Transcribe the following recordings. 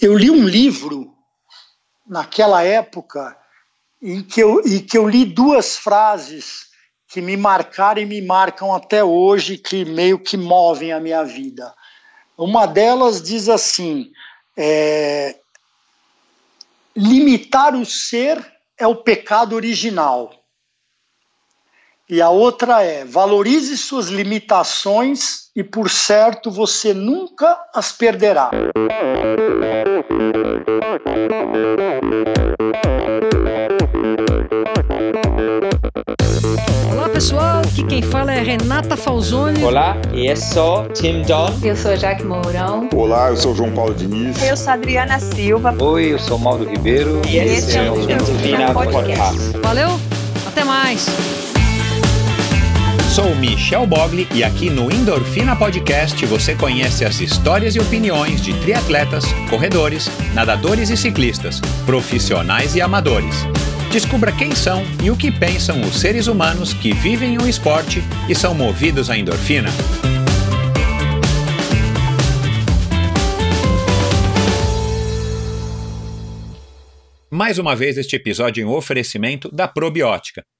eu li um livro naquela época em que eu, em que eu li duas frases que me marcaram e me marcam até hoje, que meio que movem a minha vida. Uma delas diz assim: é, limitar o ser é o pecado original. E a outra é: valorize suas limitações e, por certo, você nunca as perderá. Olá pessoal, aqui quem fala é Renata Falzoni. Olá, eu sou Tim Don. Eu sou Jaque Mourão. Olá, eu sou João Paulo Diniz. Eu sou Adriana Silva. Oi, eu sou Mauro Ribeiro. E esse é o Endorfina Podcast. Valeu, até mais. Sou Michel Bogli e aqui no Endorfina Podcast você conhece as histórias e opiniões de triatletas, corredores, nadadores e ciclistas, profissionais e amadores. Descubra quem são e o que pensam os seres humanos que vivem o esporte e são movidos à endorfina. Mais uma vez, este episódio em oferecimento da Probiótica.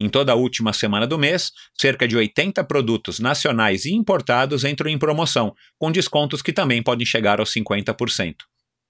Em toda a última semana do mês, cerca de 80 produtos nacionais e importados entram em promoção, com descontos que também podem chegar aos 50%.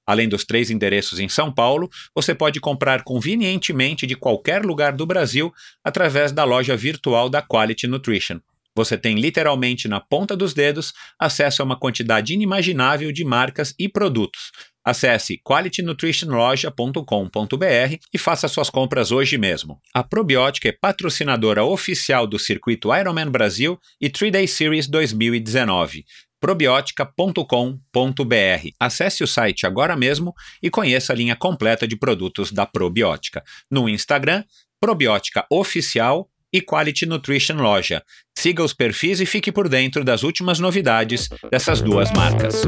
Além dos três endereços em São Paulo, você pode comprar convenientemente de qualquer lugar do Brasil através da loja virtual da Quality Nutrition. Você tem literalmente na ponta dos dedos acesso a uma quantidade inimaginável de marcas e produtos. Acesse qualitynutritionloja.com.br e faça suas compras hoje mesmo. A Probiótica é patrocinadora oficial do circuito Ironman Brasil e 3-Day Series 2019 probiotica.com.br. Acesse o site agora mesmo e conheça a linha completa de produtos da Probiótica. No Instagram, Probiótica Oficial e Quality Nutrition Loja. Siga os perfis e fique por dentro das últimas novidades dessas duas marcas.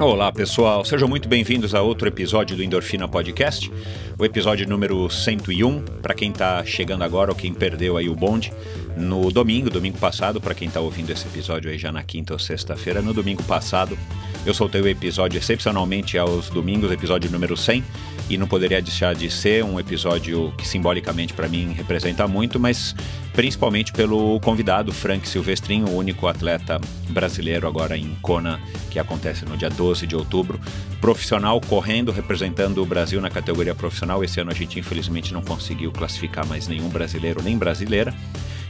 Olá pessoal, sejam muito bem-vindos a outro episódio do Endorfina Podcast, o episódio número 101, para quem está chegando agora ou quem perdeu aí o bonde, no domingo, domingo passado, para quem está ouvindo esse episódio aí já na quinta ou sexta-feira, no domingo passado eu soltei o episódio excepcionalmente aos domingos, episódio número 100, e não poderia deixar de ser um episódio que simbolicamente para mim representa muito, mas principalmente pelo convidado Frank Silvestrin, o único atleta brasileiro agora em Kona, que acontece no dia 12 de outubro, profissional correndo representando o Brasil na categoria profissional. Esse ano a gente infelizmente não conseguiu classificar mais nenhum brasileiro nem brasileira.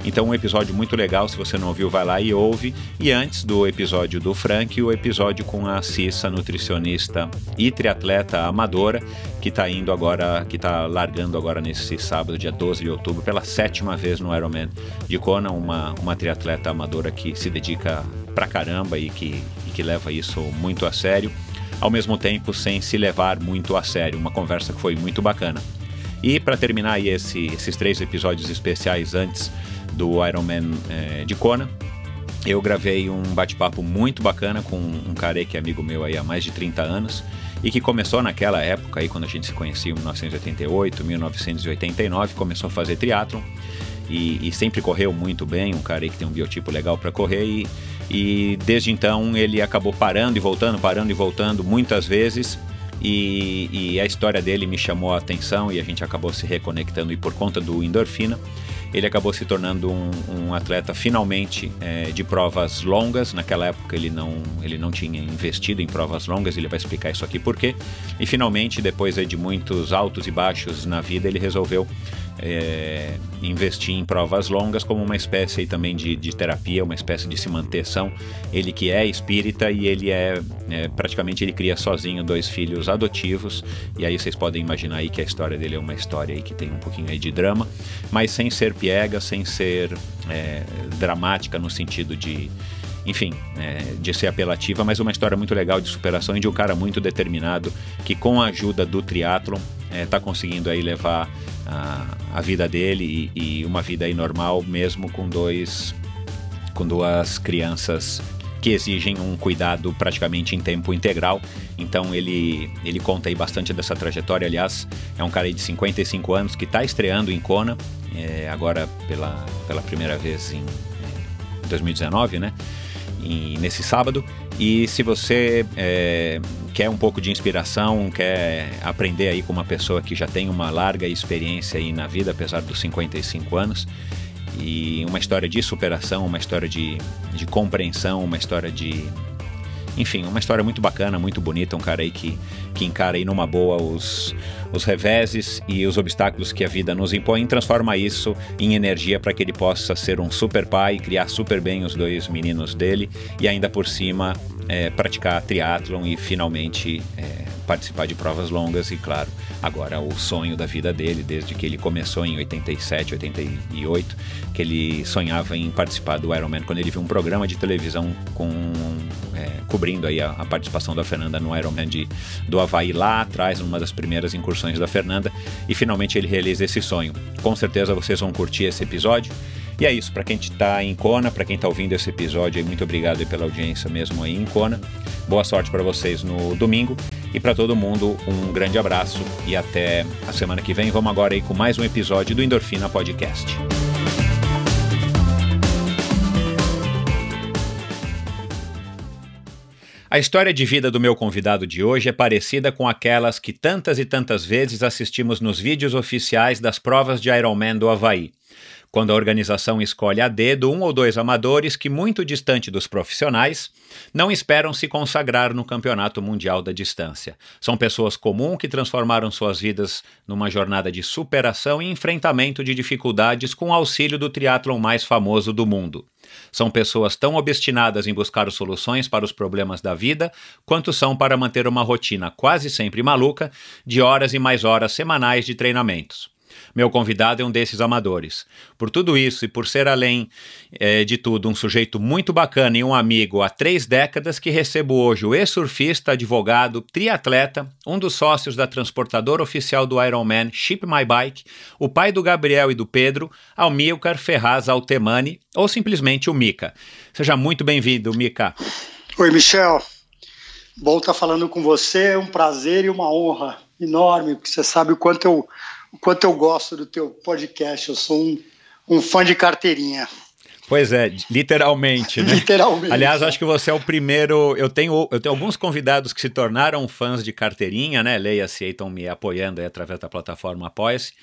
Então, um episódio muito legal. Se você não ouviu, vai lá e ouve. E antes do episódio do Frank, o episódio com a Cissa, nutricionista e triatleta amadora, que está indo agora, que está largando agora nesse sábado, dia 12 de outubro, pela sétima vez no Ironman de Kona, uma, uma triatleta amadora que se dedica pra caramba e que, e que leva isso muito a sério, ao mesmo tempo sem se levar muito a sério. Uma conversa que foi muito bacana. E para terminar esse, esses três episódios especiais antes do Ironman é, de Kona. Eu gravei um bate-papo muito bacana com um cara que é amigo meu aí há mais de 30 anos e que começou naquela época, aí, quando a gente se conhecia em 1988, 1989, começou a fazer triatlon e, e, sempre correu muito bem, um cara aí que tem um biotipo legal para correr e, e desde então ele acabou parando e voltando, parando e voltando muitas vezes e, e, a história dele me chamou a atenção e a gente acabou se reconectando e por conta do endorfina ele acabou se tornando um, um atleta finalmente é, de provas longas. Naquela época ele não, ele não tinha investido em provas longas, ele vai explicar isso aqui por quê. E finalmente, depois de muitos altos e baixos na vida, ele resolveu é, investir em provas longas como uma espécie também de, de, terapia, uma espécie de se manter são. Ele que é espírita e ele é, é, praticamente ele cria sozinho dois filhos adotivos e aí vocês podem imaginar aí que a história dele é uma história aí que tem um pouquinho aí de drama, mas sem ser piega, sem ser é, dramática no sentido de enfim, é, de ser apelativa, mas uma história muito legal de superação e de um cara muito determinado que com a ajuda do triatlon está é, conseguindo aí levar a, a vida dele e, e, uma vida aí normal mesmo com dois com duas crianças que exigem um cuidado praticamente em tempo integral. Então ele, ele conta aí bastante dessa trajetória. Aliás, é um cara de 55 anos que está estreando em Kona, é, agora pela, pela primeira vez em, em 2019, né? E, nesse sábado. E se você é, quer um pouco de inspiração, quer aprender aí com uma pessoa que já tem uma larga experiência aí na vida, apesar dos 55 anos, e uma história de superação, uma história de, de compreensão, uma história de. Enfim, uma história muito bacana, muito bonita. Um cara aí que, que encara aí numa boa os, os reveses e os obstáculos que a vida nos impõe e transforma isso em energia para que ele possa ser um super pai, criar super bem os dois meninos dele e ainda por cima é, praticar triatlon e finalmente é, participar de provas longas e, claro, agora o sonho da vida dele, desde que ele começou em 87, 88, que ele sonhava em participar do Ironman, quando ele viu um programa de televisão com, é, cobrindo aí a, a, participação da Fernanda no Ironman de, do Havaí lá atrás, numa das primeiras incursões da Fernanda, e finalmente ele realiza esse sonho. Com certeza vocês vão curtir esse episódio. E é isso, para quem está em Kona, para quem está ouvindo esse episódio, muito obrigado pela audiência mesmo aí em Kona. Boa sorte para vocês no domingo e para todo mundo um grande abraço e até a semana que vem. Vamos agora aí com mais um episódio do Endorfina Podcast. A história de vida do meu convidado de hoje é parecida com aquelas que tantas e tantas vezes assistimos nos vídeos oficiais das provas de Ironman do Havaí quando a organização escolhe a dedo um ou dois amadores que, muito distante dos profissionais, não esperam se consagrar no Campeonato Mundial da Distância. São pessoas comuns que transformaram suas vidas numa jornada de superação e enfrentamento de dificuldades com o auxílio do triatlon mais famoso do mundo. São pessoas tão obstinadas em buscar soluções para os problemas da vida quanto são para manter uma rotina quase sempre maluca de horas e mais horas semanais de treinamentos. Meu convidado é um desses amadores. Por tudo isso e por ser, além é, de tudo, um sujeito muito bacana e um amigo há três décadas, que recebo hoje o ex-surfista, advogado, triatleta, um dos sócios da transportadora oficial do Ironman, Ship My Bike, o pai do Gabriel e do Pedro, Almilcar Ferraz Altemani, ou simplesmente o Mica. Seja muito bem-vindo, Mica. Oi, Michel. Bom estar falando com você, é um prazer e uma honra enorme, porque você sabe o quanto eu o quanto eu gosto do teu podcast. Eu sou um, um fã de carteirinha. Pois é, literalmente, né? literalmente. Aliás, acho que você é o primeiro. Eu tenho, eu tenho alguns convidados que se tornaram fãs de carteirinha, né? Leia-se aí, estão me apoiando aí através da plataforma Apoia-se.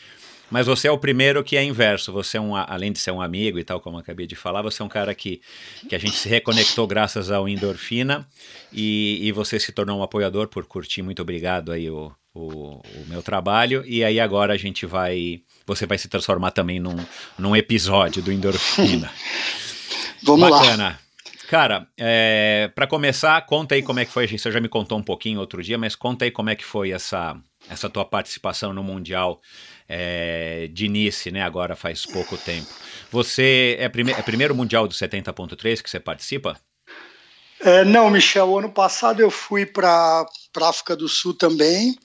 Mas você é o primeiro que é inverso. Você é um, além de ser um amigo e tal, como eu acabei de falar, você é um cara que, que a gente se reconectou graças ao Endorfina e, e você se tornou um apoiador por curtir. Muito obrigado aí o, o, o, meu trabalho. E aí agora a gente vai. Você vai se transformar também num, num episódio do Endorfina. Vamos Bacana. lá. Cara, é, para começar, conta aí como é que foi. Você já me contou um pouquinho outro dia, mas conta aí como é que foi essa, essa tua participação no Mundial é, de Nice, né? Agora faz pouco tempo. Você é, prime é primeiro Mundial do 70.3 que você participa? É, não, Michel. Ano passado eu fui para a África do Sul também.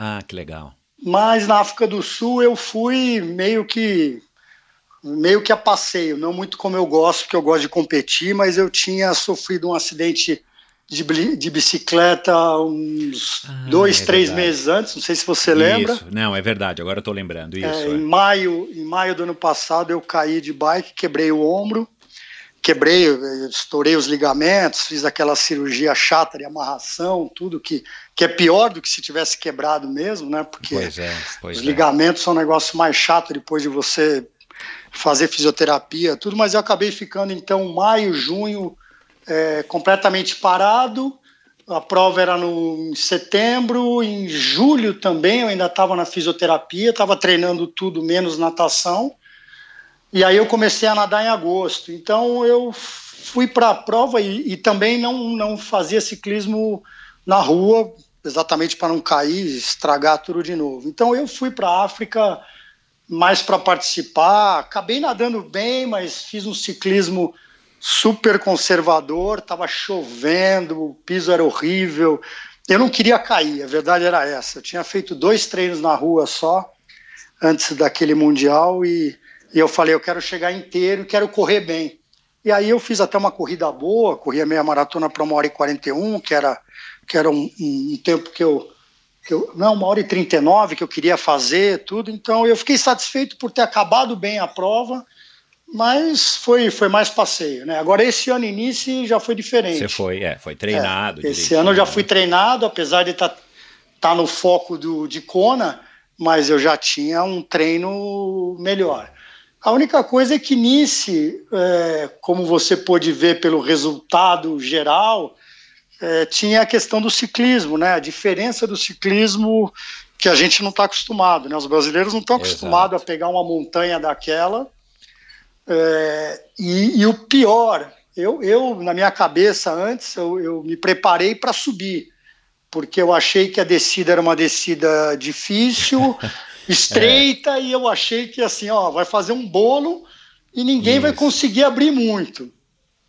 Ah, que legal. Mas na África do Sul eu fui meio que meio que a passeio, não muito como eu gosto, porque eu gosto de competir, mas eu tinha sofrido um acidente de, de bicicleta uns ah, dois, é três verdade. meses antes, não sei se você lembra. Isso, não, é verdade, agora eu tô lembrando. Isso, é, é. Em, maio, em maio do ano passado eu caí de bike, quebrei o ombro, quebrei, estourei os ligamentos, fiz aquela cirurgia chata de amarração, tudo que, que é pior do que se tivesse quebrado mesmo, né? Porque pois é, pois os é. ligamentos são um negócio mais chato depois de você fazer fisioterapia, tudo, mas eu acabei ficando então maio, junho é, completamente parado. A prova era no, em setembro, em julho também eu ainda estava na fisioterapia, estava treinando tudo menos natação. E aí eu comecei a nadar em agosto. Então eu fui para a prova e, e, também não, não fazia ciclismo na rua, exatamente para não cair, estragar tudo de novo. Então eu fui para a África mais para participar. Acabei nadando bem, mas fiz um ciclismo super conservador, estava chovendo, o piso era horrível. Eu não queria cair, a verdade era essa. Eu tinha feito dois treinos na rua só antes daquele mundial e, e eu falei, eu quero chegar inteiro, quero correr bem. E aí eu fiz até uma corrida boa, corri a meia maratona para uma hora e 41, que era, que era um, um tempo que eu, que eu. Não, uma hora e 39 que eu queria fazer, tudo. Então eu fiquei satisfeito por ter acabado bem a prova mas foi, foi mais passeio, né? Agora esse ano início já foi diferente. Você foi, é, foi treinado. É, esse ano eu já fui né? treinado, apesar de estar tá, tá no foco do, de Kona, mas eu já tinha um treino melhor. A única coisa é que Nice, é, como você pôde ver pelo resultado geral, é, tinha a questão do ciclismo, né? A diferença do ciclismo que a gente não está acostumado, né? Os brasileiros não estão acostumados a pegar uma montanha daquela é, e, e, o pior, eu, eu, na minha cabeça antes, eu, eu me preparei para subir, porque eu achei que a descida era uma descida difícil, estreita, é. e eu achei que assim, ó, vai fazer um bolo e ninguém Isso. vai conseguir abrir muito.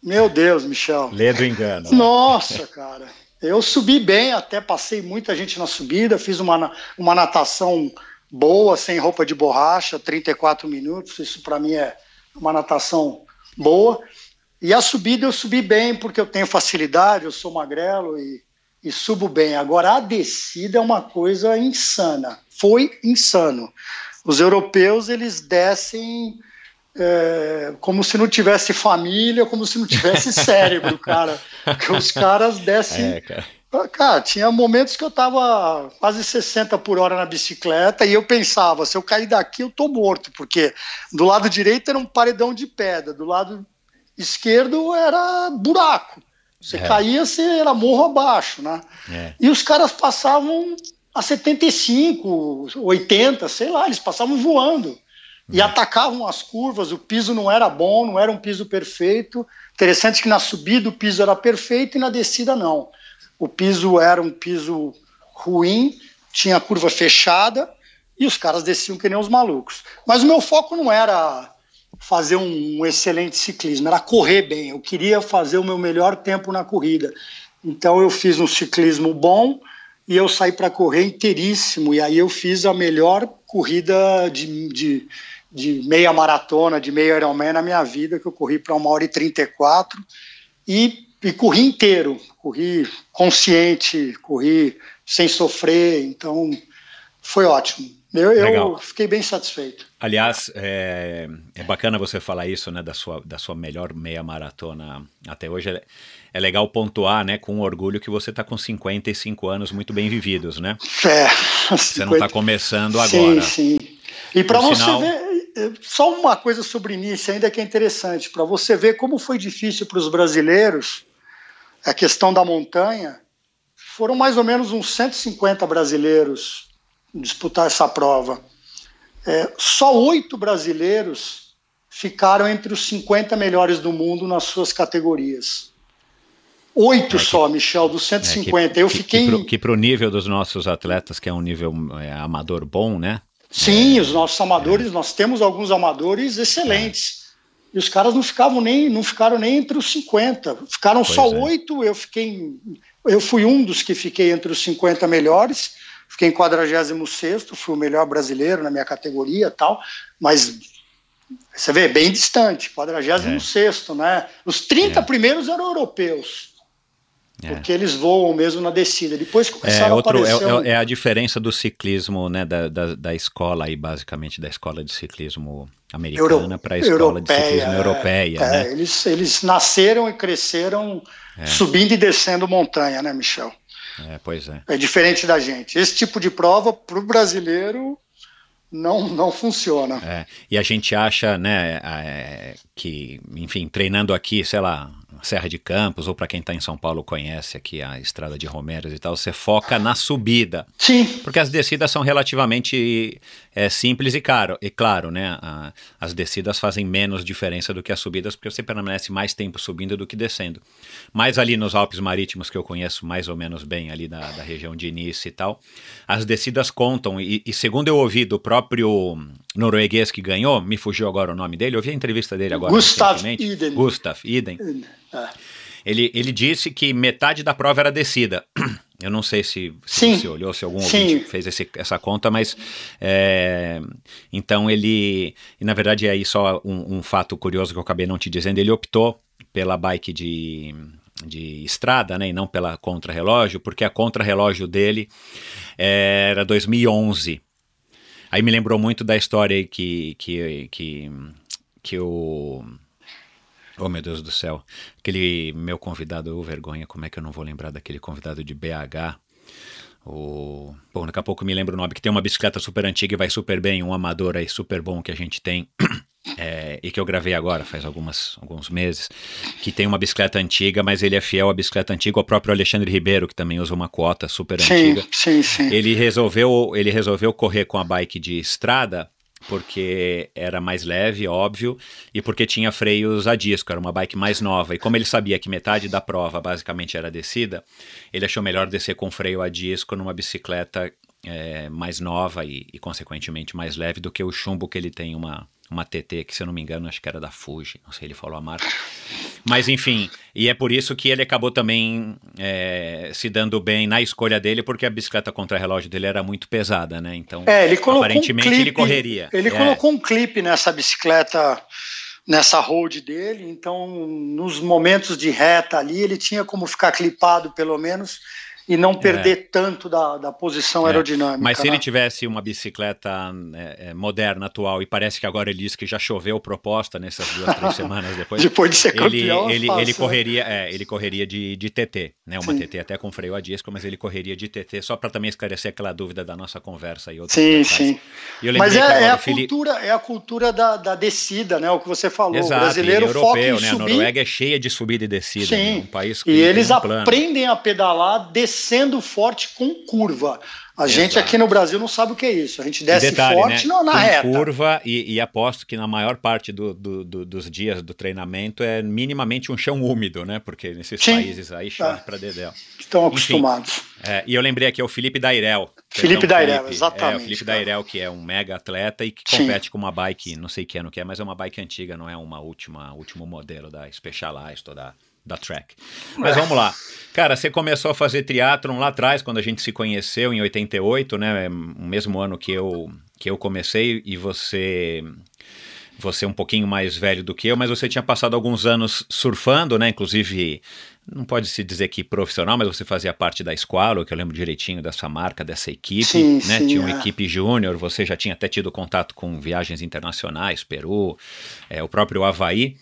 Meu Deus, Michel. Lê do engano. Nossa, cara. Eu subi bem, até passei muita gente na subida, fiz uma, uma natação boa, sem roupa de borracha, 34 minutos. Isso para mim é, uma natação boa. E a subida eu subi bem, porque eu tenho facilidade, eu sou magrelo e, e subo bem. Agora, a descida é uma coisa insana. Foi insano. Os europeus, eles descem é, como se não tivesse família, como se não tivesse cérebro, cara. Porque os caras descem. É, cara. Cara, tinha momentos que eu tava quase 60 por hora na bicicleta e eu pensava, se eu cair daqui eu tô morto, porque do lado direito era um paredão de pedra, do lado esquerdo era buraco. Você é. caía, você era morro abaixo, né? É. E os caras passavam a 75, 80, sei lá, eles passavam voando. E uhum. atacavam as curvas, o piso não era bom, não era um piso perfeito. Interessante que na subida o piso era perfeito e na descida não o piso era um piso ruim, tinha a curva fechada e os caras desciam que nem os malucos. Mas o meu foco não era fazer um, um excelente ciclismo, era correr bem. Eu queria fazer o meu melhor tempo na corrida. Então eu fiz um ciclismo bom e eu saí para correr inteiríssimo. E aí eu fiz a melhor corrida de, de, de meia maratona, de meia Ironman na minha vida, que eu corri para uma hora e 34 e e corri inteiro, corri consciente, corri sem sofrer, então foi ótimo. Eu, eu fiquei bem satisfeito. Aliás, é, é, bacana você falar isso, né, da sua, da sua melhor meia maratona até hoje. É, é legal pontuar, né, com orgulho que você está com 55 anos muito bem vividos, né? É. Você não está começando agora. Sim, sim. E para você sinal... ver, é, só uma coisa sobre início ainda que é interessante, para você ver como foi difícil para os brasileiros a questão da montanha, foram mais ou menos uns 150 brasileiros disputar essa prova. É, só oito brasileiros ficaram entre os 50 melhores do mundo nas suas categorias. Oito é, só, Michel, dos 150. É, que, Eu fiquei. Que para o nível dos nossos atletas, que é um nível é, amador bom, né? Sim, é. os nossos amadores, nós temos alguns amadores excelentes. E os caras não ficavam nem, não ficaram nem entre os 50. Ficaram pois só é. oito, eu fiquei. Eu fui um dos que fiquei entre os 50 melhores, fiquei em 46, fui o melhor brasileiro na minha categoria tal, mas você vê, bem distante, 46, é. né? Os 30 é. primeiros eram europeus. É. Porque eles voam mesmo na descida. Depois começaram é, outro, a aparecer... É, um... é, a diferença do ciclismo, né, da, da, da, escola aí, basicamente, da escola de ciclismo americana para a escola europeia, de ciclismo europeia, é, né? Eles, eles nasceram e cresceram subindo e descendo montanha, né, Michel? É, pois é. É diferente da gente. Esse tipo de prova, para o brasileiro, não, não funciona. É, e a gente acha, né, é, que, enfim, treinando aqui, sei lá, Serra de Campos, ou para quem está em São Paulo conhece aqui a Estrada de Romeiros e tal, você foca na subida. Sim. Porque as descidas são relativamente é, simples e caro. E claro, né, a, as descidas fazem menos diferença do que as subidas, porque você permanece mais tempo subindo do que descendo. Mas ali nos Alpes Marítimos, que eu conheço mais ou menos bem, ali da, da região de Nice e tal, as descidas contam. E, e segundo eu ouvi do próprio norueguês que ganhou, me fugiu agora o nome dele, eu vi a entrevista dele agora. Gustav Iden. Gustav Iden. É. Ele, ele disse que metade da prova era descida. Eu não sei se, se você olhou, se algum Sim. ouvinte fez esse, essa conta, mas é, então ele, e na verdade é aí só um, um, fato curioso que eu acabei não te dizendo, ele optou pela bike de, de estrada, né, e não pela contra-relógio, porque a contra-relógio dele era 2011. Aí me lembrou muito da história que, que, que, que o Oh, meu Deus do céu. Aquele meu convidado, oh, vergonha, como é que eu não vou lembrar daquele convidado de BH? O... Bom, daqui a pouco me lembro o nome, que tem uma bicicleta super antiga e vai super bem, um amador aí super bom que a gente tem. É, e que eu gravei agora, faz algumas, alguns meses, que tem uma bicicleta antiga, mas ele é fiel à bicicleta antiga, o próprio Alexandre Ribeiro, que também usa uma quota super sim, antiga. Sim, sim. Ele resolveu, ele resolveu correr com a bike de estrada porque era mais leve, óbvio, e porque tinha freios a disco, era uma bike mais nova. E como ele sabia que metade da prova basicamente era descida, ele achou melhor descer com freio a disco numa bicicleta é, mais nova e, e, consequentemente, mais leve do que o chumbo que ele tem uma, uma TT, que se eu não me engano, acho que era da Fuji, não sei, ele falou a marca. Mas enfim, e é por isso que ele acabou também é, se dando bem na escolha dele, porque a bicicleta contra-relógio dele era muito pesada, né? Então, é, ele aparentemente um clipe, ele correria. Ele é. colocou um clipe nessa bicicleta, nessa road dele, então nos momentos de reta ali, ele tinha como ficar clipado pelo menos e não perder é. tanto da, da posição é. aerodinâmica. Mas se né? ele tivesse uma bicicleta é, é, moderna, atual, e parece que agora ele disse que já choveu proposta nessas duas, três semanas depois. depois de ser ele, campeão, ele, fácil, ele né? correria, é, ele correria de, de TT, né? Uma sim. TT até com freio a disco, mas ele correria de TT, só para também esclarecer aquela dúvida da nossa conversa e outras Sim, sim. mas é, é, a Felipe... cultura, é a cultura da, da descida, né? O que você falou. Exato, o brasileiro é europeu, né? subir. A Noruega é cheia de subida e descida, sim. Né? um país que E eles um aprendem a pedalar descendo forte com curva. A Exato. gente aqui no Brasil não sabe o que é isso. A gente desce detalhe, forte né? na, na Com reta. curva e, e, aposto que na maior parte do, do, do, dos dias do treinamento é minimamente um chão úmido, né? Porque nesses Sim. países aí chove É. para dedéu. Estão acostumados. É, e eu lembrei aqui, é o Felipe Dairel. Felipe Perdão, Dairel, Felipe. exatamente, É, o Felipe cara. Dairel, que é um mega atleta e que Sim. compete com uma bike, não sei que ano que é, mas é uma bike antiga, não é uma última, último modelo da Specialized ou da, da Trek. Mas vamos lá. Cara, você começou a fazer triatlon lá atrás, quando a gente se conheceu, em 88, né? O mesmo ano que eu, que eu comecei, e você você é um pouquinho mais velho do que eu, mas você tinha passado alguns anos surfando, né? Inclusive, não pode se dizer que profissional, mas você fazia parte da Squalo, que eu lembro direitinho dessa marca, dessa equipe, Sim, né? sim, tinha uma é. equipe júnior, você já tinha até tido contato com viagens internacionais, Peru, é, o próprio Havaí.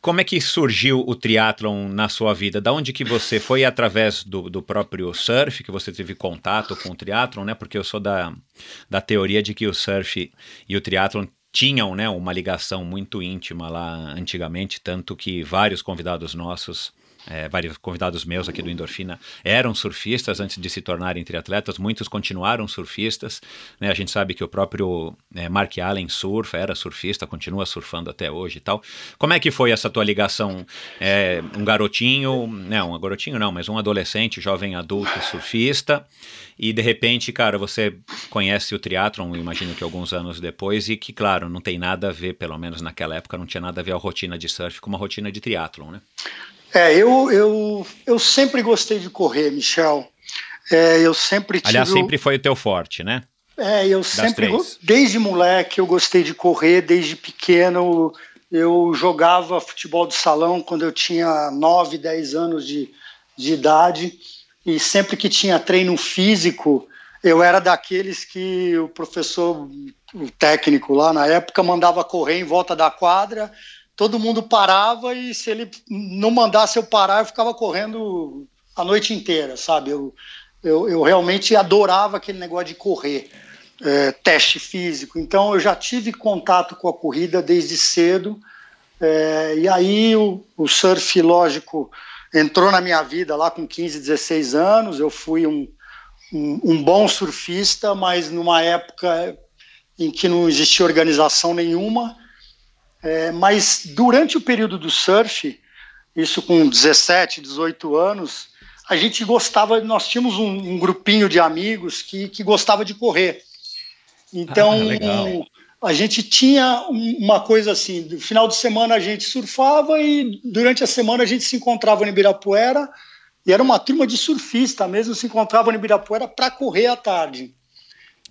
Como é que surgiu o triatlon na sua vida? Da onde que você foi através do, do próprio surf que você teve contato com o triatlon, né? Porque eu sou da, da teoria de que o surf e o triatlon tinham, né, uma ligação muito íntima lá antigamente, tanto que vários convidados nossos é, vários convidados meus aqui do Endorfina eram surfistas antes de se tornarem triatletas, muitos continuaram surfistas, né? a gente sabe que o próprio é, Mark Allen surfa, era surfista, continua surfando até hoje e tal. Como é que foi essa tua ligação? É, um garotinho, não, um garotinho não, mas um adolescente, jovem adulto surfista, e de repente, cara, você conhece o triatlon, imagino que alguns anos depois, e que, claro, não tem nada a ver, pelo menos naquela época, não tinha nada a ver a rotina de surf com uma rotina de triatlon, né? É, eu, eu, eu sempre gostei de correr, Michel. É, eu sempre tive. Aliás, sempre foi o teu forte, né? É, eu sempre, três. go- desde moleque, eu gostei de correr, desde pequeno. Eu jogava futebol de salão quando eu tinha 9, 10 anos de, de idade, e sempre que tinha treino físico, eu era daqueles que o professor, o técnico lá na época, mandava correr em volta da quadra, todo mundo parava e se ele não mandasse eu parar, eu ficava correndo a noite inteira, sabe? Eu, eu, eu realmente adorava aquele negócio de correr, é, teste físico. Então eu já tive contato com a corrida desde cedo. É, e aí o, o, surf, lógico, entrou na minha vida lá com 15, 16 anos. Eu fui um, um, um bom surfista, mas numa época em que não existia organização nenhuma. É, mas durante o período do surf, isso com 17, 18 anos, a gente gostava, nós tínhamos um, um grupinho de amigos que, que gostava de correr. Então, ah, a gente tinha uma coisa assim: no final de semana a gente surfava e durante a semana a gente se encontrava em Ibirapuera. E era uma turma de surfista mesmo, se encontrava em Ibirapuera para correr à tarde.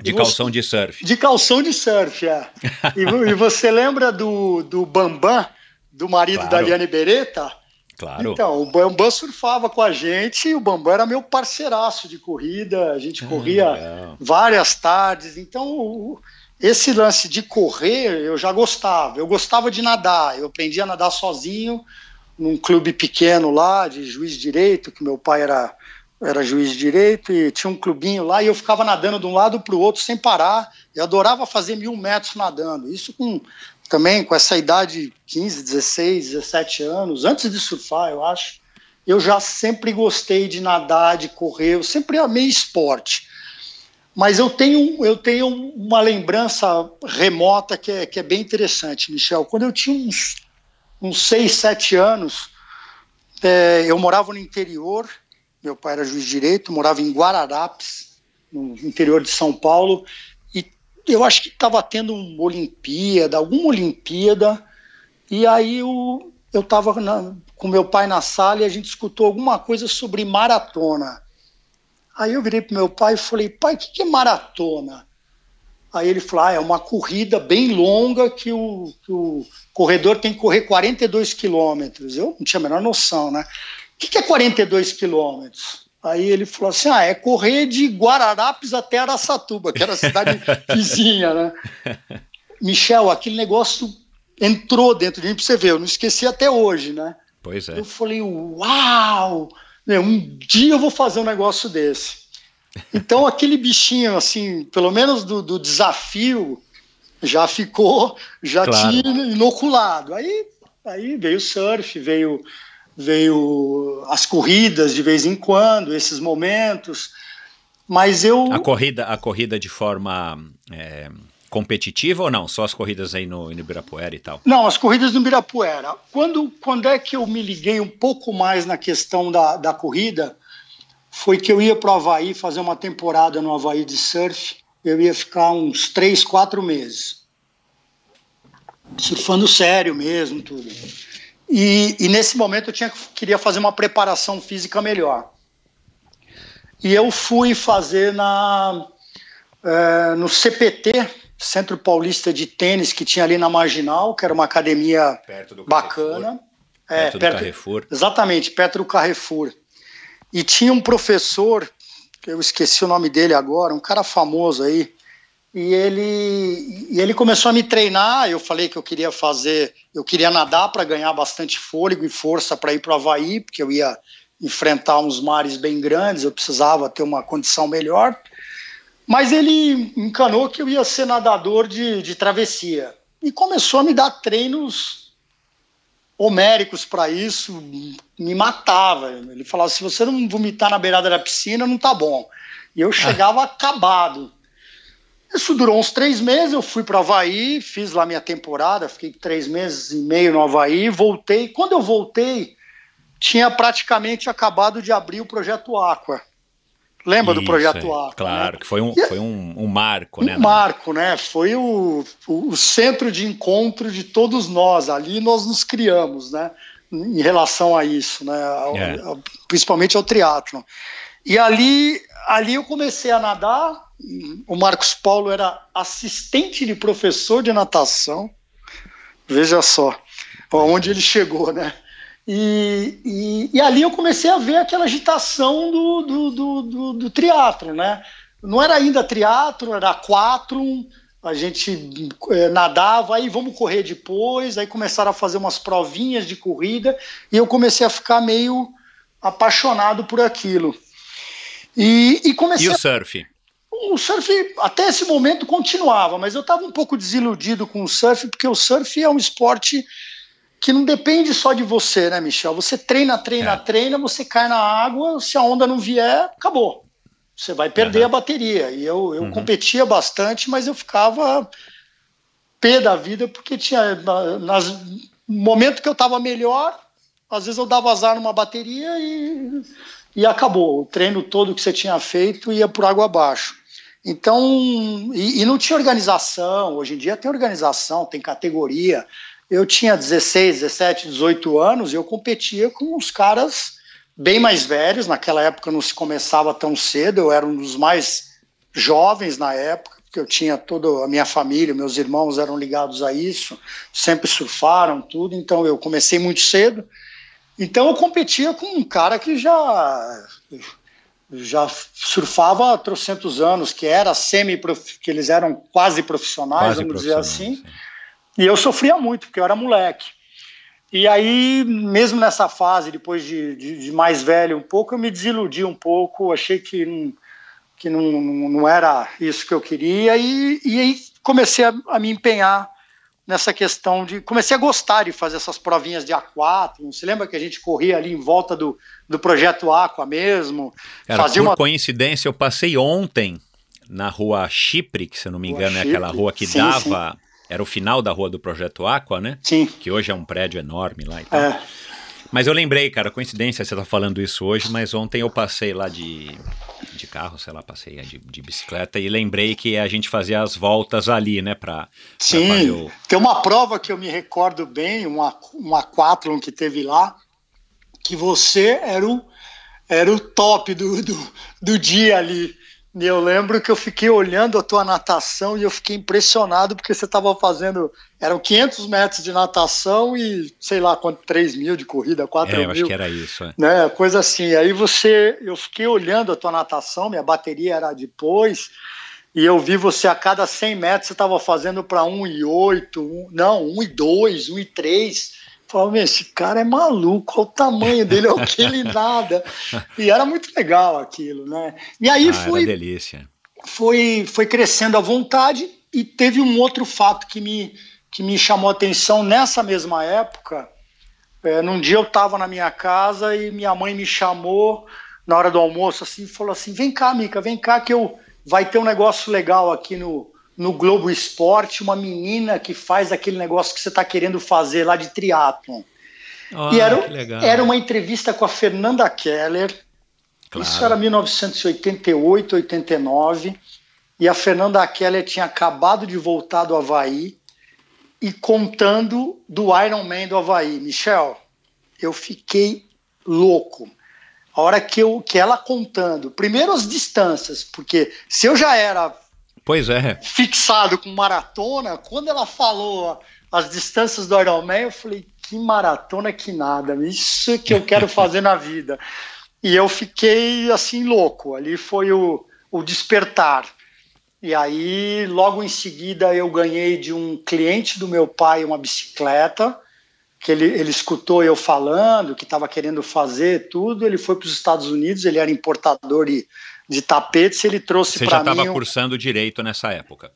De calção de surf. De calção de surf, é. e, e, você lembra do, do Bambam, do marido claro. da Liane Beretta? Claro. Então, o Bambam surfava com a gente, e o Bambam era meu parceiraço de corrida, a gente ah, corria legal. várias tardes. Então, esse lance de correr eu já gostava. Eu gostava de nadar, eu aprendi a nadar sozinho num clube pequeno lá, de juiz de direito, que meu pai era, era juiz de direito, e tinha um clubinho lá, e eu ficava nadando de um lado para o outro sem parar. Eu adorava fazer mil metros nadando. Isso com também com essa idade, 15, 16, 17 anos, antes de surfar, eu acho, eu já sempre gostei de nadar, de correr, eu sempre amei esporte. Mas eu tenho, eu tenho uma lembrança remota que é, que é bem interessante, Michel. Quando eu tinha uns, uns 6, 7 anos, é, eu morava no interior, meu pai era juiz de direito, morava em Guararapes, no interior de São Paulo, eu acho que estava tendo uma Olimpíada, alguma Olimpíada, e aí eu eu estava com meu pai na sala e a gente escutou alguma coisa sobre maratona. Aí eu virei para meu pai e falei, pai, o que, que é maratona? Aí ele falou, ah, é uma corrida bem longa que o, que o corredor tem que correr 42 quilômetros. Eu não tinha a menor noção, né? O que, que é 42 quilômetros? Aí ele falou assim: ah, é correr de Guararapes até Araçatuba, que era a cidade vizinha, né? Michel, aquele negócio entrou dentro de mim para você ver, eu não esqueci até hoje, né? Pois é. Eu falei, uau! Um dia eu vou fazer um negócio desse. Então aquele bichinho, assim, pelo menos do, do desafio, já ficou, já claro. tinha inoculado. Aí, aí veio o surf, veio veio as corridas de vez em quando, esses momentos, mas eu... A corrida, a corrida de forma é, competitiva ou não? Só as corridas aí no, no Ibirapuera e tal? Não, as corridas no Ibirapuera. Quando, quando é que eu me liguei um pouco mais na questão da, da corrida, foi que eu ia para o Havaí fazer uma temporada no Havaí de surf, eu ia ficar uns três, quatro meses. Surfando sério mesmo, tudo. E, e, nesse momento eu tinha, queria fazer uma preparação física melhor. E eu fui fazer na, é, no CPT, Centro Paulista de Tênis, que tinha ali na Marginal, que era uma academia bacana. É, perto, perto do Carrefour. Exatamente, perto do Carrefour. E tinha um professor, eu esqueci o nome dele agora, um cara famoso aí, e ele, e ele começou a me treinar. Eu falei que eu queria fazer, eu queria nadar para ganhar bastante fôlego e força para ir para o Havaí, porque eu ia enfrentar uns mares bem grandes, eu precisava ter uma condição melhor. Mas ele encanou que eu ia ser nadador de, de travessia e começou a me dar treinos homéricos para isso, me matava. Ele falava: se você não vomitar na beirada da piscina, não tá bom. E eu chegava acabado. Isso durou uns três meses, eu fui para Havaí, fiz lá minha temporada, fiquei três meses e meio no Havaí, voltei. Quando eu voltei, tinha praticamente acabado de abrir o projeto Aqua. Lembra Isso, do projeto é, Aqua? Claro, né? que foi um, foi um, um marco, um né? Um marco, né? Foi o, o, o, centro de encontro de todos nós. Ali nós nos criamos, né? Em relação a isso, né? Ao, é. principalmente ao triatlon. E ali, ali eu comecei a nadar, o Marcos Paulo era assistente de professor de natação. Veja só, onde ele chegou, né? E, e, e, ali eu comecei a ver aquela agitação do, do, do, do, do triatlo, né? Não era ainda triatlo, era quatro, a gente é, nadava, aí vamos correr depois, aí começaram a fazer umas provinhas de corrida e eu comecei a ficar meio apaixonado por aquilo. E, e comecei. E o surf? A... O surf, até esse momento, continuava, mas eu estava um pouco desiludido com o surf, porque o surf é um esporte que não depende só de você, né, Michel? Você treina, treina, é. treina, você cai na água, se a onda não vier, acabou. Você vai perder uhum. a bateria. E eu, eu uhum. competia bastante, mas eu ficava pé da vida, porque tinha. Nas, no momento que eu estava melhor, às vezes eu dava azar numa bateria e, e acabou. O treino todo que você tinha feito ia por água abaixo. Então, e, e não tinha organização. Hoje em dia tem organização, tem categoria. Eu tinha 16, 17, 18 anos e eu competia com os caras bem mais velhos. Naquela época não se começava tão cedo, eu era um dos mais jovens na época, porque eu tinha toda a minha família, meus irmãos eram ligados a isso, sempre surfaram, tudo, então eu comecei muito cedo. Então eu competia com um cara que já já surfava há trocentos anos, que era semi que eles eram quase profissionais, quase vamos dizer assim. Sim. E eu sofria muito, porque eu era moleque. E aí, mesmo nessa fase, depois de, de, de, mais velho um pouco, eu me desiludi um pouco, achei que não, que não, não era isso que eu queria, e, e aí comecei a, a, me empenhar nessa questão de. Comecei a gostar de fazer essas provinhas de A4. Você lembra que a gente corria ali em volta do, do projeto Aqua mesmo? Cara, fazia por uma... coincidência, eu passei ontem na rua Chipre, que se eu não me engano rua é aquela rua que sim, dava. Sim era o final da rua do Projeto Aqua, né? Sim. Que hoje é um prédio enorme lá e tal. É. Mas eu lembrei, cara, coincidência você tá falando isso hoje, mas ontem eu passei lá de, de carro, sei lá, passei de, de bicicleta e lembrei que a gente fazia as voltas ali, né, pra, Sim, pra o... tem uma prova que eu me recordo bem, uma, uma Quathlon que teve lá, que você era o, era o top do, do, do dia ali. E eu lembro que eu fiquei olhando a tua natação e eu fiquei impressionado porque você estava fazendo. Eram 500 metros de natação e sei lá quanto, 3 mil de corrida, 4 é, mil. Eu acho que era isso. É. Né, coisa assim. Aí você. Eu fiquei olhando a tua natação, minha bateria era depois. E eu vi você a cada 100 metros você estava fazendo para 1,8, um, não, 1,2, 1,3. Falei, esse cara é maluco, olha o tamanho dele, olha que ele nada. E era muito legal aquilo, né? E aí ah, foi. delícia. Foi, foi crescendo à vontade e teve um outro fato que me, que me chamou a atenção nessa mesma época. É, num dia eu estava na minha casa e minha mãe me chamou na hora do almoço assim e falou assim: vem cá, Mica, vem cá que eu vai ter um negócio legal aqui no, no Globo Esporte uma menina que faz aquele negócio que você está querendo fazer lá de triatlon. Oh, e era, era uma entrevista com a Fernanda Keller. Claro. Isso era 1988, 89. E a Fernanda Keller tinha acabado de voltar do Havaí e contando do Ironman do Havaí. Michel, eu fiquei louco. A hora que, eu, que ela contando, primeiro as distâncias, porque se eu já era Pois é. Fixado com maratona, quando ela falou as distâncias do Ironman, eu falei, que maratona que nada, isso que eu quero fazer na vida. E eu fiquei assim louco, ali foi o, o despertar. E aí, logo em seguida, eu ganhei de um cliente do meu pai uma bicicleta, que ele, ele escutou eu falando, que estava querendo fazer tudo. Ele foi para os Estados Unidos, ele era importador de, de tapetes, ele trouxe para mim. Você já estava cursando direito nessa época?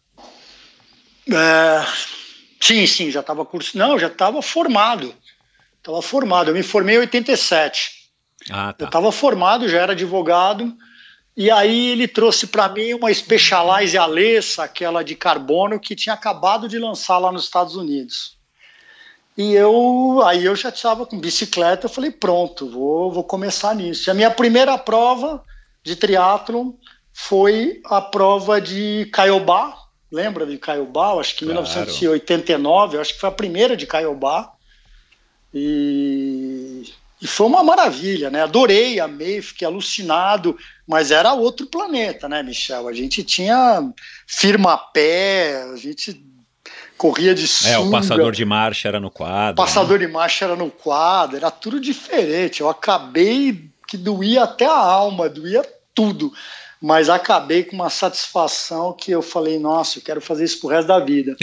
É, sim, sim, já estava cursando. Não, já estava formado. Estava formado. Eu me formei em 87. Ah, tá. Eu estava formado, já era advogado. E aí ele trouxe para mim uma Specialized Alessa, aquela de carbono, que tinha acabado de lançar lá nos Estados Unidos. E eu aí eu já estava com bicicleta, eu falei, pronto, vou, vou começar nisso. E a minha primeira prova de triatlon foi a prova de Caiobá. Lembra de Caiobá? Acho que em claro. 1989, acho que foi a primeira de Caiobá. E, e foi uma maravilha, né? Adorei, amei, fiquei alucinado, mas era outro planeta, né, Michel? A gente tinha firma a pé, a gente corria de sunga. É, o passador de marcha era no quadro. Passador né? de marcha era no quadro, era tudo diferente. Eu acabei que doía até a alma, doía tudo mas acabei com uma satisfação que eu falei, nossa, eu quero fazer isso pro resto da vida.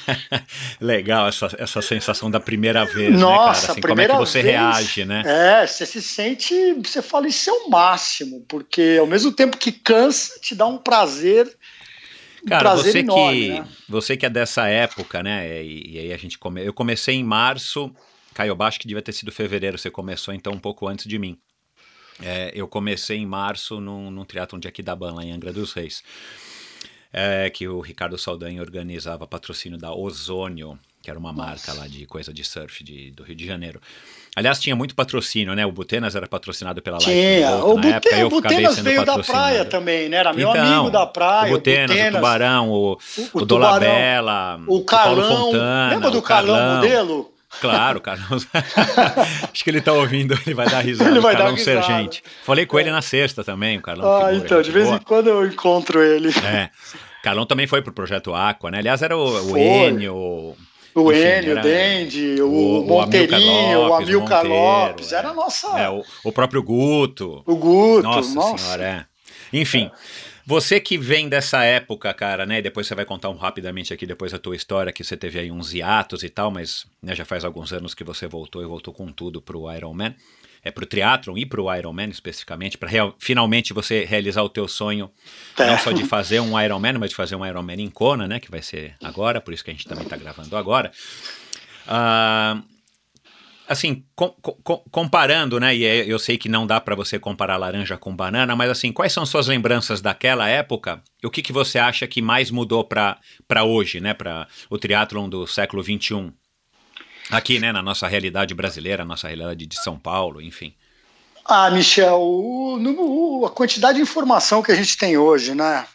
Legal essa, essa sensação da primeira vez, nossa, né, cara? Assim, como é que você vez, reage, né? É, você se sente, você fala, isso é o máximo, porque ao mesmo tempo que cansa, te dá um prazer Cara, prazer você enorme, que né? você que é dessa época, né? E, e aí a gente come... eu comecei em março, caiu baixo que devia ter sido fevereiro, você começou então um pouco antes de mim. É, eu comecei em março num, num triatlon de Aquidauana, lá em Angra dos Reis. É, que o Ricardo Saldanha organizava patrocínio da Ozônio, que era uma Nossa. marca lá de coisa de surf de, do Rio de Janeiro. Aliás, tinha muito patrocínio, né? O Butenas era patrocinado pela Light Tinha. o Bute época, eu Butenas veio da praia também, né? Era meu então, amigo da praia. O Butenas, o, Butenas, o Tubarão, o, o, o Dolabella, o, Carlão, o Paulo Fontana. Lembra do Carlão, Carlão modelo? Claro, Carlos. Acho que ele tá ouvindo, ele vai dar risada. Ele vai Carlão dar risada. Sergente. Falei com ele na sexta também, o Carlão. Ah, figura, então, de vez boa. em quando eu encontro ele. É. Carlão também foi pro Projeto Aqua, né? Aliás, era o, o Enio, o Enio, o Dendi, o, o Monteirinho, o Amilcar Lopes, era a nossa. É, o, o, próprio Guto. O Guto, nossa, nossa. senhora, é. Enfim. É. Você que vem dessa época, cara, né? Depois você vai contar um rapidamente aqui depois a tua história, que você teve aí uns hiatos e tal, mas né, já faz alguns anos que você voltou e voltou com tudo pro Ironman. É pro triatlon e pro Ironman especificamente, para finalmente você realizar o teu sonho, é. não só de fazer um Ironman, mas de fazer um Ironman em Kona, né? Que vai ser agora, por isso que a gente também está gravando agora. Uh, assim, com, com, comparando, né? E é, eu sei que não dá para você comparar laranja com banana, mas assim, quais são suas lembranças daquela época? O que, que você acha que mais mudou para hoje, né? Para o triatlon do século XXI? Aqui, né? Na nossa realidade brasileira, nossa realidade de São Paulo, enfim. Ah, Michel, o, no, a quantidade de informação que a gente tem hoje, né?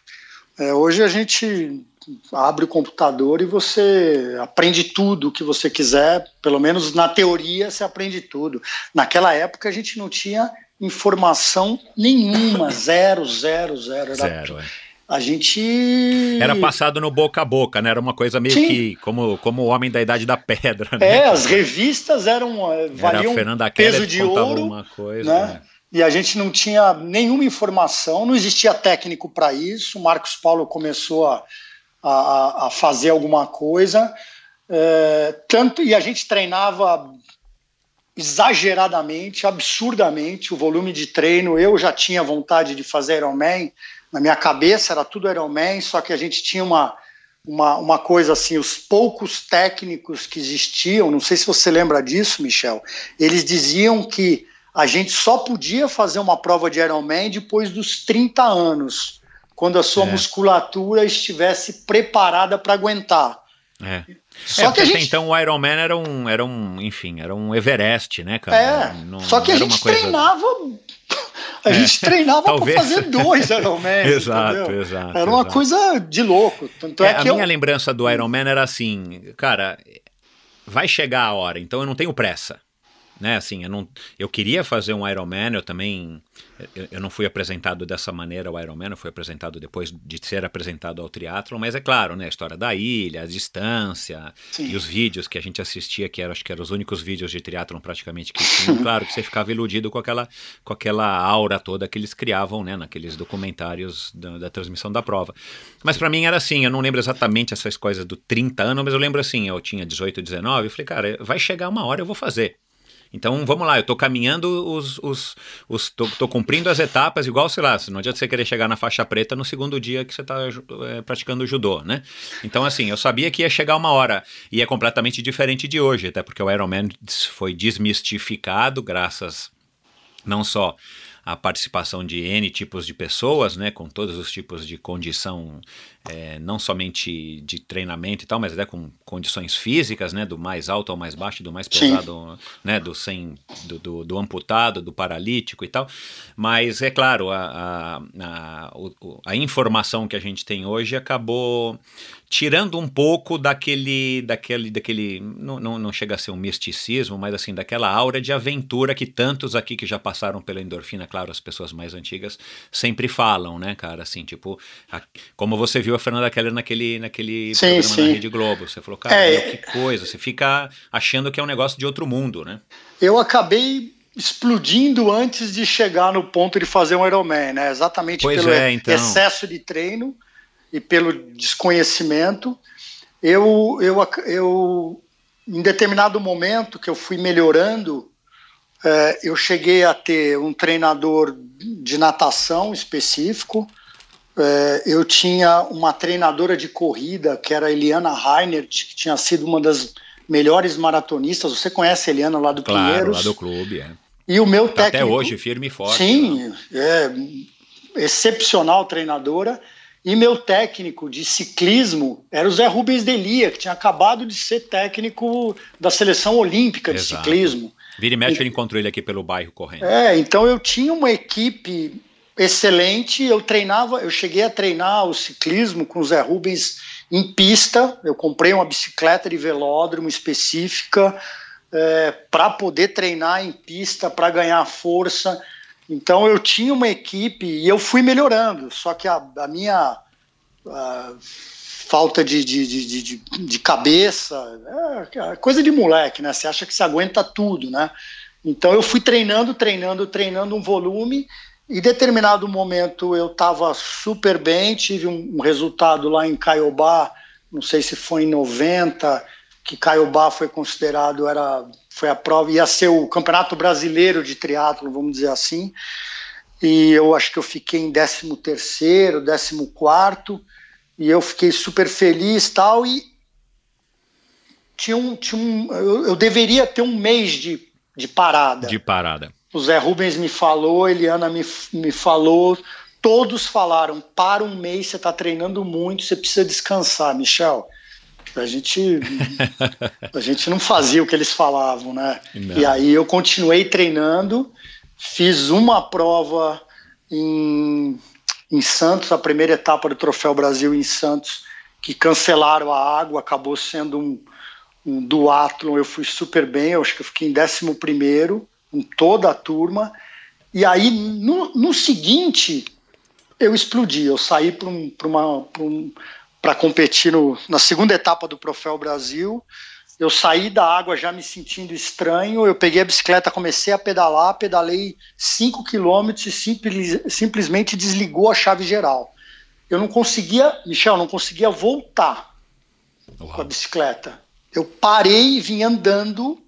É, hoje a gente abre o computador e você aprende tudo o que você quiser, pelo menos na teoria você aprende tudo. Naquela época a gente não tinha informação nenhuma, zero, zero, zero. Era, zero, é. A gente. Era passado no boca a boca, né? Era uma coisa meio Sim. que como, como o homem da idade da pedra, né? É, as revistas eram. Eh, valiam Era peso de ouro. Uma coisa, né? né? E a gente não tinha nenhuma informação, não existia técnico para isso. O Marcos Paulo começou a a, a fazer alguma coisa. É, tanto e a gente treinava exageradamente, absurdamente o volume de treino. Eu já tinha vontade de fazer Ironman, na minha cabeça era tudo Ironman, só que a gente tinha uma, uma, uma coisa assim, os poucos técnicos que existiam, não sei se você lembra disso, Michel, eles diziam que a gente só podia fazer uma prova de Ironman depois dos 30 anos quando a sua é. musculatura estivesse preparada para aguentar. É. Só é, que a gente... então o Iron Man era um, era um, enfim, era um Everest, né, cara? É. Não, só que a gente coisa... treinava a gente é, treinava para fazer dois Ironman. exato, entendeu? exato. Era uma exato. coisa de louco. Tanto é, é a minha eu... lembrança do Iron Man era assim, cara, vai chegar a hora, então eu não tenho pressa né? Assim, eu não, eu queria fazer um Ironman, eu também, eu, eu, não fui apresentado dessa maneira ao Ironman, eu fui apresentado depois de ser apresentado ao triatlo, mas é claro, né? A história da ilha, a distância Sim. e os vídeos que a gente assistia, que eram, acho que eram os únicos vídeos de triatlon praticamente que tinham, claro que você ficava iludido com aquela, com aquela aura toda que eles criavam, né? Naqueles documentários da, da transmissão da prova. Mas para mim era assim, eu não lembro exatamente essas coisas do 30 anos, mas eu lembro assim, eu tinha 18, 19, eu falei, cara, vai chegar uma hora eu vou fazer. Então vamos lá, eu estou caminhando os. os, os tô, tô, cumprindo as etapas, igual, sei lá, não adianta você querer chegar na faixa preta no segundo dia que você está é, praticando judô, né? Então, assim, eu sabia que ia chegar uma hora. E é completamente diferente de hoje, até porque o Ironman foi desmistificado, graças não só a participação de N tipos de pessoas, né, com todos os tipos de condição, é, não somente de treinamento e tal, mas até com condições físicas, né, do mais alto ao mais baixo, do mais pesado, né, do sem, do, do, do, amputado, do paralítico e tal. Mas é claro, a, a, a, a informação que a gente tem hoje acabou tirando um pouco daquele, daquele, daquele não, não, não chega a ser um misticismo, mas assim, daquela aura de aventura que tantos aqui que já passaram pela endorfina, claro, as pessoas mais antigas sempre falam, né, cara, assim, tipo, a, como você viu a Fernanda Keller naquele, naquele Sim, programa sim. na Rede Globo. Você falou, cara, É. meu, que coisa. Você fica achando que é um negócio de outro mundo, né? Eu acabei explodindo antes de chegar no ponto de fazer um Ironman, né? Exatamente Pois pelo é, então. excesso de treino e pelo desconhecimento. Eu, eu, eu, em determinado momento que eu fui melhorando, eh, eu cheguei a ter um treinador de natação específico. Eh, eu tinha uma treinadora de corrida, que era a Eliana Reinert, que tinha sido uma das melhores maratonistas. Você conhece a Eliana lá do Claro, Pinheiros? lá do clube. É. E o meu Tá técnico. até hoje firme e forte. Sim, né? é excepcional treinadora. E meu técnico de ciclismo era o Zé Rubens Delia, que tinha acabado de ser técnico da seleção olímpica de Exato. ciclismo. Vira e mexe, eu encontro ele aqui pelo bairro correndo. É, então eu tinha uma equipe excelente. Eu treinava, eu cheguei a treinar o ciclismo com o Zé Rubens em pista. Eu comprei uma bicicleta de velódromo específica para poder treinar em pista, para ganhar força. Então eu tinha uma equipe e eu fui melhorando. Só que a, a minha a falta de, de, de, de, de cabeça é coisa de moleque, né? Você acha que você aguenta tudo, né? Então eu fui treinando, treinando, treinando um volume. E em determinado momento eu estava super bem, tive um, um resultado lá em Caiobá, não sei se foi em 90, que Caiobá foi considerado era foi a prova ia ser o campeonato brasileiro de triatlo, vamos dizer assim. E eu acho que eu fiquei em 13 terceiro, 14 quarto, e eu fiquei super feliz tal e tinha um, tinha um eu, eu deveria ter um mês de, de parada. De parada. O Zé Rubens me falou, Eliana me, me falou, todos falaram: para um mês, você está treinando muito, você precisa descansar, Michel. A gente, a gente não fazia o que eles falavam, né? Não. E aí eu continuei treinando, fiz uma prova em, em Santos, a primeira etapa do Troféu Brasil em Santos, que cancelaram a água, acabou sendo um, um duatlon, eu fui super bem, eu acho que eu fiquei em 11 primeiro, com toda a turma. E aí, no, no seguinte, eu explodi. Eu saí para um, uma. Pra um, para competir no, na segunda etapa do Troféu Brasil. Eu saí da água já me sentindo estranho. Eu peguei a bicicleta, comecei a pedalar, pedalei 5 quilômetros e simples, simplesmente desligou a chave geral. Eu não conseguia, Michel, não conseguia voltar Uau. com a bicicleta. Eu parei e vim andando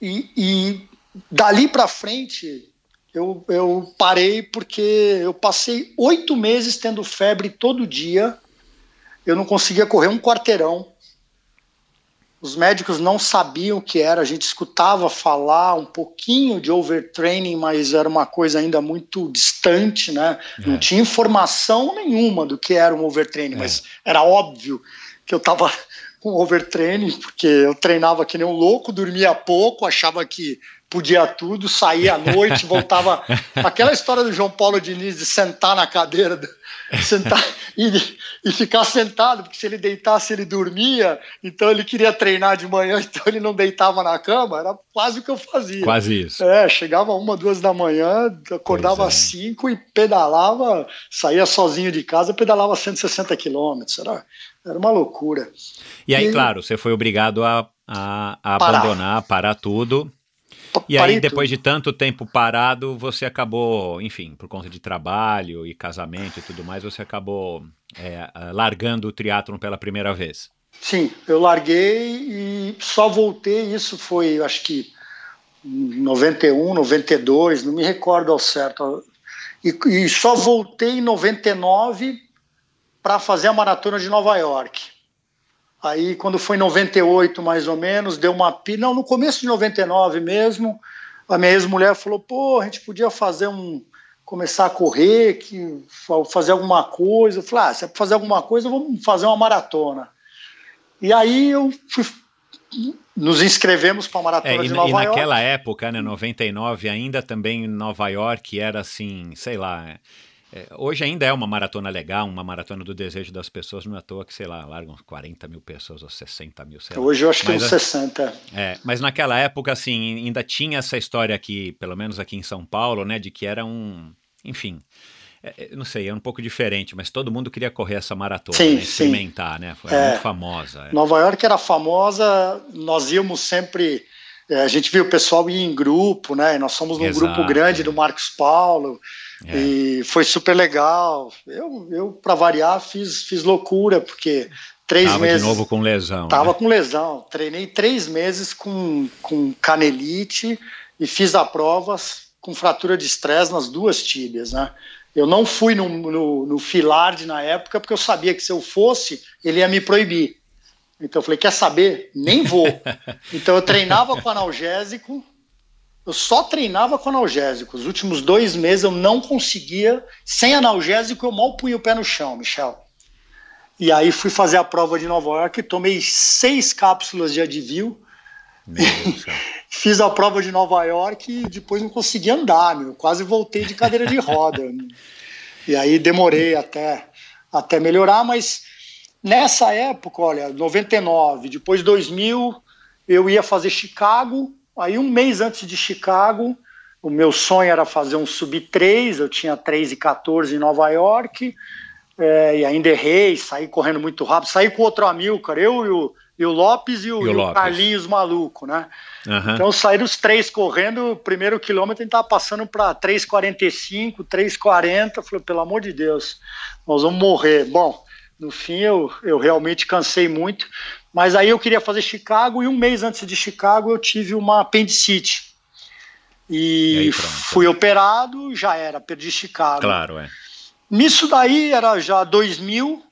e, e dali para frente eu, eu parei porque eu passei oito meses tendo febre todo dia. Eu não conseguia correr um quarteirão. Os médicos não sabiam o que era. A gente escutava falar um pouquinho de overtraining, mas era uma coisa ainda muito distante, né? É. Não tinha informação nenhuma do que era um overtraining, é. mas era óbvio que eu estava com overtraining, porque eu treinava que nem um louco, dormia pouco, achava que podia tudo, saía à noite, voltava. Aquela história do João Paulo Diniz de sentar na cadeira, do, sentar e, e, ficar sentado, porque se ele deitasse, ele dormia, então ele queria treinar de manhã, então ele não deitava na cama, era quase o que eu fazia. Quase isso. É, chegava uma, duas da manhã, acordava às é. cinco e pedalava, saía sozinho de casa, pedalava 160 quilômetros, era, era uma loucura. E aí, e, claro, você foi obrigado a, a, a parar. abandonar, parar tudo. E aí, depois de tanto tempo parado, você acabou, enfim, por conta de trabalho e casamento e tudo mais, você acabou é, largando o triatlon pela primeira vez. Sim, eu larguei e só voltei, isso foi, acho que 91, 92, não me recordo ao certo. E, e só voltei em 99 para fazer a maratona de Nova York. Aí, quando foi em 98, mais ou menos, deu uma. Não, no começo de 99 mesmo, a minha ex-mulher falou: pô, a gente podia fazer um. começar a correr, que, fazer alguma coisa. Eu falei: ah, se é para fazer alguma coisa, vamos fazer uma maratona. E aí eu fui, nos inscrevemos para a maratona é, e, de Nova e York. E naquela época, né, 99, ainda também em Nova York era assim, sei lá. É, hoje ainda é uma maratona legal, uma maratona do desejo das pessoas, não é à toa que, sei lá, largam 40 mil pessoas ou 60 mil, sei lá. Hoje eu acho que uns 60. É, mas naquela época, assim, ainda tinha essa história aqui, pelo menos aqui em São Paulo, né, de que era um, enfim, é, não sei, é um pouco diferente, mas todo mundo queria correr essa maratona, sim, né? experimentar, sim. né? Foi é, muito famosa. É. Nova York era famosa, nós íamos sempre. É, a gente viu o pessoal ir em grupo, né? Nós somos um Exato, grupo grande do Marcos Paulo. E foi super legal. Eu, eu para variar, fiz, fiz loucura, porque três tava meses. de novo com lesão. Tava né? com lesão. Treinei três meses com, com canelite e fiz a prova com fratura de estresse nas duas tíbias, né? Eu não fui no, no, no Filard na época porque eu sabia que se eu fosse, ele ia me proibir. Então eu falei, quer saber? Nem vou. então eu treinava com analgésico, eu só treinava com analgésico. Os últimos dois meses eu não conseguia, sem analgésico eu mal punha o pé no chão, Michel. E aí fui fazer a prova de Nova York, tomei seis cápsulas de Advil, fiz a prova de Nova York e depois não consegui andar, meu. quase voltei de cadeira de roda. e aí demorei até, até melhorar, mas nessa época, olha, 99, depois 2000, eu ia fazer Chicago, aí um mês antes de Chicago, o meu sonho era fazer um sub-3, eu tinha 3 e 14 em Nova York, é, e ainda errei, saí correndo muito rápido, saí com outro amigo, cara, eu e o, e o Lopes e o, e o, e o. Carlinhos maluco, né? Uhum. Então saíram os três correndo, o primeiro quilômetro a gente tava passando para 3,45, 3,40, falei, pelo amor de Deus, nós vamos morrer. Bom, no fim eu, eu realmente cansei muito, mas aí eu queria fazer Chicago e um mês antes de Chicago eu tive uma apendicite. E, E aí, fui operado, já era, perdi Chicago. Claro, é. Nisso daí era já 2000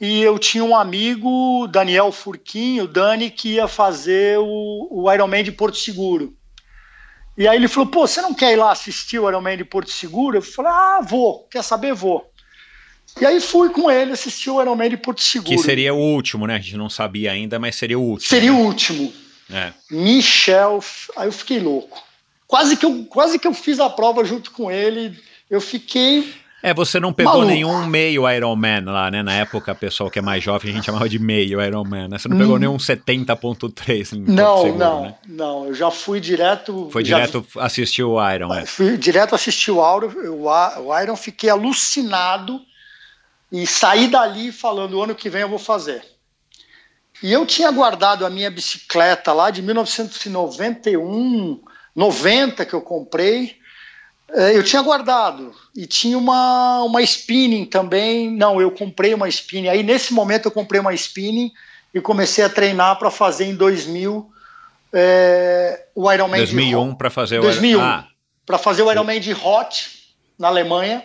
e eu tinha um amigo, Daniel Furquinho, Dani, que ia fazer o, o Ironman de Porto Seguro. E aí ele falou, pô, você não quer ir lá assistir o Ironman de Porto Seguro? Eu falei, ah, vou, quer saber, vou. E aí fui com ele assistir o Ironman de Porto Seguro. Que seria o último, né? A gente não sabia ainda, mas seria o último. Seria né? o último. É. Michel, aí eu fiquei louco. Quase que eu, quase que eu fiz a prova junto com ele. Eu fiquei É, você não pegou Maluco. nenhum meio Ironman lá, né? Na época, o pessoal que é mais jovem, a gente chamava de meio Ironman, né? Você não pegou nenhum 70.3 em Porto Hum. Não, Seguro, não, né? não. Eu já fui direto. Foi direto assistir o Iron, é. Fui direto assistir o Iron, o Iron, fiquei alucinado e saí dali falando: o ano que vem eu vou fazer. E eu tinha guardado a minha bicicleta lá de 1991, 90 que eu comprei. eh, Eu tinha guardado e tinha uma, uma spinning também. Não, eu comprei uma spinning. Aí nesse momento eu comprei uma spinning e comecei a treinar para fazer em 2000 eh, o Ironman de 2001 para fazer o 2001 Ah, para fazer o Ironman de Hot na Alemanha.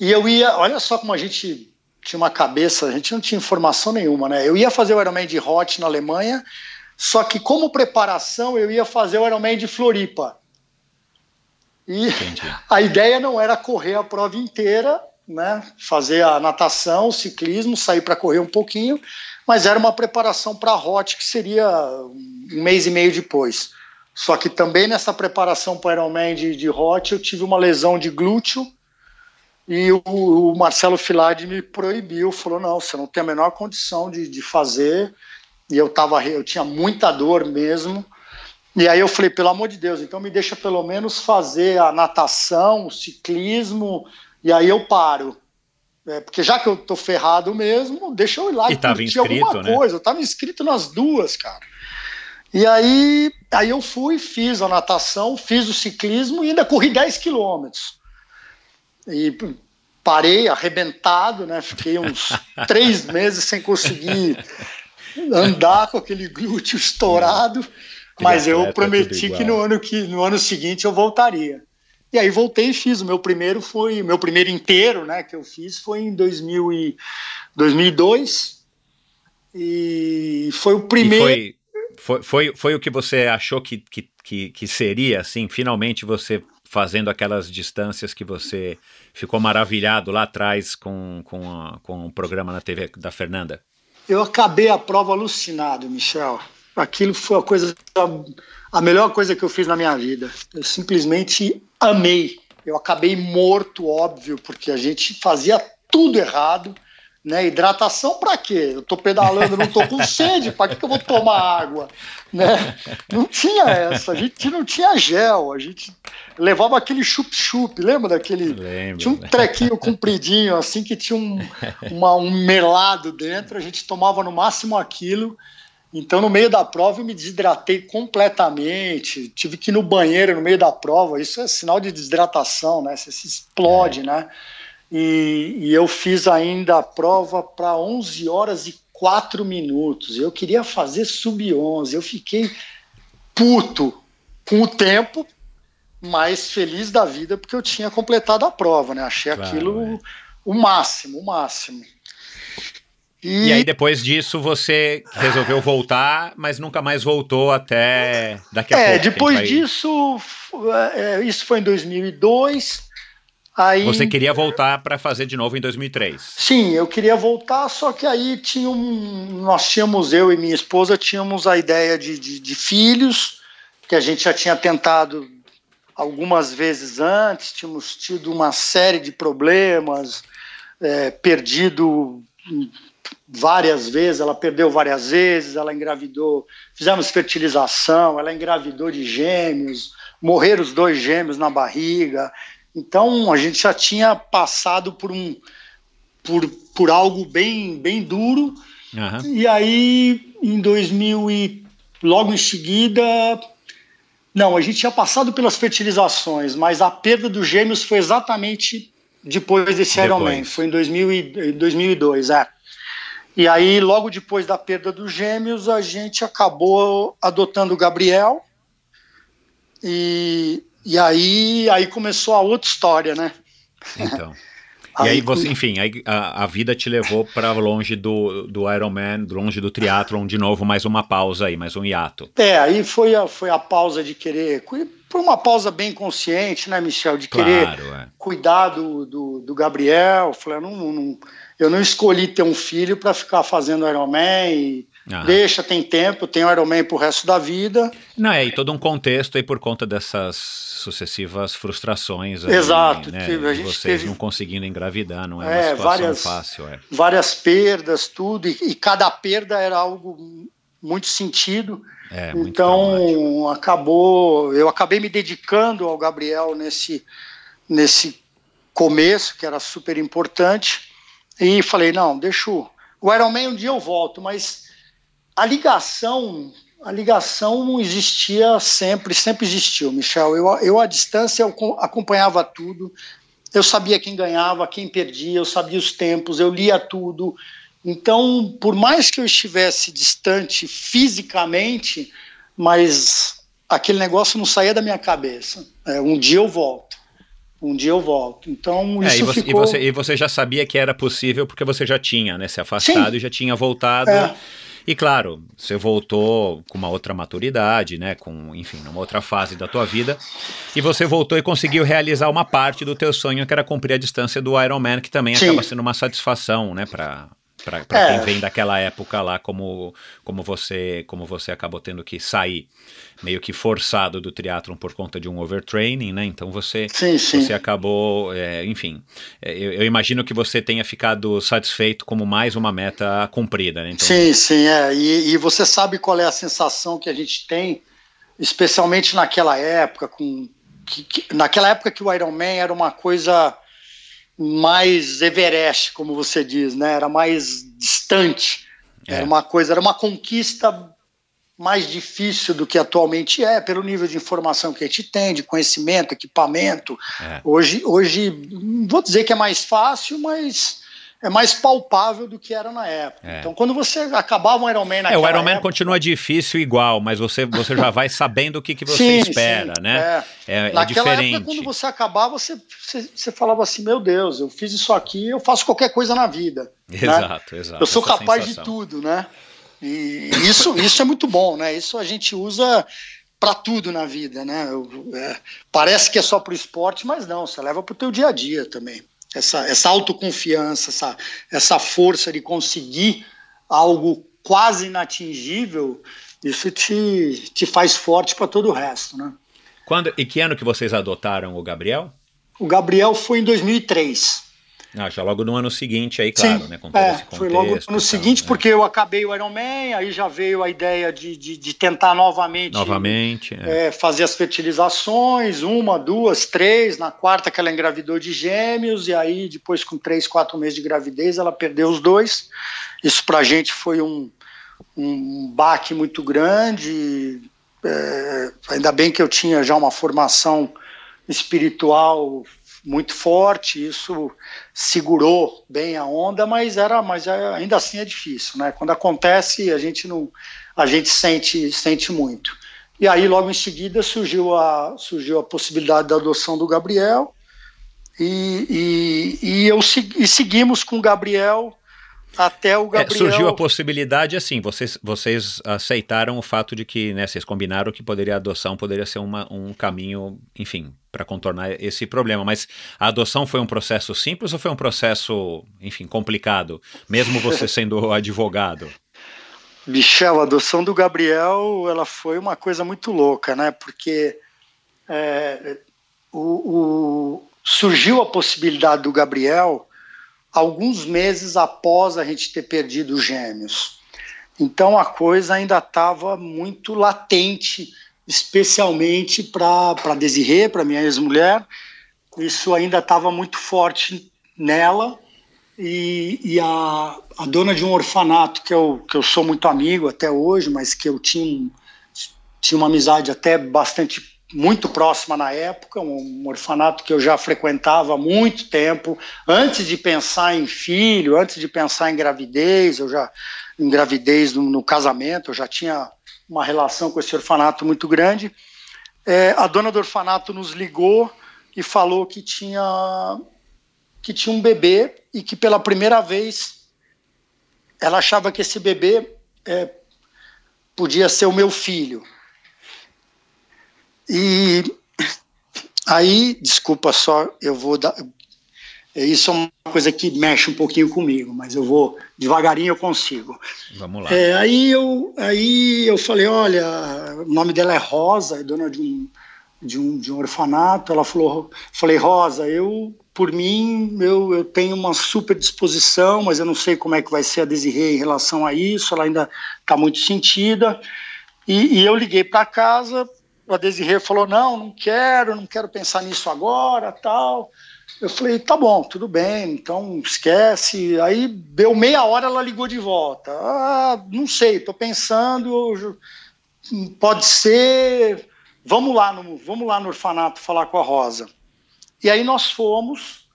E eu ia, olha só como a gente tinha uma cabeça, a gente não tinha informação nenhuma, né? Eu ia fazer o Ironman de Hot na Alemanha, só que como preparação eu ia fazer o Ironman de Floripa. E entendi. a ideia não era correr a prova inteira, né? Fazer a natação, o ciclismo, sair para correr um pouquinho, mas era uma preparação para a Hot que seria um mês e meio depois. Só que também nessa preparação para Ironman de, de Hot eu tive uma lesão de glúteo e o, o Marcelo Filade me proibiu, falou não, você não tem a menor condição de, de fazer. E eu tava, eu tinha muita dor mesmo. E aí eu falei, pelo amor de Deus, então me deixa pelo menos fazer a natação, o ciclismo, e aí eu paro. É, porque já que eu tô ferrado mesmo, deixa eu ir lá E e, tava curtir inscrito, alguma né? coisa. Eu tava inscrito nas duas, cara. E aí, aí eu fui, fiz a natação, fiz o ciclismo e ainda corri 10 quilômetros. E parei arrebentado, né? Fiquei uns três meses sem conseguir andar com aquele glúteo estourado. Mas eu Triatleta, prometi que no ano, que no ano seguinte eu voltaria. E aí voltei e fiz. O meu primeiro foi, meu primeiro inteiro, né, que eu fiz foi em 2000 e, 2002. E foi o primeiro. foi, foi, foi, foi o que você achou que, que, que, que seria, assim, finalmente você fazendo aquelas distâncias que você ficou maravilhado lá atrás com, com, a- com o programa na TV da Fernanda? Eu acabei a prova alucinado, Michel. Aquilo foi a coisa, a melhor coisa que eu fiz na minha vida. Eu simplesmente amei. Eu acabei morto, óbvio, porque a gente fazia tudo errado. Né? Hidratação para quê? Eu tô pedalando, não tô com sede, para que, que eu vou tomar água? Né? Não tinha essa, a gente não tinha gel, a gente levava aquele chup-chup, lembra daquele? Lembro. Tinha um trequinho compridinho, assim, que tinha um, uma, um melado dentro, a gente tomava no máximo aquilo. Então, no meio da prova, eu me desidratei completamente, tive que ir no banheiro no meio da prova, isso é sinal de desidratação, né? Você se explode, é. né? E, e, eu fiz ainda a prova para 11 horas e 4 minutos. Eu queria fazer sub-11. Eu fiquei puto com o tempo, mas feliz da vida porque eu tinha completado a prova, né? Achei claro, aquilo é. o máximo, o máximo. E... e... aí depois disso você resolveu voltar, mas nunca mais voltou até daqui a é, pouco. É, depois disso, é, isso foi em 2002. Aí, Você queria voltar para fazer de novo em 2003? Sim, eu queria voltar, só que aí tinha um, nós tínhamos, eu e minha esposa, tínhamos a ideia de, de, de filhos, que a gente já tinha tentado algumas vezes antes, tínhamos tido uma série de problemas, é, perdido várias vezes, ela perdeu várias vezes, ela engravidou, fizemos fertilização, ela engravidou de gêmeos, morreram os dois gêmeos na barriga. Então a gente já tinha passado por um por, por algo bem bem duro. Uhum. E aí em 2000 e logo em seguida não, a gente tinha passado pelas fertilizações, mas a perda dos gêmeos foi exatamente depois desse Ironman, foi em 2000 e, 2002, é. E aí, logo depois da perda dos gêmeos, a gente acabou adotando o Gabriel. E e aí, aí começou a outra história, né? Então. E aí, aí você, enfim, aí a, a vida te levou para longe do, do Ironman, longe do triatlon, de novo, mais uma pausa aí, mais um hiato. É, aí foi a, foi a pausa de querer, foi uma pausa bem consciente, né, Michel, de querer claro, é. cuidar do, do, do, Gabriel. Falei, não, não, eu não escolhi ter um filho para ficar fazendo Ironman e Deixa, tem tempo, tem o Ironman pro resto da vida. Não, é, e todo um contexto aí por conta dessas sucessivas frustrações. Aí, Exato. Né, a gente vocês teve... não conseguindo engravidar, não é, é uma situação várias, fácil. É. Várias perdas, tudo, e, e, cada perda era algo muito sentido. É, muito então, traumático. acabou, eu acabei me dedicando ao Gabriel nesse, nesse começo, que era super importante, e falei, não, deixa o... O Ironman um dia eu volto, mas a ligação a ligação existia sempre, sempre existiu, Michel. Eu, eu à distância eu acompanhava tudo, eu sabia quem ganhava, quem perdia, eu sabia os tempos, eu lia tudo. Então, por mais que eu estivesse distante fisicamente, mas aquele negócio não saía da minha cabeça. É, um dia eu volto. Um dia eu volto. Então, é, isso e você, ficou... e, você, e você já sabia que era possível porque você já tinha né, se afastado Sim. e já tinha voltado. É. E claro, você voltou com uma outra maturidade, né, com, enfim, numa outra fase da tua vida, e você voltou e conseguiu realizar uma parte do teu sonho, que era cumprir a distância do Ironman, que também Sim. acaba sendo uma satisfação, né, para para é. quem vem daquela época lá, como, como você como você acabou tendo que sair meio que forçado do triatlon por conta de um overtraining, né? Então você sim, sim. você acabou, é, enfim, é, eu, eu, imagino que você tenha ficado satisfeito como mais uma meta cumprida, né? Então, sim, sim, é. E, e você sabe qual é a sensação que a gente tem, especialmente naquela época, com que, que, naquela época que o Ironman era uma coisa mais Everest, como você diz, né? Era mais distante. É. Era uma coisa, era uma conquista mais difícil do que atualmente é, pelo nível de informação que a gente tem, de conhecimento, equipamento. É. Hoje, hoje, vou dizer que é mais fácil, mas é mais palpável do que era na época. É. Então, quando você acabava um Ironman naquela É, o Ironman época, continua difícil igual, mas você, você já vai sabendo o que, que você sim, espera, sim, né? É, é, é naquela diferente. época, quando você acabava, você, você, você, falava assim, meu Deus, eu fiz isso aqui, eu faço qualquer coisa na vida. Exato, né? exato. Eu sou capaz sensação. de tudo, né? E isso, isso é muito bom, né? Isso a gente usa para tudo na vida, né? Eu, é, parece que é só para o esporte, mas não, você leva para o teu dia a dia também essa, essa autoconfiança, essa, essa força de conseguir algo quase inatingível, isso te, te faz forte para todo o resto, né? Quando, e que ano que vocês adotaram o Gabriel? O Gabriel foi em 2003. Ah, já logo no ano seguinte aí, claro, Sim, né? Com todo é, esse contexto, foi logo no ano seguinte, né? porque eu acabei o Ironman, aí já veio a ideia de, de, de tentar novamente, novamente é. É, fazer as fertilizações, uma, duas, três, na quarta que ela engravidou de gêmeos, e aí depois com três, quatro meses de gravidez ela perdeu os dois. Isso pra gente foi um, um baque muito grande, é, ainda bem que eu tinha já uma formação espiritual muito forte, isso segurou bem a onda, mas era, mas é, ainda assim é difícil, né? Quando acontece, a gente não, a gente sente, sente muito. E aí logo em seguida surgiu a, surgiu a possibilidade da adoção do Gabriel e, e, e eu e seguimos com o Gabriel até o é, Gabriel. É, surgiu a possibilidade assim, vocês, vocês aceitaram o fato de que, né, vocês combinaram que poderia a adoção poderia ser uma, um caminho, enfim, para contornar esse problema. Mas a adoção foi um processo simples ou foi um processo, enfim, complicado, mesmo você sendo advogado? Michel, a adoção do Gabriel, ela foi uma coisa muito louca, né? Porque é, o, o, surgiu a possibilidade do Gabriel alguns meses após a gente ter perdido os gêmeos. Então a coisa ainda estava muito latente, especialmente para Desirê, para minha ex-mulher. Isso ainda estava muito forte nela. E, e a, a, dona de um orfanato, que eu, que eu sou muito amigo até hoje, mas que eu tinha, tinha uma amizade até bastante muito próxima na época, um orfanato que eu já frequentava há muito tempo, antes de pensar em filho, antes de pensar em gravidez, eu já em gravidez no, no casamento, eu já tinha uma relação com esse orfanato muito grande. É, a dona do orfanato nos ligou e falou que tinha que tinha um bebê e que pela primeira vez ela achava que esse bebê é, podia ser o meu filho. E aí, desculpa só, eu vou dar. Isso é uma coisa que mexe um pouquinho comigo, mas eu vou devagarinho eu consigo. Vamos lá. É, aí, eu, aí eu falei, olha, o nome dela é Rosa, é dona de um, de um, de um orfanato. Ela falou, falei, Rosa, eu por mim eu, eu tenho uma super disposição, mas eu não sei como é que vai ser a Desirê em relação a isso. Ela ainda está muito sentida. E, e eu liguei para casa a Desirê falou, não, não quero, não quero pensar nisso agora, tal. Eu falei, tá bom, tudo bem, então esquece. Aí deu meia hora, ela ligou de volta. Ah, não sei, tô pensando, pode ser. Vamos lá no, vamos lá no orfanato falar com a Rosa. E aí nós fomos,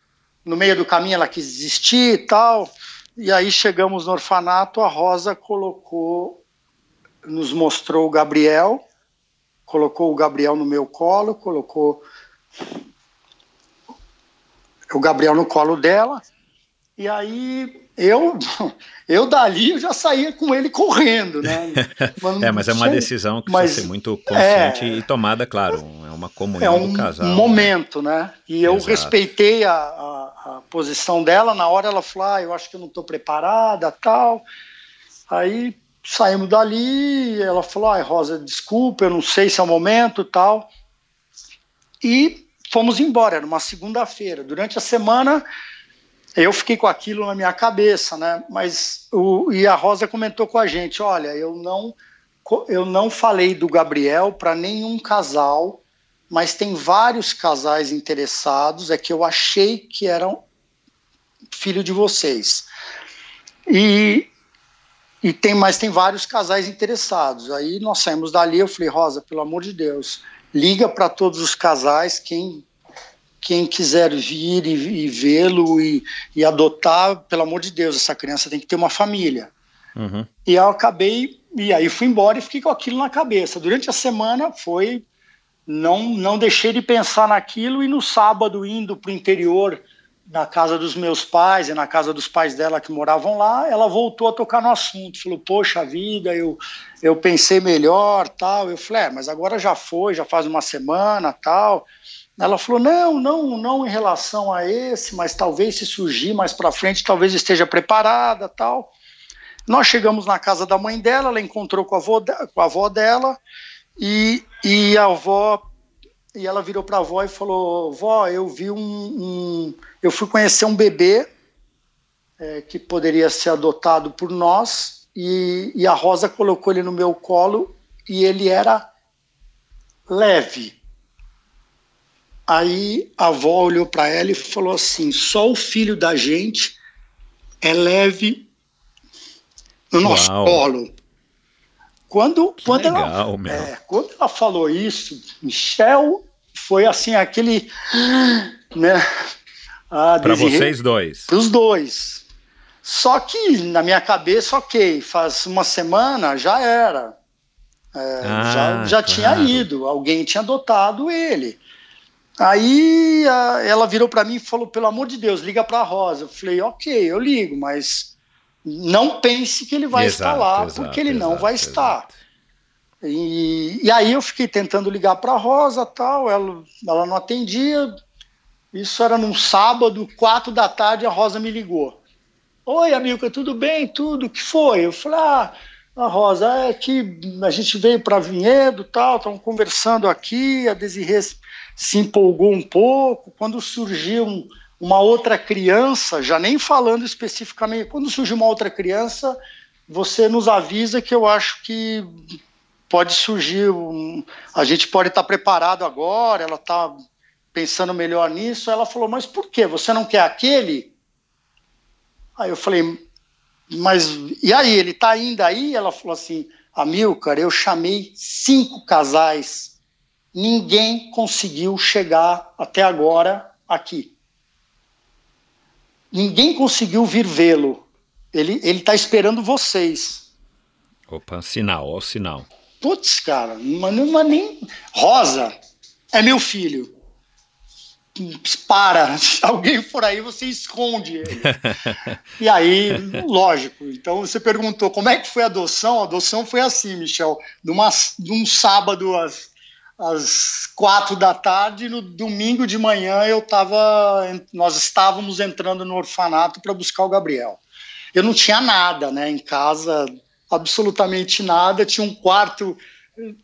no meio do caminho ela quis desistir e tal. E aí chegamos no orfanato, a Rosa colocou, nos mostrou o Gabriel, colocou o Gabriel no meu colo, colocou o Gabriel no colo dela, e aí eu, eu dali eu já saía com ele correndo, né? é, mas é uma decisão que mas, precisa ser muito consciente é, e tomada, claro, é uma comunhão é um do casal. Né? momento, né? né? E eu Exato. respeitei a, a, a, posição dela, na hora ela falou, ah, eu acho que eu não estou preparada, tal. Aí saímos dali, ela falou, ai Rosa, desculpa, eu não sei se é o momento tal. E fomos embora, era uma segunda-feira. Durante a semana eu fiquei com aquilo na minha cabeça, né? Mas o, e a Rosa comentou com a gente, olha, eu não eu não falei do Gabriel para nenhum casal, mas tem vários casais interessados, é que eu achei que eram filho de vocês. E e tem, mas tem vários casais interessados. Aí nós saímos dali, eu falei, Rosa, pelo amor de Deus, liga para todos os casais, quem quem quiser vir e, e vê-lo e, e, adotar, pelo amor de Deus, essa criança tem que ter uma família. Uhum. E eu acabei, e aí fui embora e fiquei com aquilo na cabeça. Durante a semana foi, não, não deixei de pensar naquilo e no sábado indo para o interior na casa dos meus pais e na casa dos pais dela que moravam lá, ela voltou a tocar no assunto, falou, poxa vida, eu, eu pensei melhor, tal, eu falei, é, mas agora já foi, já faz uma semana, tal, ela falou, não, não, não em relação a esse, mas talvez se surgir mais para frente, talvez esteja preparada, tal, nós chegamos na casa da mãe dela, ela encontrou com a avó, com a avó dela, e, e a avó e ela virou para a avó e falou: Vó, eu vi um, um eu fui conhecer um bebê é, que poderia ser adotado por nós e, e a Rosa colocou ele no meu colo e ele era leve. Aí a avó olhou para ela e falou assim: só o filho da gente é leve no nosso Uau. colo. Quando, Que quando, legal, ela, é, quando ela falou isso, Michel foi assim aquele, né? Para vocês dois. para os dois. Só que na minha cabeça, ok, faz uma semana já era. É, Ah, já já tinha claro. ido, alguém tinha adotado ele. Aí a- ela virou para mim e falou: pelo amor de Deus, liga para a Rosa. Eu falei: ok, eu ligo, mas não pense que ele vai estar Exato, lá, exato, porque ele não exato, vai estar. E, e aí eu fiquei tentando ligar para a Rosa, tal, ela, ela não atendia. Isso era num sábado, quatro da tarde, a Rosa me ligou. Oi, Amilca, tudo bem? Tudo? O que foi? Eu falei, ah, a Rosa, é que a gente veio para Vinhedo, tal, estamos conversando aqui, a Desirê se empolgou um pouco. Quando surgiu um- uma outra criança, já nem falando especificamente, quando surgiu uma outra criança, você nos avisa que eu acho que pode surgir, um, a gente pode estar preparado agora, ela está pensando melhor nisso. Ela falou, mas por quê? Você não quer aquele? Aí eu falei, mas e aí, ele está ainda aí? Ela falou assim, Amilcar, eu chamei cinco casais, ninguém conseguiu chegar até agora aqui. Ninguém conseguiu vir vê-lo. Ele está esperando vocês. Opa, sinal, ó o sinal. Putz, cara, mas não é nem. Rosa é meu filho. Para, se alguém for aí, você esconde ele. e aí, lógico. Então você perguntou como é que foi a adoção? A adoção foi assim, Michel. De, uma, de um sábado às, às quatro da tarde, no domingo de manhã eu tava, nós estávamos entrando no orfanato para buscar o Gabriel. Eu não tinha nada, né? Em casa, absolutamente nada. Tinha um quarto,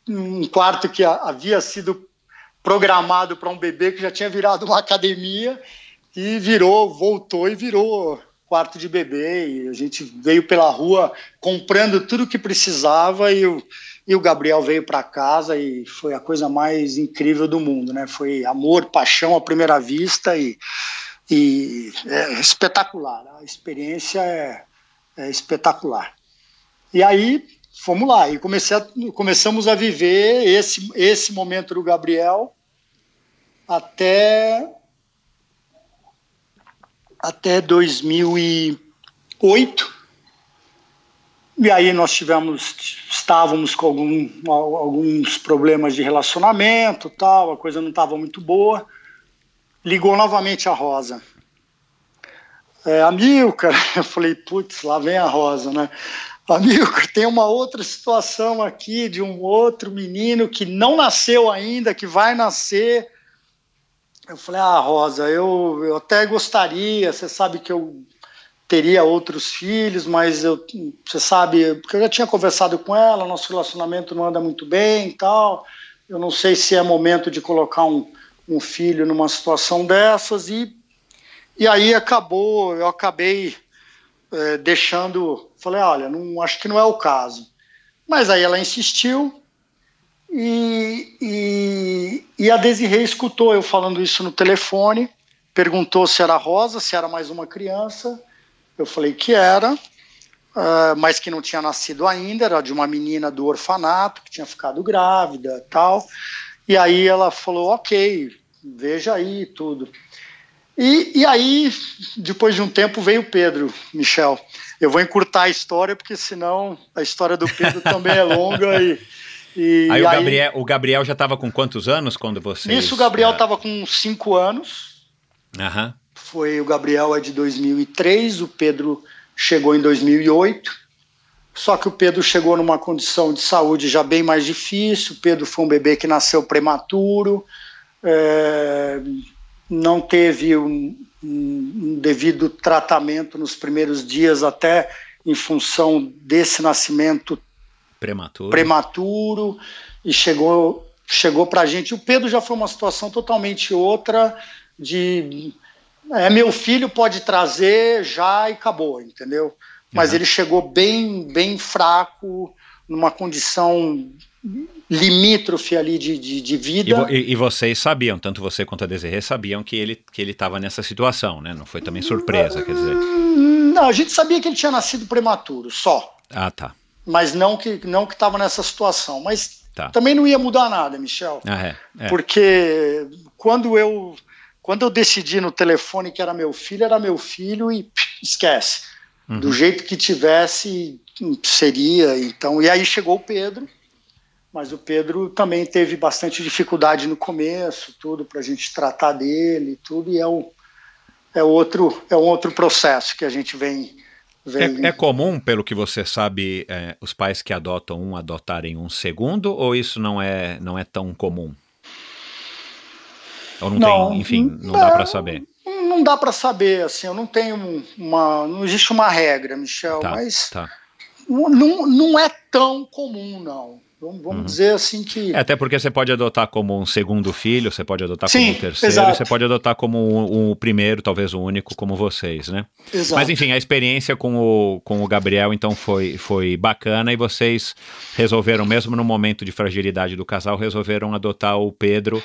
um quarto que havia sido programado para um bebê que já tinha virado uma academia e virou, voltou e virou quarto de bebê. E a gente veio pela rua comprando tudo que precisava e o, e o Gabriel veio para casa e foi a coisa mais incrível do mundo, né? Foi amor, paixão à primeira vista e, e é espetacular. A experiência é, é espetacular. E aí fomos lá e comecei a- começamos a viver esse, esse momento do Gabriel até até 2008 e aí nós tivemos estávamos com algum, al- alguns problemas de relacionamento tal a coisa não estava muito boa ligou novamente a Rosa é, Amilcar, eu falei, putz, lá vem a Rosa, né? Amilcar, tem uma outra situação aqui de um outro menino que não nasceu ainda, que vai nascer. Eu falei, ah, Rosa, eu, eu até gostaria, você sabe que eu teria outros filhos, mas eu, você sabe, porque eu já tinha conversado com ela, nosso relacionamento não anda muito bem e tal. Eu não sei se é momento de colocar um, um filho numa situação dessas e e aí acabou, eu acabei eh, deixando, falei, olha, não, acho que não é o caso. Mas aí ela insistiu e, e, e a Desirê escutou eu falando isso no telefone, perguntou se era Rosa, se era mais uma criança. Eu falei que era, ah, mas que não tinha nascido ainda, era de uma menina do orfanato que tinha ficado grávida tal. E aí ela falou, ok, veja aí tudo. E, e aí, depois de um tempo, veio o Pedro, Michel. Eu vou encurtar a história, porque senão a história do Pedro também é longa. E, e Aí, o, Gabriel, o Gabriel já estava com quantos anos quando você. Nisso o Gabriel estava com cinco anos. Aham. Foi o Gabriel é de 2003, o Pedro chegou em 2008. Só que o Pedro chegou numa condição de saúde já bem mais difícil. O Pedro foi um bebê que nasceu prematuro, é, não teve um, um- um devido tratamento nos primeiros dias, até em função desse nascimento Prematuro. prematuro, e chegou chegou para a gente. O Pedro já foi uma situação totalmente outra de é meu filho pode trazer já e acabou, entendeu? Mas uhum. ele chegou bem bem fraco, numa condição limítrofe ali de, de, de vida. E, e, vocês sabiam, tanto você quanto a Desirê sabiam que ele que ele estava nessa situação, né? Não foi também surpresa, quer dizer. Não, a gente sabia que ele tinha nascido prematuro, só. Ah, tá. Mas não que não que estava nessa situação. Mas tá. também não ia mudar nada, Michel. Ah, é, é. Porque quando eu quando eu decidi no telefone que era meu filho, era meu filho e pff, esquece. Uhum. Do jeito que tivesse, seria. Então, e aí chegou o Pedro mas o Pedro também teve bastante dificuldade no começo, tudo para a gente tratar dele, tudo, e é, o, é, outro, é um outro processo que a gente vem. vem... É, é comum, pelo que você sabe, é, os pais que adotam um adotarem um segundo, ou isso não é, não é tão comum? Ou não, não tem, enfim, não, não dá para saber? Não dá para saber, assim, eu não tenho uma. Não existe uma regra, Michel, tá, mas tá. Não, não é tão comum, não. Vamos, uhum. dizer assim que. É, até porque você pode adotar como um segundo filho, você pode adotar Sim, como um terceiro, exato. você pode adotar como um, um, primeiro, talvez o único, como vocês, né? Exato. Mas enfim, a experiência com o, com o Gabriel então foi, foi bacana e vocês resolveram, mesmo no momento de fragilidade do casal, resolveram adotar o Pedro.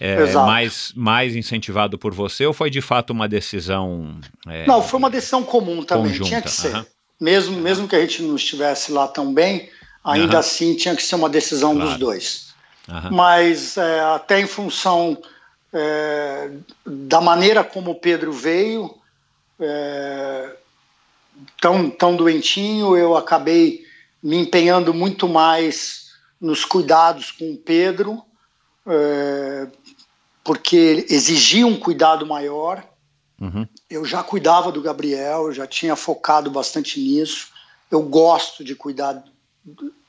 É, mais, mais incentivado por você ou foi de fato uma decisão? É, não, foi uma decisão comum também, conjunta. tinha que ser. Uhum. Mesmo, mesmo que a gente não estivesse lá tão bem, Ainda uhum. assim, tinha que ser uma decisão claro. dos dois. Uhum. Mas, é, até em função é, da maneira como o Pedro veio, é, tão, tão doentinho, eu acabei me empenhando muito mais nos cuidados com o Pedro, é, porque exigia um cuidado maior. Uhum. Eu já cuidava do Gabriel, eu já tinha focado bastante nisso. Eu gosto de cuidar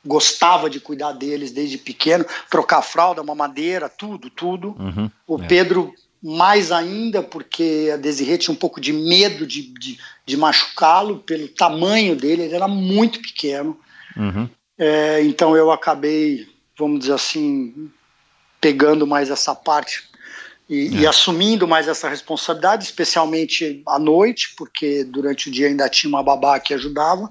gostava de cuidar deles desde pequeno, trocar fralda, mamadeira, tudo, tudo. Uhum, o é. Pedro mais ainda, porque a Desirê tinha um pouco de medo de, de, de machucá-lo pelo tamanho dele, ele era muito pequeno. Uhum. É, então eu acabei, vamos dizer assim, pegando mais essa parte e, é. e, assumindo mais essa responsabilidade, especialmente à noite, porque durante o dia ainda tinha uma babá que ajudava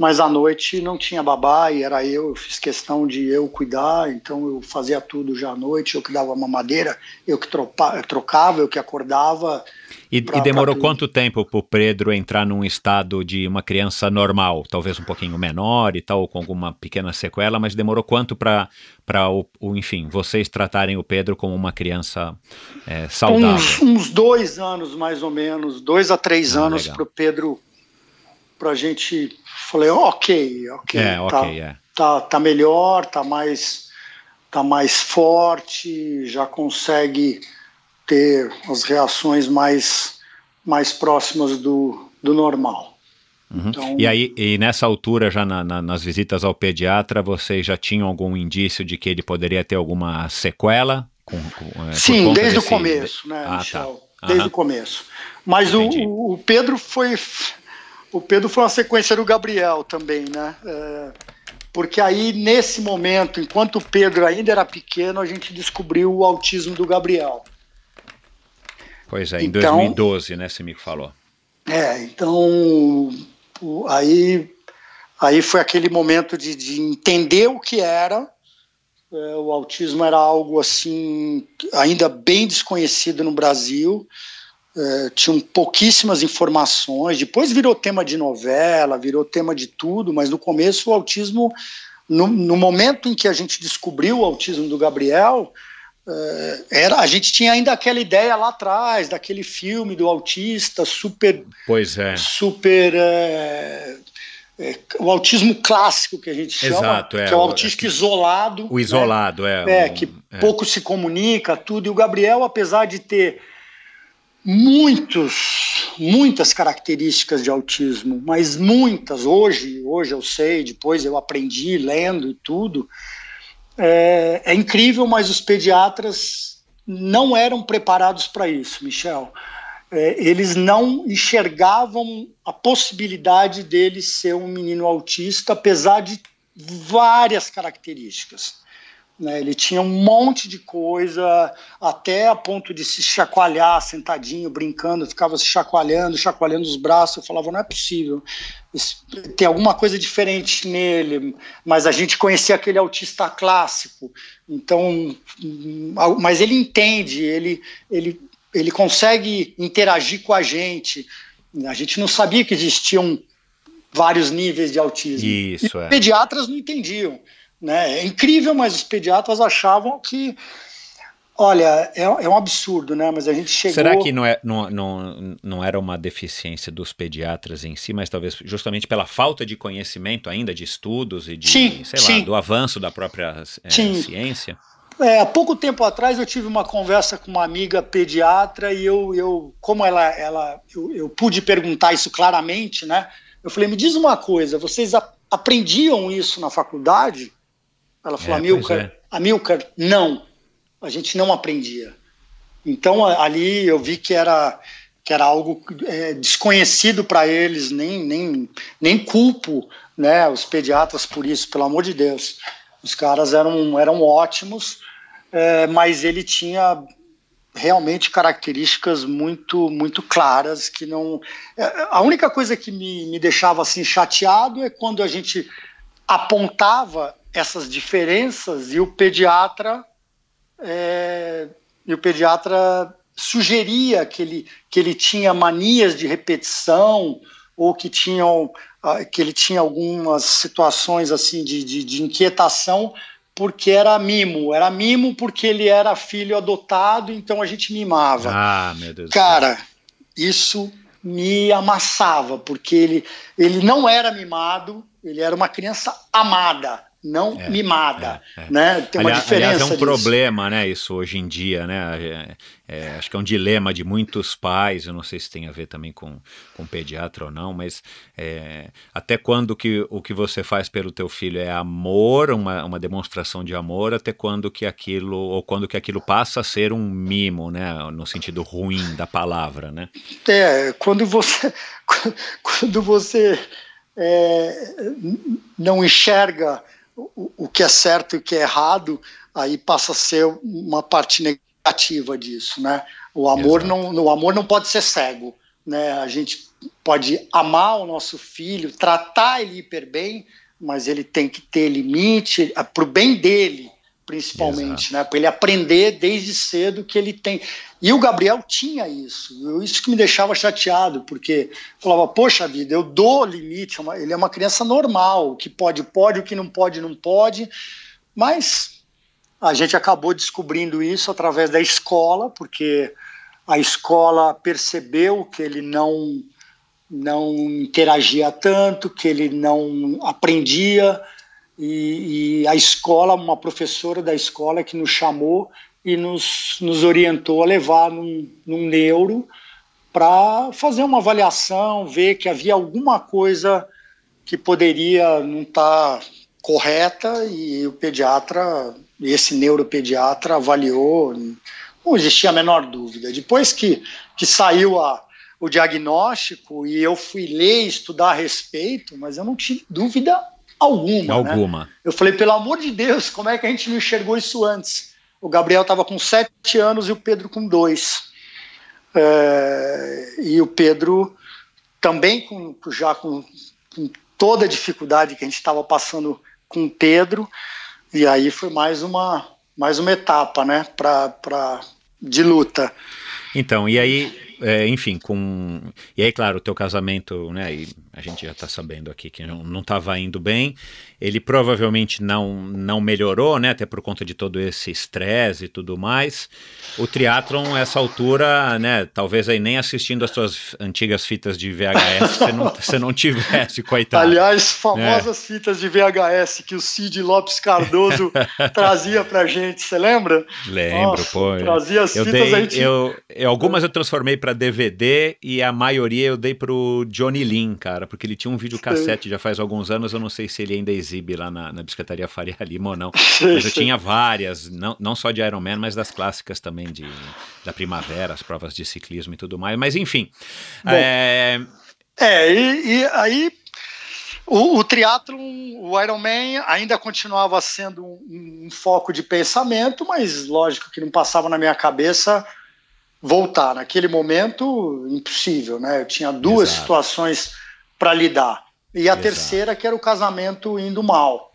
mas à noite não tinha babá e era eu, eu fiz questão de eu cuidar, então eu fazia tudo já à noite, eu que dava mamadeira, eu que tropa, trocava, eu que acordava. E, pra, e demorou quanto tempo para o Pedro entrar num estado de uma criança normal, talvez um pouquinho menor e tal, com alguma pequena sequela, mas demorou quanto para, o, o, enfim, vocês tratarem o Pedro como uma criança é, saudável? Uns, uns, dois anos mais ou menos, dois a três ah, anos para o Pedro, para a gente Falei, ok, ok. É, tá, é. Tá, tá melhor, tá mais, tá mais forte, já consegue ter as reações mais, mais próximas do, do normal. Uhum. Então, e aí, e nessa altura, já na, na, nas visitas ao pediatra, vocês já tinham algum indício de que ele poderia ter alguma sequela? Com, com, é, Sim, desde desse... o começo, né, ah, tá. Michel? Tá. Desde uhum. o começo. Mas o, o Pedro foi o Pedro foi uma sequência do Gabriel também, né? É, porque aí, nesse momento, enquanto o Pedro ainda era pequeno, a gente descobriu o autismo do Gabriel. Pois é, em então, 2012, né? Você me falou. É, então aí, aí foi aquele momento de, de entender o que era. É, o autismo era algo assim ainda bem desconhecido no Brasil é, tinham pouquíssimas informações, depois virou tema de novela, virou tema de tudo, mas no começo o autismo, no, no momento em que a gente descobriu o autismo do Gabriel, era, a gente tinha ainda aquela ideia lá atrás, daquele filme do autista super. Pois é. Super. É, é, o autismo clássico que a gente chama, Exato, é, que é o autista isolado. O isolado, né? é. É, um, que é. pouco se comunica, tudo. E o Gabriel, apesar de ter muitos, muitas características de autismo, mas muitas. Hoje, hoje eu sei, depois eu aprendi lendo e tudo. É, é incrível, mas os pediatras não eram preparados para isso, Michel. É, eles não enxergavam a possibilidade dele ser um menino autista, apesar de várias características. Né? Ele tinha um monte de coisa, até a ponto de se chacoalhar sentadinho, brincando, ficava se chacoalhando, chacoalhando os braços. Eu falava, não é possível, tem alguma coisa diferente nele. Mas a gente conhecia aquele autista clássico, então, mas ele entende, ele, ele, ele consegue interagir com a gente. A gente não sabia que existiam vários níveis de autismo. Isso, e é. pediatras não entendiam. Né? É incrível, mas os pediatras achavam que. Olha, é, é um absurdo, né? Mas a gente chegou. Será que não, é, não, não, não era uma deficiência dos pediatras em si, mas talvez justamente pela falta de conhecimento ainda, de estudos e de, sim, sei sim. lá, do avanço da própria é, ciência? É, há pouco tempo atrás eu tive uma conversa com uma amiga pediatra e eu, eu como ela, ela eu, eu pude perguntar isso claramente, né? Eu falei, me diz uma coisa, vocês aprendiam isso na faculdade? Ela falou, é, Amilcar, é. Amilcar, não, a gente não aprendia. Então ali eu vi que era que era algo é, desconhecido para eles, nem, nem, nem culpo né, os pediatras por isso, pelo amor de Deus. Os caras eram, eram ótimos, é, mas ele tinha realmente características muito muito claras que não é, a única coisa que me, me deixava assim chateado é quando a gente apontava essas diferenças e o pediatra é, e o pediatra sugeria que ele, que ele tinha manias de repetição ou que tinham ah, que ele tinha algumas situações assim de, de, de inquietação porque era mimo, era mimo porque ele era filho adotado, então a gente mimava. Ah, meu Deus. Cara, isso me amassava, porque ele, ele não era mimado, ele era uma criança amada não é, mimada, é, é. né? Tem uma diferença. Aliás, é um disso. problema, né? Isso hoje em dia, né? É, é, acho que é um dilema de muitos pais. Eu não sei se tem a ver também com, com pediatra ou não, mas é, até quando que o que você faz pelo teu filho é amor, uma, uma demonstração de amor, até quando que aquilo ou quando que aquilo passa a ser um mimo, né? No sentido ruim da palavra, né? É, quando você quando você não enxerga o, o que é certo e o que é errado, aí passa a ser uma parte negativa disso, né? O amor não, o amor não pode ser cego, né? A gente pode amar o nosso filho, tratar ele hiper bem, mas ele tem que ter limite para o bem dele, principalmente, Exato. né? Para ele aprender desde cedo que ele tem. E o Gabriel tinha isso, isso que me deixava chateado, porque falava, poxa vida, eu dou limite, é ele é uma criança normal, o que pode, pode, o que não pode, não pode, mas a gente acabou descobrindo isso através da escola, porque a escola percebeu que ele não não interagia tanto, que ele não aprendia, e, e, a escola, uma professora da escola que nos chamou e nos, nos orientou a levar num, num neuro para fazer uma avaliação, ver que havia alguma coisa que poderia não estar tá correta e o pediatra, esse neuropediatra avaliou, não existia a menor dúvida. Depois que, que saiu a, o diagnóstico e eu fui ler, estudar a respeito, mas eu não tive dúvida alguma. Alguma. Né? Eu falei, pelo amor de Deus, como é que a gente não enxergou isso antes? O Gabriel estava com sete anos e o Pedro com dois. É, e o Pedro também com, já com, com toda a dificuldade que a gente estava passando com o Pedro. E aí foi mais uma, mais uma etapa, né, pra, pra, de luta. Então, e aí é, enfim, com. E aí, claro, o teu casamento, né? E a gente já está sabendo aqui que não estava indo bem. Ele provavelmente não, não melhorou, né? Até por conta de todo esse estresse e tudo mais. O triatlon, essa altura, né? Talvez aí nem assistindo as suas antigas fitas de VHS você não, você não tivesse, coitado. Aliás, famosas né? fitas de VHS que o Cid Lopes Cardoso trazia pra gente, você lembra? Lembro, Nossa, pô. Trazia as eu fitas dei, a gente... eu, eu, Algumas eu transformei para DVD e a maioria eu dei pro Johnny Lin, cara, porque ele tinha um videocassete já faz alguns anos, eu não sei se ele ainda exibe lá na, na Biscataria Faria Lima ou não. Mas eu tinha várias, não, não só de Iron Man, mas das clássicas também de, da primavera, as provas de ciclismo e tudo mais. Mas enfim. Bom, é... é, e, e aí O, o triatlon, o Ironman ainda continuava sendo um, um, foco de pensamento, mas lógico que não passava na minha cabeça voltar. Naquele momento, impossível, né? Eu tinha duas Exato. situações para lidar. E a Exato. terceira, que era o casamento indo mal.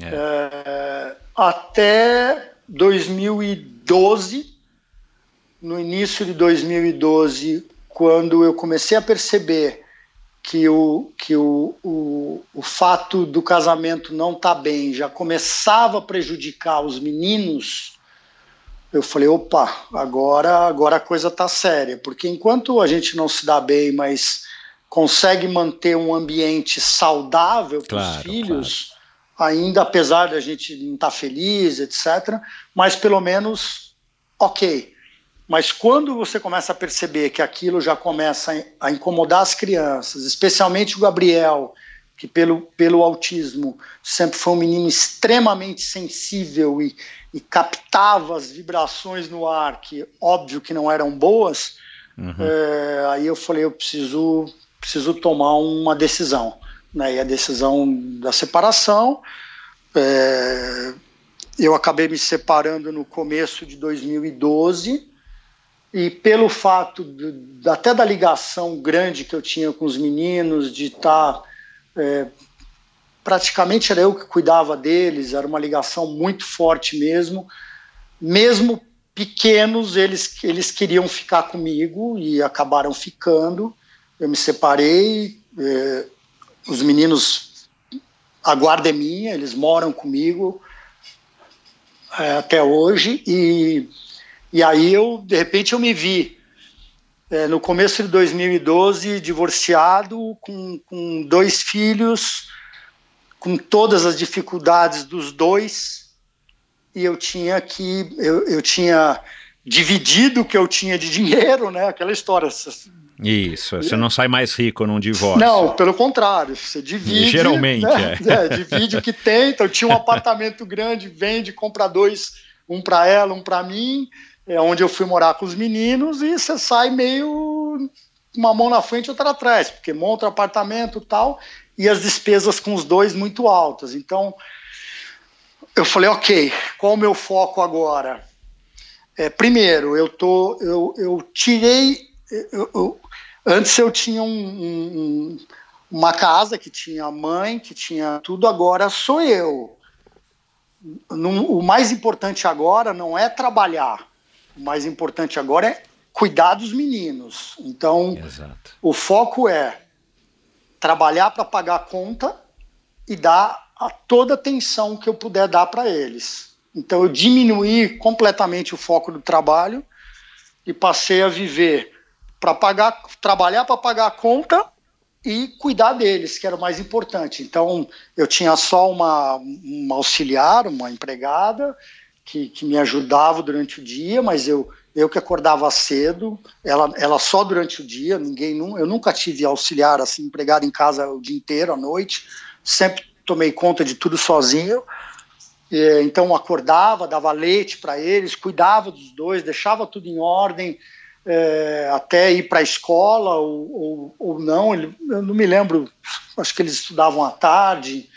É. É, até 2012, no início de 2012, quando eu comecei a perceber que o, que o, o, o fato do casamento não estar tá bem já começava a prejudicar os meninos, eu falei, opa, agora, agora a coisa está séria, porque enquanto a gente não se dá bem, mas consegue manter um ambiente saudável para os claro, filhos, claro. ainda apesar da gente não estar tá feliz, etc., mas pelo menos ok. Mas quando você começa a perceber que aquilo já começa a incomodar as crianças, especialmente o Gabriel, que pelo, pelo autismo sempre foi um menino extremamente sensível e, e captava as vibrações no ar, que óbvio que não eram boas, uhum. é, aí eu falei, eu preciso, preciso tomar uma decisão. Né? E a decisão da separação, é, eu acabei me separando no começo de 2012, e pelo fato de, até da ligação grande que eu tinha com os meninos, de estar. Tá, é, praticamente era eu que cuidava deles, era uma ligação muito forte mesmo. Mesmo pequenos, eles, eles queriam ficar comigo e acabaram ficando. Eu me separei, é, os meninos, a guarda é minha, eles moram comigo é, até hoje e e aí eu, de repente, eu me vi é, no começo de 2012 divorciado, com, com dois filhos, com todas as dificuldades dos dois, e eu tinha que eu, eu tinha dividido o que eu tinha de dinheiro, né? Aquela história. Isso, você não sai mais rico num divórcio. Não, pelo contrário, você divide. Geralmente, né? é. é. Divide o que tem. Então, eu tinha um apartamento grande, vende, compra dois, um para ela, um para mim é onde eu fui morar com os meninos e você sai meio uma mão na frente e outra atrás, porque monta o apartamento e tal, e as despesas com os dois muito altas. Então, eu falei, ok, qual o meu foco agora? É, primeiro, eu tô, eu, eu tirei, eu, eu, antes eu tinha um, um, uma casa que tinha mãe, que tinha tudo, agora sou eu. o mais importante agora não é trabalhar, o mais importante agora é cuidar dos meninos. Então, Exato. o foco é trabalhar para pagar a conta e dar a toda a atenção que eu puder dar para eles. Então, eu diminuí completamente o foco do trabalho e passei a viver para pagar, trabalhar para pagar a conta e cuidar deles, que era o mais importante. Então, eu tinha só uma, uma auxiliar, uma empregada, que, que me ajudava durante o dia, mas eu, eu que acordava cedo, ela, ela só durante o dia, ninguém, eu nunca tive auxiliar assim, empregado em casa o dia inteiro, à noite, sempre tomei conta de tudo sozinho, então acordava, dava leite para eles, cuidava dos dois, deixava tudo em ordem, é, até ir para a escola ou, ou, ou não, eu não me lembro, acho que eles estudavam à tarde,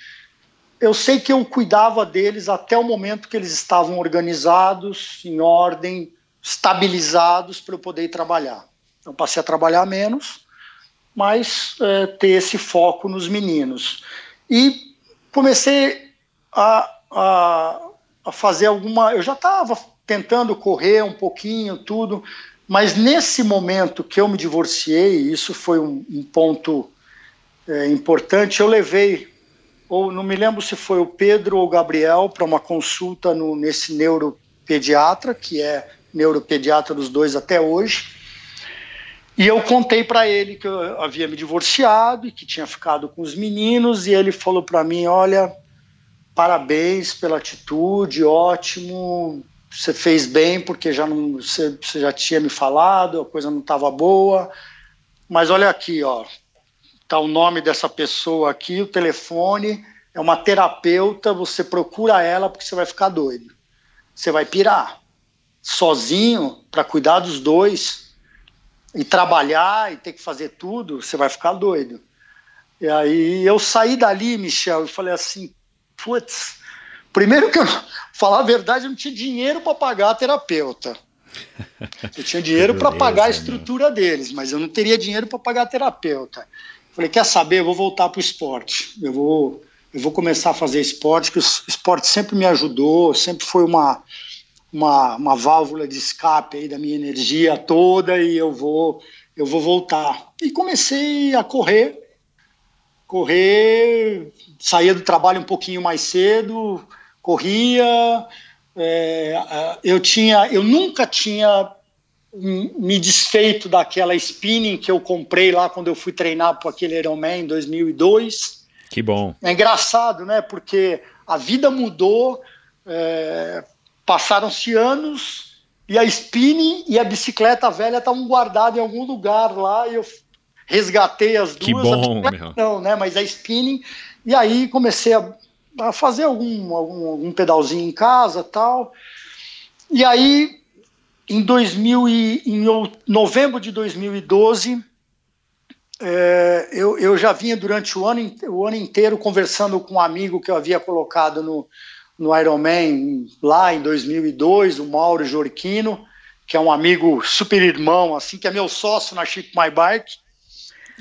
eu sei que eu cuidava deles até o momento que eles estavam organizados, em ordem, estabilizados para eu poder trabalhar. Então passei a trabalhar menos, mas é, ter esse foco nos meninos. E comecei a, a, a fazer alguma. Eu já estava tentando correr um pouquinho, tudo, mas nesse momento que eu me divorciei, isso foi um, um ponto é, importante, eu levei ou não me lembro se foi o Pedro ou o Gabriel, para uma consulta no, nesse neuropediatra, que é neuropediatra dos dois até hoje. E eu contei para ele que eu havia me divorciado e que tinha ficado com os meninos, e ele falou para mim: Olha, parabéns pela atitude, ótimo, você fez bem, porque já não, você, você já tinha me falado, a coisa não estava boa, mas olha aqui, ó, Está o nome dessa pessoa aqui, o telefone, é uma terapeuta, você procura ela porque você vai ficar doido. Você vai pirar. Sozinho, para cuidar dos dois, e trabalhar e ter que fazer tudo, você vai ficar doido. E aí eu saí dali, Michel, e falei assim, putz, primeiro que eu, falar a verdade, eu não tinha dinheiro para pagar a terapeuta. Eu tinha dinheiro para pagar a estrutura deles, mas eu não teria dinheiro para pagar a terapeuta. Falei, quer saber? Eu vou voltar para o esporte. Eu vou, eu vou começar a fazer esporte, que o esporte sempre me ajudou, sempre foi uma, uma, uma válvula de escape aí da minha energia toda e eu vou, eu vou voltar. E comecei a correr, correr, saía do trabalho um pouquinho mais cedo, corria. É, eu tinha, eu nunca tinha me desfeito daquela spinning que eu comprei lá quando eu fui treinar para aquele Ironman em 2002. Que bom. É engraçado, né? Porque a vida mudou, é, passaram-se anos e a spinning e a bicicleta velha estavam guardadas em algum lugar lá e eu resgatei as duas. Que bom, meu. Não, né? Mas a spinning e aí comecei a, a fazer algum, algum, algum pedalzinho em casa, tal. E aí em, 2000 e, em novembro de 2012, é, eu, eu já vinha durante o ano, o ano inteiro conversando com um amigo que eu havia colocado no, no Ironman lá em 2002, o Mauro Jorquino, que é um amigo super irmão, assim, que é meu sócio na Chip My Bike.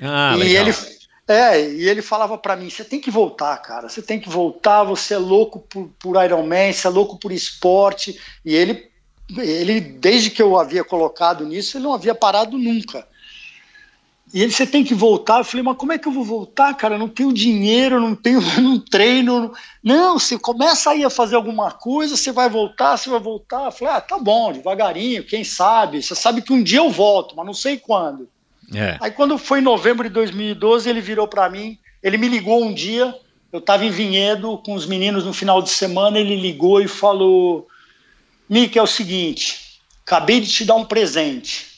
Ah, e legal. ele é, e ele falava para mim: você tem que voltar, cara, você tem que voltar, você é louco por, por Ironman, você é louco por esporte. E ele ele, desde que eu havia colocado nisso, ele não havia parado nunca. E ele, você tem que voltar. Eu falei, mas como é que eu vou voltar, cara? Eu não tenho dinheiro, não tenho não treino. Não, você começa aí a fazer alguma coisa, você vai voltar, você vai voltar. Eu falei, ah, tá bom, devagarinho, quem sabe? Você sabe que um dia eu volto, mas não sei quando. É. Aí quando foi em novembro de 2012, ele virou para mim, ele me ligou um dia, eu estava em Vinhedo com os meninos no final de semana, ele ligou e falou, Nick, é o seguinte, acabei de te dar um presente.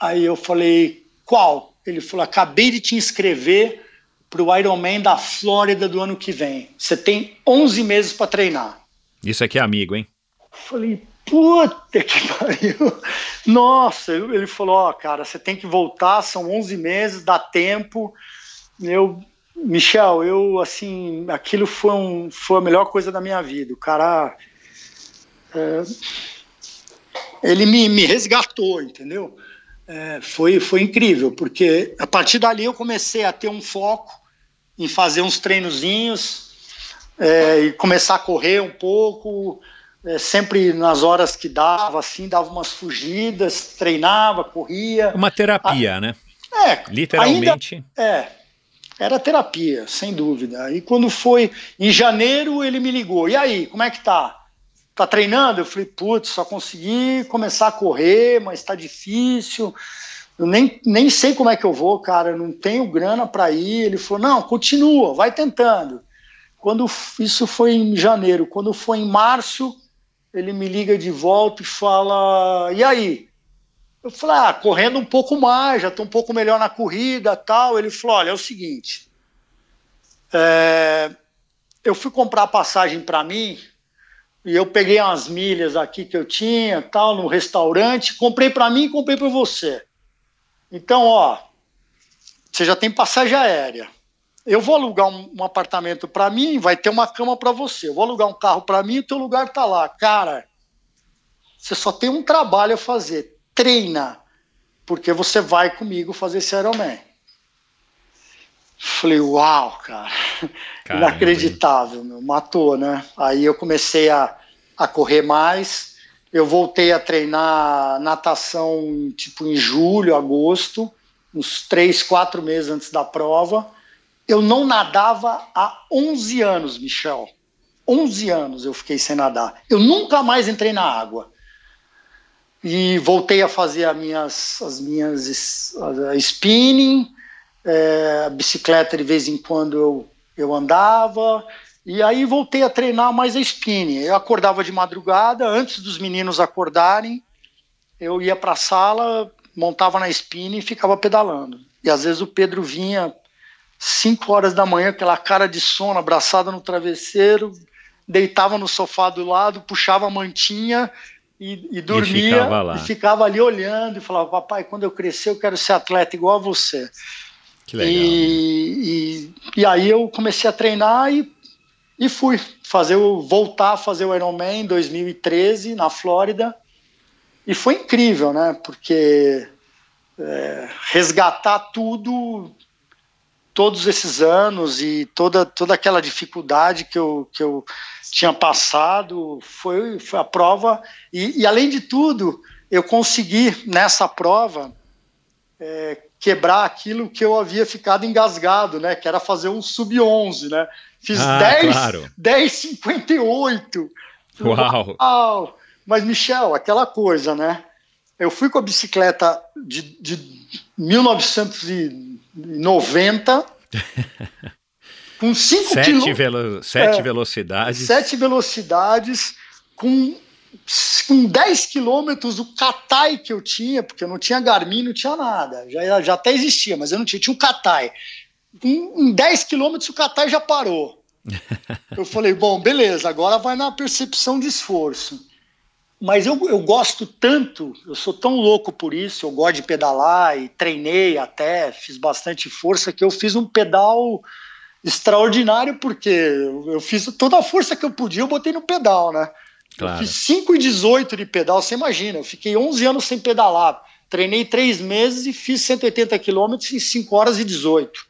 Aí eu falei, qual? Ele falou, acabei de te inscrever para o Ironman da Flórida do ano que vem. Você tem 11 meses para treinar. Isso aqui é amigo, hein? Falei, puta que pariu. Nossa, ele falou, ó, oh, cara, você tem que voltar, são 11 meses, dá tempo. Eu, Michel, eu, assim, aquilo foi, um, foi a melhor coisa da minha vida. O cara é, ele me, me resgatou, entendeu? É, foi, foi incrível, porque a partir dali eu comecei a ter um foco em fazer uns treinozinhos é, e começar a correr um pouco, é, sempre nas horas que dava, assim, dava umas fugidas, treinava, corria. Uma terapia, a, né? É, literalmente. Ainda, é, era terapia, sem dúvida. E quando foi em janeiro, ele me ligou. E aí, como é que tá? tá treinando? Eu falei, putz, só consegui começar a correr, mas tá difícil. Eu nem, nem sei como é que eu vou, cara, eu não tenho grana para ir. Ele falou, não, continua, vai tentando. Quando isso foi em janeiro, quando foi em março, ele me liga de volta e fala, e aí? Eu falei, ah, correndo um pouco mais, já tô um pouco melhor na corrida tal. Ele falou, olha, é o seguinte, é, eu fui comprar passagem para mim e eu peguei umas milhas aqui que eu tinha, tal, no restaurante, comprei para mim e comprei para você. Então, ó, você já tem passagem aérea. Eu vou alugar um, um apartamento para mim, vai ter uma cama para você. Eu vou alugar um carro para mim, o teu lugar tá lá. Cara, você só tem um trabalho a fazer. Treina, porque você vai comigo fazer esse Ironman. Falei, uau, cara. Caramba. Inacreditável, meu. Matou, né? Aí eu comecei a, a correr mais. Eu voltei a treinar natação, tipo, em julho, agosto, uns três, quatro meses antes da prova. Eu não nadava há 11 anos, Michel. 11 anos eu fiquei sem nadar. Eu nunca mais entrei na água. E voltei a fazer as minhas, as minhas spinning, é, bicicleta de vez em quando eu, eu andava, e aí voltei a treinar mais a spinning. Eu acordava de madrugada, antes dos meninos acordarem, eu ia para a sala, montava na spinning e ficava pedalando. E às vezes o Pedro vinha 5 horas da manhã, aquela cara de sono, abraçada no travesseiro, deitava no sofá do lado, puxava a mantinha e, e dormia. E ficava, e ficava ali olhando e falava: Papai, quando eu crescer, eu quero ser atleta igual a você. Que legal. E, e, e, aí eu comecei a treinar e, e fui fazer o, voltar a fazer o Ironman em 2013 na Flórida. E foi incrível, né? Porque é, resgatar tudo todos esses anos e toda, toda aquela dificuldade que eu, que eu tinha passado foi, foi a prova. E, e além de tudo, eu consegui nessa prova é, quebrar aquilo que eu havia ficado engasgado, né? Que era fazer um sub-11, né? Fiz ah, 10, claro. 10,58. Uau! Uau! Mas, Michel, aquela coisa, né? Eu fui com a bicicleta de, de 1990 com 5 sete, velo, sete é, velocidades. Sete velocidades, com, com 10 quilômetros, o Katai que eu tinha, porque eu não tinha Garmin, não tinha nada. Já, já até existia, mas eu não tinha. Tinha um Katai. Em, em 10 quilômetros, o Katai já parou. eu falei, bom, beleza, agora vai na percepção de esforço. Mas eu, eu gosto tanto, eu sou tão louco por isso, eu gosto de pedalar e treinei até, fiz bastante força, que eu fiz um pedal extraordinário, porque eu fiz toda a força que eu podia, eu botei no pedal, né? Claro. Eu fiz 5 e 18 de pedal, você imagina, eu fiquei 11 anos sem pedalar, treinei 3 meses e fiz 180 quilômetros em 5 horas e 18.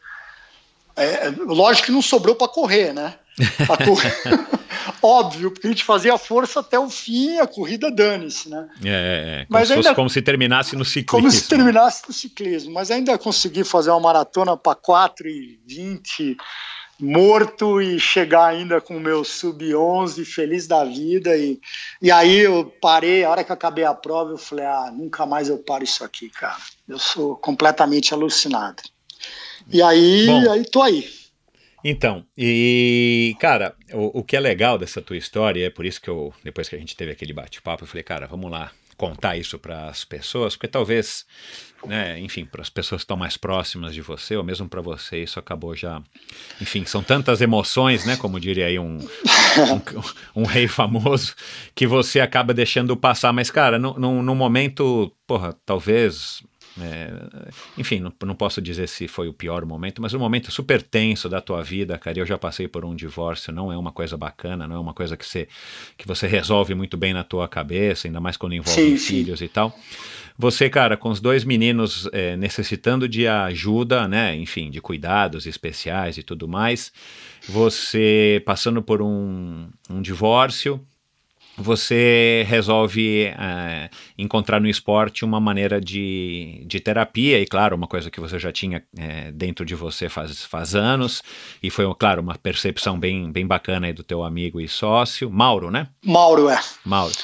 É, lógico que não sobrou para correr, né? Óbvio, porque a gente fazia força até o fim, a corrida dane-se, né? É, é, é. Como Mas se ainda, como se terminasse no ciclismo. Como se terminasse no ciclismo. Mas ainda consegui fazer uma maratona para 4 e 20 morto e chegar ainda com o meu sub-11 feliz da vida e, e aí eu parei, a hora que acabei a prova eu falei, ah, nunca mais eu paro isso aqui, cara eu sou completamente alucinado e aí, Bom, aí tô aí então, e cara, o, o que é legal dessa tua história, é por isso que eu, depois que a gente teve aquele bate-papo, eu falei, cara, vamos lá contar isso para as pessoas, porque talvez, né, enfim, para as pessoas que estão mais próximas de você, ou mesmo para você, isso acabou já. Enfim, são tantas emoções, né, como diria aí um, um, um rei famoso, que você acaba deixando passar. Mas, cara, no, momento, porra, talvez é, enfim, não, não, posso dizer se foi o pior momento, mas um momento super tenso da tua vida, cara. Eu já passei por um divórcio, não é uma coisa bacana, não é uma coisa que você, que você resolve muito bem na tua cabeça, ainda mais quando envolve sim, filhos sim. e tal. Você, cara, com os dois meninos é, necessitando de ajuda, né? Enfim, de cuidados especiais e tudo mais. Você passando por um, um divórcio você resolve é, encontrar no esporte uma maneira de, de terapia, e claro, uma coisa que você já tinha é, dentro de você faz, faz anos, e foi, claro, uma percepção bem, bem bacana aí do teu amigo e sócio, Mauro, né? Mauro, é. Mauro.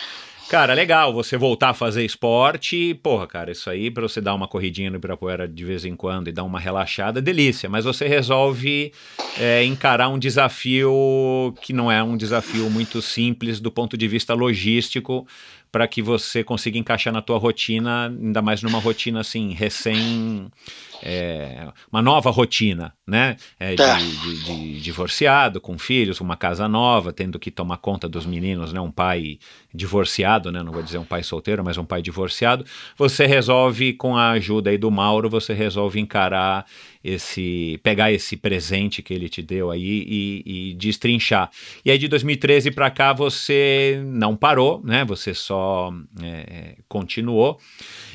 Cara, legal você voltar a fazer esporte. Porra, cara, isso aí para você dar uma corridinha no Ibirapuera de vez em quando e dar uma relaxada, delícia. Mas você resolve é, encarar um desafio que não é um desafio muito simples do ponto de vista logístico para que você consiga encaixar na tua rotina, ainda mais numa rotina assim, recém é, uma nova rotina, né? É, de, é. de, de, divorciado, com filhos, uma casa nova, tendo que tomar conta dos meninos, né? Um pai divorciado, né? Não vou dizer um pai solteiro, mas um pai divorciado. Você resolve, com a ajuda aí do Mauro, você resolve encarar esse, pegar esse presente que ele te deu aí e, e destrinchar. E aí de 2013 para cá você não parou, né? Você só é, continuou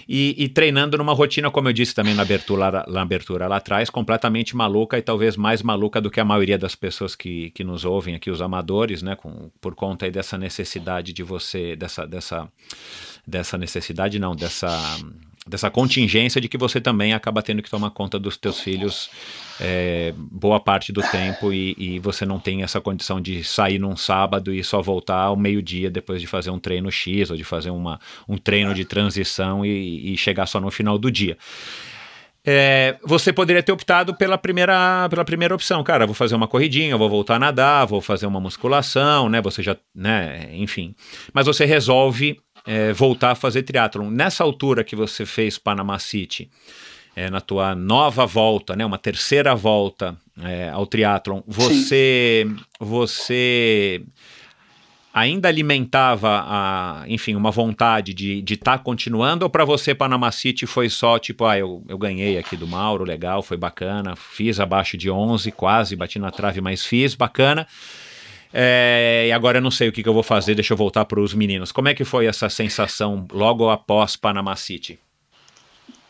e, e, treinando numa rotina, como eu disse também na abertura, na abertura lá atrás, completamente maluca e talvez mais maluca do que a maioria das pessoas que, que nos ouvem aqui, os amadores, né, com, por conta aí dessa necessidade de você, dessa, dessa, dessa necessidade não, dessa dessa contingência de que você também acaba tendo que tomar conta dos teus filhos é, boa parte do tempo e, e, você não tem essa condição de sair num sábado e só voltar ao meio-dia depois de fazer um treino X ou de fazer uma, um treino de transição e, e chegar só no final do dia. É, você poderia ter optado pela primeira, pela primeira opção, cara, vou fazer uma corridinha, vou voltar a nadar, vou fazer uma musculação, né? Você já, né? Enfim, mas você resolve é, voltar a fazer triatlon. Nessa altura que você fez Panama City, é, na tua nova volta, né, uma terceira volta é, ao triatlon, você, você ainda alimentava, a, enfim, uma vontade de estar tá continuando? Ou para você, Panama City, foi só tipo, ah, eu, eu ganhei aqui do Mauro, legal, foi bacana, fiz abaixo de 11, quase, bati na trave, mas fiz, bacana. É, e agora eu não sei o que, que eu vou fazer, deixa eu voltar para os meninos. Como é que foi essa sensação logo após Panama City?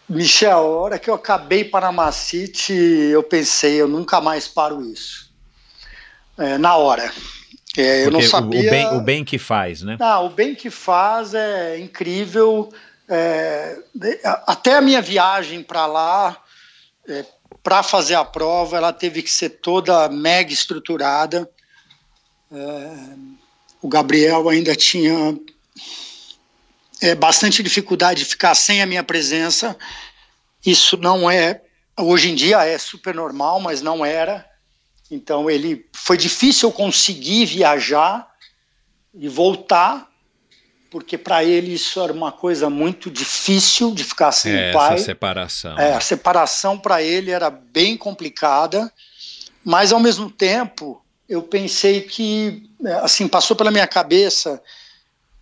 Michel, a hora que eu acabei Panama City, eu pensei, eu nunca mais paro isso. É, na hora. É, eu não sabia. O bem, o bem que faz, né? Não, o bem que faz é incrível. É, até a minha viagem para lá, é, para fazer a prova, ela teve que ser toda mega estruturada. É, o Gabriel ainda tinha é, bastante dificuldade de ficar sem a minha presença. Isso não é, hoje em dia é super normal, mas não era. Então ele foi difícil conseguir viajar e voltar, porque para ele isso era uma coisa muito difícil de ficar sem é, o pai. Essa separação. É, a separação para ele era bem complicada, mas ao mesmo tempo eu pensei que, é, assim, passou pela minha cabeça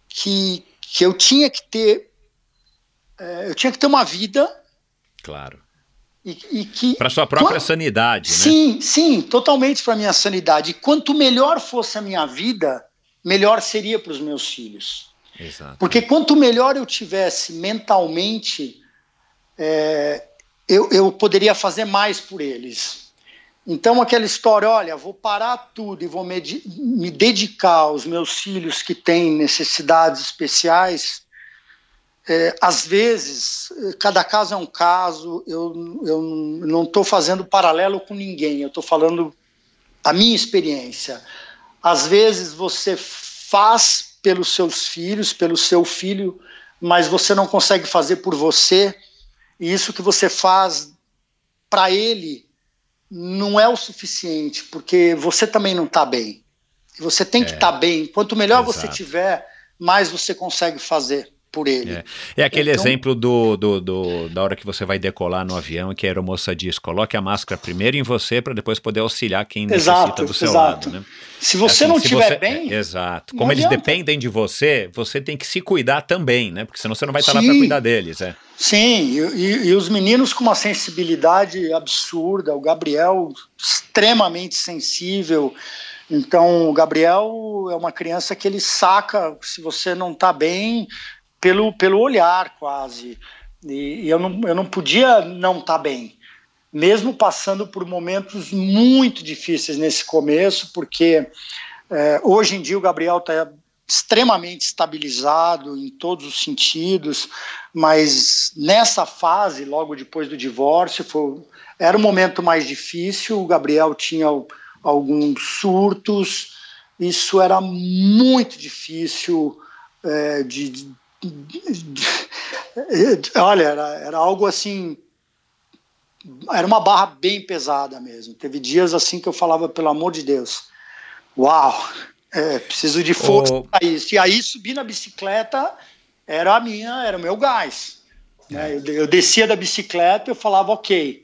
que, que eu tinha que ter, é, eu tinha que ter uma vida. Claro. E, e que para sua própria sanidade, né? Sim, sim, totalmente para minha sanidade. E quanto melhor fosse a minha vida, melhor seria para os meus filhos. Exato. Porque quanto melhor eu tivesse mentalmente, é, eu, eu poderia fazer mais por eles. Então, aquela história, olha, vou parar tudo e vou me, me dedicar aos meus filhos que têm necessidades especiais, é, às vezes, cada caso é um caso, eu, eu não estou fazendo paralelo com ninguém, eu estou falando a minha experiência. Às vezes você faz pelos seus filhos, pelo seu filho, mas você não consegue fazer por você, e isso que você faz para ele não é o suficiente, porque você também não está bem. Você tem que estar é. tá bem. Quanto melhor Exato. você tiver, mais você consegue fazer por ele. É, é aquele então, exemplo do, do, do, da hora que você vai decolar no avião que a aeromoça diz: coloque a máscara primeiro em você para depois poder auxiliar quem exato, necessita do seu exato. lado. Né? Se você é assim, não estiver bem. É, exato. Como eles adianta. dependem de você, você tem que se cuidar também, né? Porque senão você não vai estar Sim. lá para cuidar deles. É. Sim, e, e, e, os meninos com uma sensibilidade absurda, o Gabriel extremamente sensível. Então, o Gabriel é uma criança que ele saca se você não está bem, pelo, pelo olhar quase. E, e eu, não, eu não podia não estar tá bem, mesmo passando por momentos muito difíceis nesse começo, porque é, hoje em dia o Gabriel está extremamente estabilizado em todos os sentidos, mas nessa fase, logo depois do divórcio, foi, era o momento mais difícil. O Gabriel tinha alguns surtos, isso era muito difícil é, de, Olha, era, era algo assim. Era uma barra bem pesada mesmo. Teve dias assim que eu falava, pelo amor de Deus, uau, é, preciso de força oh. para isso. E aí subir na bicicleta era a minha, era o meu gás. Né? Eu, eu descia da bicicleta e eu falava, ok,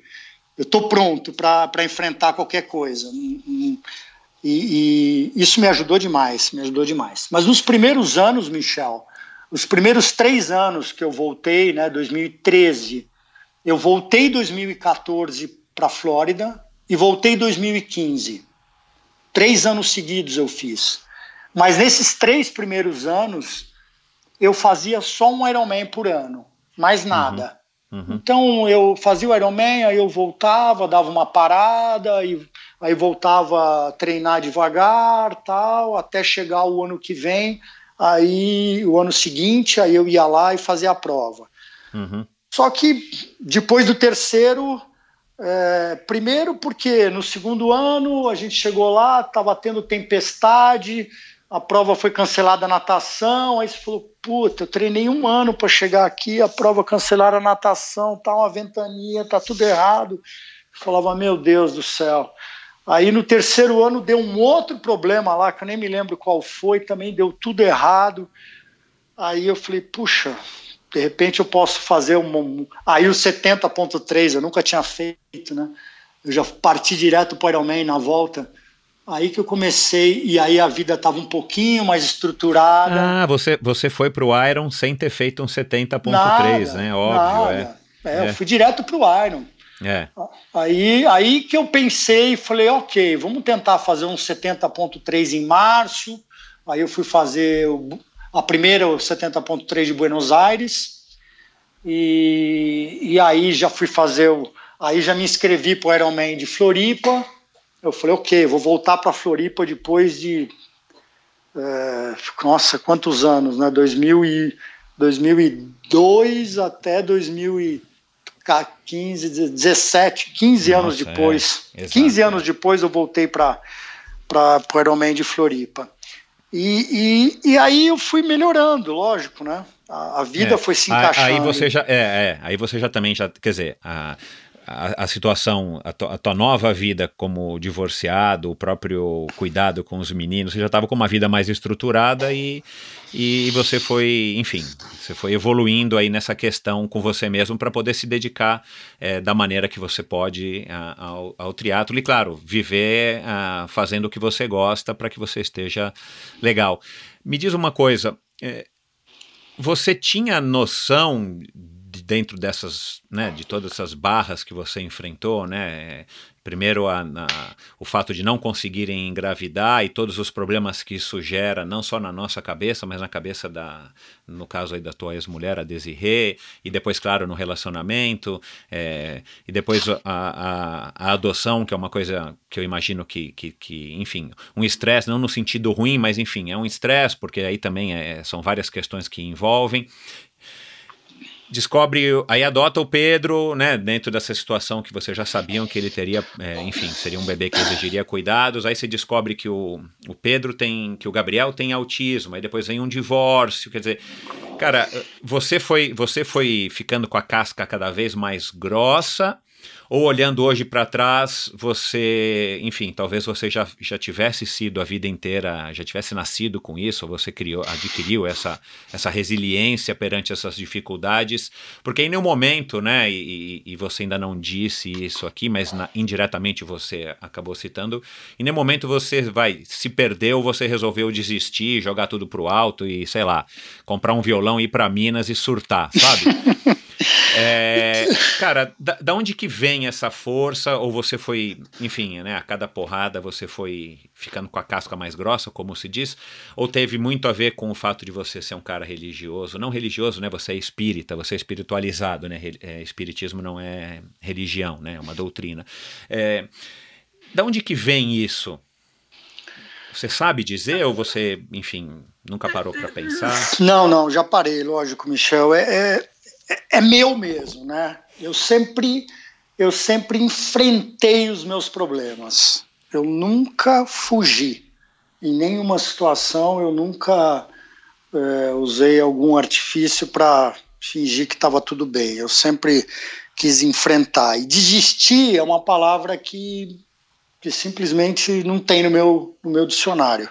eu estou pronto para enfrentar qualquer coisa. E, e, isso me ajudou demais, me ajudou demais. Mas nos primeiros anos, Michel, os primeiros três anos que eu voltei, né, 2013, eu voltei em 2014 para a Flórida e voltei em 2015. Três anos seguidos eu fiz. Mas nesses três primeiros anos, eu fazia só um Ironman por ano, mais nada. Uhum. Uhum. Então eu fazia o Ironman, aí eu voltava, dava uma parada, e, aí voltava a treinar devagar, tal, até chegar o ano que vem aí o ano seguinte aí eu ia lá e fazia a prova. Uhum. Só que depois do terceiro, é, primeiro porque no segundo ano a gente chegou lá, estava tendo tempestade, a prova foi cancelada a natação, aí você falou, puta, eu treinei um ano para chegar aqui, a prova cancelaram a natação, tá uma ventania, tá tudo errado. Eu falava, meu Deus do céu. Aí no terceiro ano deu um outro problema lá, que eu nem me lembro qual foi, também deu tudo errado. Aí eu falei, puxa, de repente eu posso fazer um. Aí o 70.3 eu nunca tinha feito, né? Eu já parti direto para o Ironman na volta. Aí que eu comecei, e aí a vida estava um pouquinho mais estruturada. Ah, você, você foi para o Iron sem ter feito um 70.3, né? Óbvio, nada. é. é. Eu fui direto para o Iron. É. Aí, aí que eu pensei, falei, ok, vamos tentar fazer um 70.3 em março. Aí eu fui fazer o, a primeira, o 70.3 de Buenos Aires. E, e aí já fui fazer o. Aí já me inscrevi para o Ironman de Floripa. Eu falei, ok, vou voltar para Floripa depois de. É, nossa, quantos anos, né? 2000 e, 2002 até 2015, 17, 15 nossa, anos depois. É, 15 anos depois eu voltei para o Ironman de Floripa. E, e, e aí eu fui melhorando, lógico, né? A, a vida é, foi se encaixando. Aí você já, é, é, aí você já também já, quer dizer, a, a, a situação, a, to, a, tua nova vida como divorciado, o próprio cuidado com os meninos, você já estava com uma vida mais estruturada e, e você foi, enfim, você foi evoluindo aí nessa questão com você mesmo para poder se dedicar é, da maneira que você pode a, ao, ao triatlo e, claro, viver fazendo o que você gosta para que você esteja legal. Me diz uma coisa, é, você tinha noção dentro dessas, né, de todas essas barras que você enfrentou, né, primeiro a, a, o fato de não conseguirem engravidar e todos os problemas que isso gera, não só na nossa cabeça, mas na cabeça da, no caso aí da tua ex-mulher, a Desirê, e depois, claro, no relacionamento, é, e depois a, a, adoção, que é uma coisa que eu imagino que, que, que enfim, um estresse, não no sentido ruim, mas enfim, é um estresse, porque aí também é, são várias questões que envolvem, descobre, aí adota o Pedro, né, dentro dessa situação que vocês já sabiam que ele teria, é, enfim, seria um bebê que exigiria cuidados, aí você descobre que o, o Pedro tem, que o Gabriel tem autismo, aí depois vem um divórcio, quer dizer, cara, você foi, você foi ficando com a casca cada vez mais grossa, ou olhando hoje para trás, você, enfim, talvez você já, já tivesse sido a vida inteira, já tivesse nascido com isso, ou você criou, adquiriu essa, essa resiliência perante essas dificuldades, porque em nenhum momento, né, e, e você ainda não disse isso aqui, mas na, indiretamente você acabou citando, em nenhum momento você vai, se perdeu, você resolveu desistir, jogar tudo pro alto e, sei lá, comprar um violão, ir para Minas e surtar, sabe? É, cara, da, da, onde que vem essa força? Ou você foi, enfim, né, a cada porrada você foi ficando com a casca mais grossa, como se diz? Ou teve muito a ver com o fato de você ser um cara religioso? Não religioso, né? Você é espírita, você é espiritualizado, né? É, espiritismo não é religião, né? É uma doutrina. É, da onde que vem isso? Você sabe dizer ou você, enfim, nunca parou para pensar? Não, não, já parei, lógico, Michel. É, é, é meu mesmo, né? Eu sempre, eu sempre enfrentei os meus problemas. Eu nunca fugi. Em nenhuma situação eu nunca é, usei algum artifício para fingir que estava tudo bem. Eu sempre quis enfrentar. E desistir é uma palavra que, que simplesmente não tem no meu, no meu dicionário.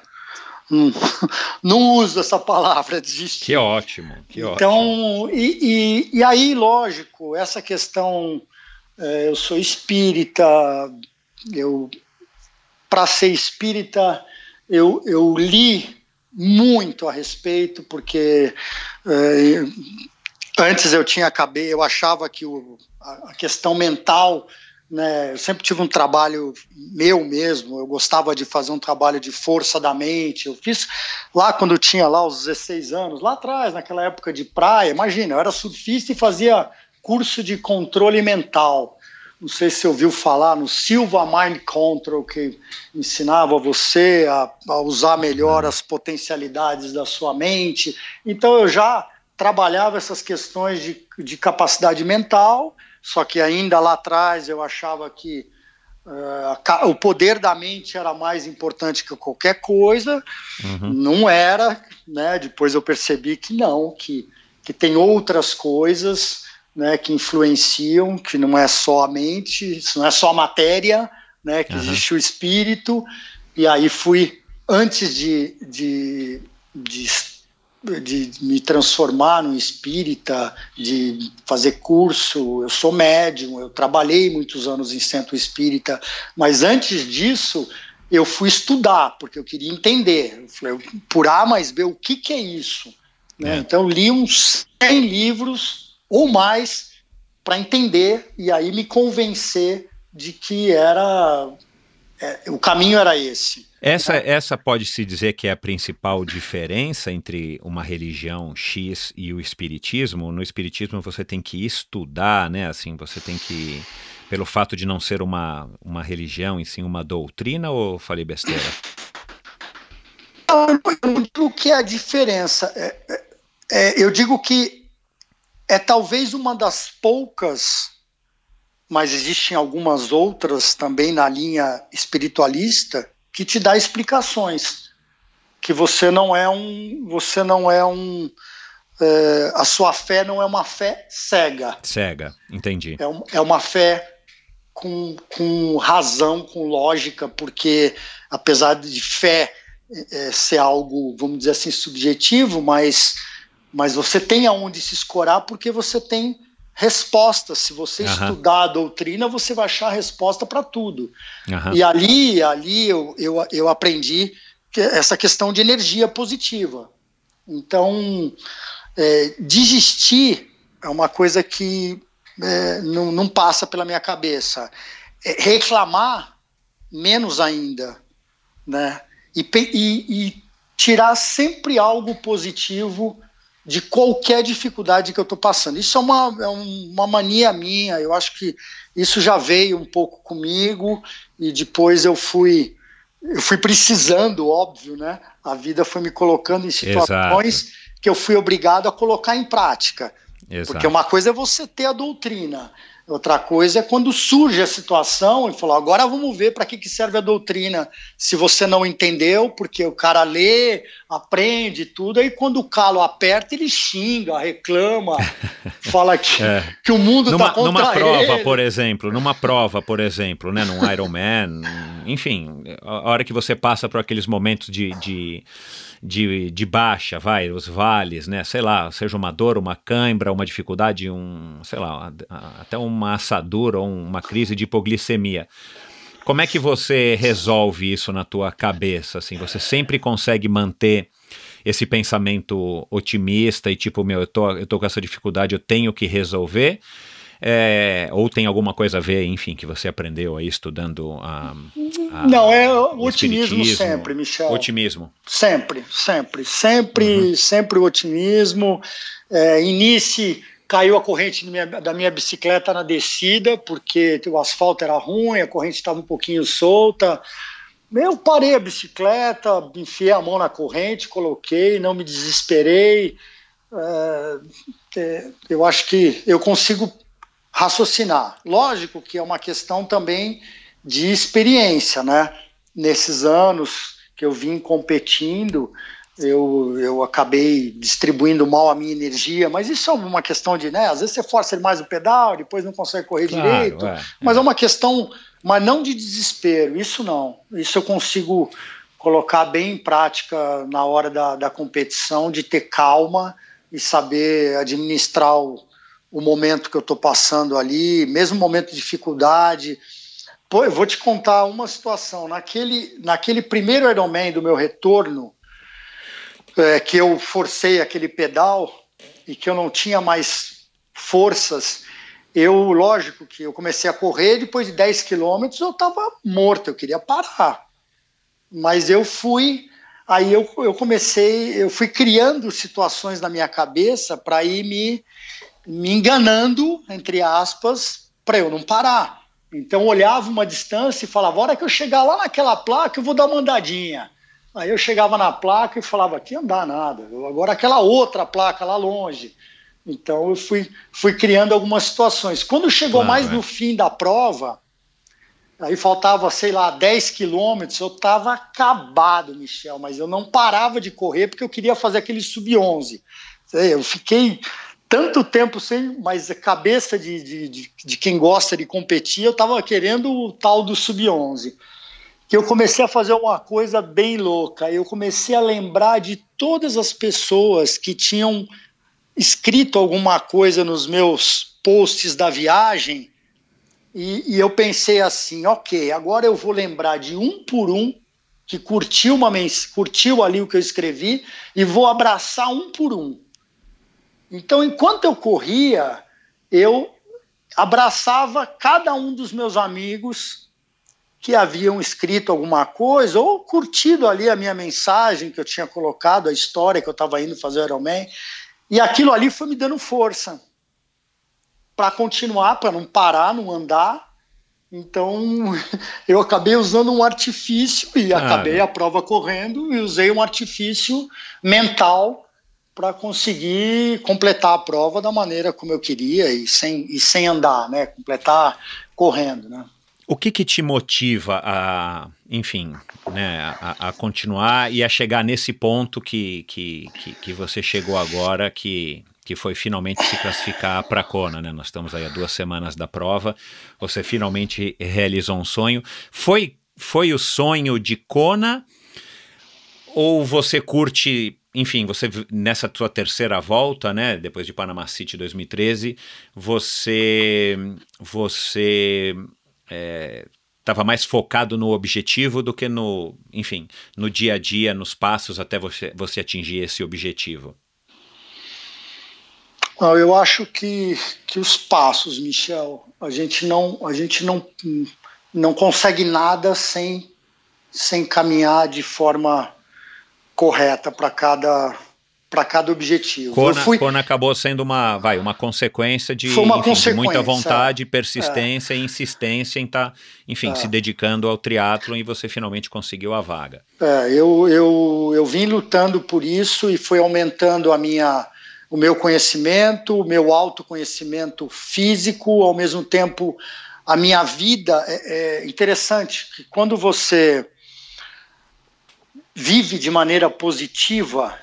Não, não uso essa palavra desistir. Que ótimo, que então, ótimo. E, e, e aí, lógico, essa questão, é, eu sou espírita, eu para ser espírita, eu, eu li muito a respeito, porque é, antes eu tinha acabei, eu achava que o, a questão mental né, eu sempre tive um trabalho meu mesmo, eu gostava de fazer um trabalho de força da mente. Eu fiz lá quando eu tinha lá os 16 anos, lá atrás, naquela época de praia. Imagina, eu era surfista e fazia curso de controle mental. Não sei se você ouviu falar no Silva Mind Control, que ensinava você a, a usar melhor as potencialidades da sua mente. Então eu já trabalhava essas questões de, de capacidade mental só que ainda lá atrás eu achava que uh, o poder da mente era mais importante que qualquer coisa. Uhum. Não era, né? Depois eu percebi que não, que, que tem outras coisas né, que influenciam, que não é só a mente, não é só a matéria, né, que uhum. existe o espírito. E aí fui, antes de, de, de de me transformar num espírita, de fazer curso. Eu sou médium, eu trabalhei muitos anos em centro espírita, mas antes disso eu fui estudar, porque eu queria entender. Eu falei, por A mais B, o que, que é isso? Né? É. Então, li uns 100 livros ou mais para entender e aí me convencer de que era é, o caminho era esse. Essa, essa pode-se dizer que é a principal diferença entre uma religião X e o espiritismo. No espiritismo você tem que estudar, né? Assim, você tem que pelo fato de não ser uma, uma religião e sim uma doutrina ou falei besteira? Eu não digo que é a diferença. É, é, é, eu digo que é talvez uma das poucas, mas existem algumas outras também na linha espiritualista que te dá explicações, que você não é um, você não é um, é, a sua fé não é uma fé cega. Cega, entendi. É, um, é uma fé com, com razão, com lógica, porque apesar de fé é, ser algo, vamos dizer assim, subjetivo, mas mas você tem aonde se escorar porque você tem respostas. Se você uhum. estudar a doutrina, você vai achar a resposta para tudo. Uhum. E ali, ali eu, eu, eu aprendi que essa questão de energia positiva. Então, é, desistir é uma coisa que é, não, não, passa pela minha cabeça. É, reclamar, menos ainda. Né? E, e, e tirar sempre algo positivo de qualquer dificuldade que eu estou passando. Isso é uma, é uma mania minha, eu acho que isso já veio um pouco comigo e depois eu fui eu fui precisando, óbvio, né? A vida foi me colocando em situações Exato. que eu fui obrigado a colocar em prática. Exato. Porque uma coisa é você ter a doutrina, Outra coisa é quando surge a situação e falar, agora vamos ver para que, que serve a doutrina. Se você não entendeu, porque o cara lê, aprende tudo, aí quando o calo aperta, ele xinga, reclama, fala que, é. que o mundo está contra Numa prova, ele. por exemplo, numa prova, por exemplo, né, num Ironman, enfim, a hora que você passa por aqueles momentos de, de de, de baixa, vai, os vales, né? Sei lá, seja uma dor, uma cãibra, uma dificuldade, um, sei lá, até uma assadura ou uma crise de hipoglicemia. Como é que você resolve isso na tua cabeça? Assim, você sempre consegue manter esse pensamento otimista e tipo, meu, eu tô, eu tô com essa dificuldade, eu tenho que resolver? É, ou tem alguma coisa a ver, enfim, que você aprendeu aí estudando a. a Não, é o otimismo sempre, Michel. Otimismo. Sempre, sempre, sempre, uhum. sempre o otimismo. É, inicie caiu a corrente minha, da minha bicicleta na descida, porque o asfalto era ruim, a corrente estava um pouquinho solta. Eu parei a bicicleta, enfiei a mão na corrente, coloquei, não me desesperei. É, é eu acho que eu consigo raciocinar. Lógico que é uma questão também de experiência, né? Nesses anos que eu vim competindo, eu, eu acabei distribuindo mal a minha energia, mas isso é uma questão de, né? Às vezes você força mais o pedal, depois não consegue correr claro, direito, é, mas é. é uma questão, mas não de desespero, isso não. Isso eu consigo colocar bem em prática na hora da, da competição, de ter calma e saber administrar o, o momento que eu estou passando ali, mesmo momento de dificuldade. Pô, eu vou te contar uma situação. Naquele, naquele primeiro Ironman do meu retorno, é, que eu forcei aquele pedal e que eu não tinha mais forças, eu, lógico que eu comecei a correr, depois de 10 quilômetros eu estava morto, eu queria parar. Mas eu fui, aí eu, eu comecei, eu fui criando situações na minha cabeça para ir me me enganando, entre aspas, para eu não parar. Então olhava uma distância e falava: a hora que eu chegar lá naquela placa, eu vou dar uma andadinha. Aí eu chegava na placa e falava: aqui não dá nada, agora aquela outra placa lá longe. Então eu fui, fui criando algumas situações. Quando chegou claro, mais é. no fim da prova, aí faltava, sei lá, 10 quilômetros, eu estava acabado, Michel, mas eu não parava de correr porque eu queria fazer aquele sub-11. Eu fiquei tanto tempo sem, mas a cabeça de, de, de, de quem gosta de competir, eu estava querendo o tal do sub-11. Que eu comecei a fazer uma coisa bem louca. Eu comecei a lembrar de todas as pessoas que tinham escrito alguma coisa nos meus posts da viagem. E, e eu pensei assim: ok, agora eu vou lembrar de um por um que curtiu, uma curtiu ali o que eu escrevi e vou abraçar um por um. Então, enquanto eu corria, eu abraçava cada um dos meus amigos que haviam escrito alguma coisa ou curtido ali a minha mensagem que eu tinha colocado, a história que eu estava indo fazer o Ironman. E aquilo ali foi me dando força para continuar, para não parar, não andar. Então eu acabei usando um artifício e ah, acabei a prova correndo e usei um artifício mental para conseguir completar a prova da maneira como eu queria e sem, e sem andar, né? Completar correndo, né? O que, que te motiva a, enfim, né, a, a, continuar e a chegar nesse ponto que, que, que, que você chegou agora, que, que foi finalmente se classificar para a Kona, né? Nós estamos aí há duas semanas da prova, você finalmente realizou um sonho. Foi, foi o sonho de Kona ou você curte enfim, você nessa tua terceira volta, né, depois de Panama City 2013, você você estava é, mais focado no objetivo do que no, enfim, no dia a dia, nos passos até você, você atingir esse objetivo. Não, eu acho que, que os passos, Michel, a gente não a gente não, não consegue nada sem sem caminhar de forma correta para cada para cada objetivo. Kona, fui... Kona acabou sendo uma, vai, uma consequência de, uma enfim, consequência, de muita vontade, é. persistência é. e insistência em estar, tá, enfim, é. se dedicando ao triatlo e você finalmente conseguiu a vaga. É, eu, eu, eu vim lutando por isso e foi aumentando a minha, o meu conhecimento, o meu autoconhecimento físico, ao mesmo tempo a minha vida. É, é interessante que quando você vive de maneira positiva,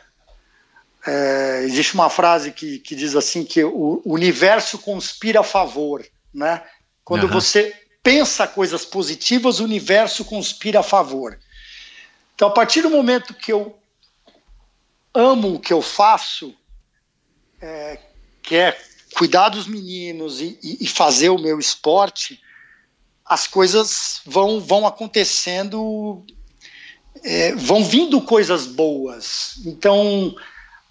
é, existe uma frase que, que diz assim que o universo conspira a favor, né? Quando uhum. você pensa coisas positivas, o universo conspira a favor. Então, a partir do momento que eu amo o que eu faço, é, que é cuidar dos meninos e, e, fazer o meu esporte, as coisas vão, vão acontecendo é, vão vindo coisas boas. Então,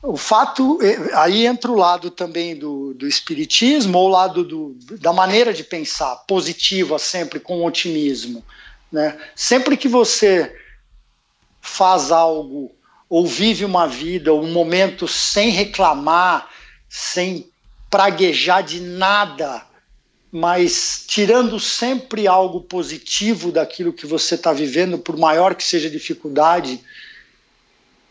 o fato. É, aí entra o lado também do, do espiritismo, ou o lado do, da maneira de pensar, positiva sempre, com otimismo. Né? Sempre que você faz algo, ou vive uma vida, um momento sem reclamar, sem praguejar de nada, mas tirando sempre algo positivo daquilo que você está vivendo, por maior que seja a dificuldade,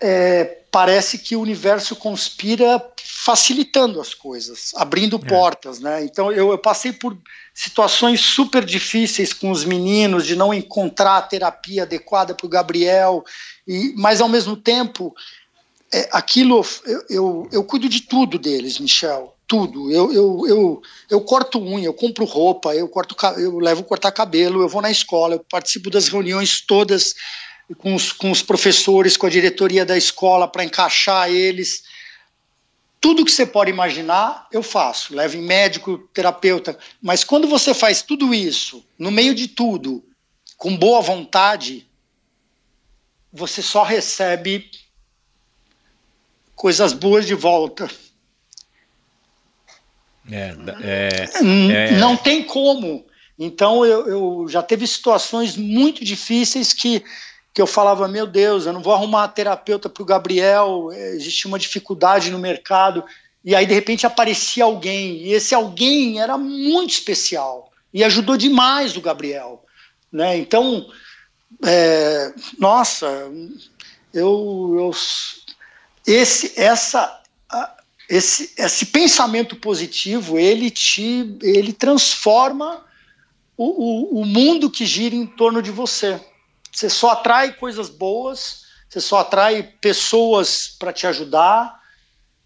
é, parece que o universo conspira facilitando as coisas, abrindo é. portas, né? Então eu, eu, passei por situações super difíceis com os meninos de não encontrar a terapia adequada para o Gabriel, e, mas ao mesmo tempo é, aquilo eu, eu, eu cuido de tudo deles, Michel tudo. Eu, eu, eu, eu corto unha, eu compro roupa, eu, corto, eu levo cortar cabelo, eu vou na escola, eu participo das reuniões todas com os, com os professores, com a diretoria da escola para encaixar eles. Tudo que você pode imaginar, eu faço. Levo em médico, terapeuta. Mas quando você faz tudo isso, no meio de tudo, com boa vontade, você só recebe coisas boas de volta. É, é, é, não tem como. Então eu, eu, já teve situações muito difíceis que, que eu falava, meu Deus, eu não vou arrumar terapeuta para o Gabriel, é, existia uma dificuldade no mercado, e aí de repente aparecia alguém, e esse alguém era muito especial e ajudou demais o Gabriel. Né? Então, é, nossa, eu, eu esse, essa esse, esse pensamento positivo ele te ele transforma o, o, o mundo que gira em torno de você. Você só atrai coisas boas, você só atrai pessoas para te ajudar.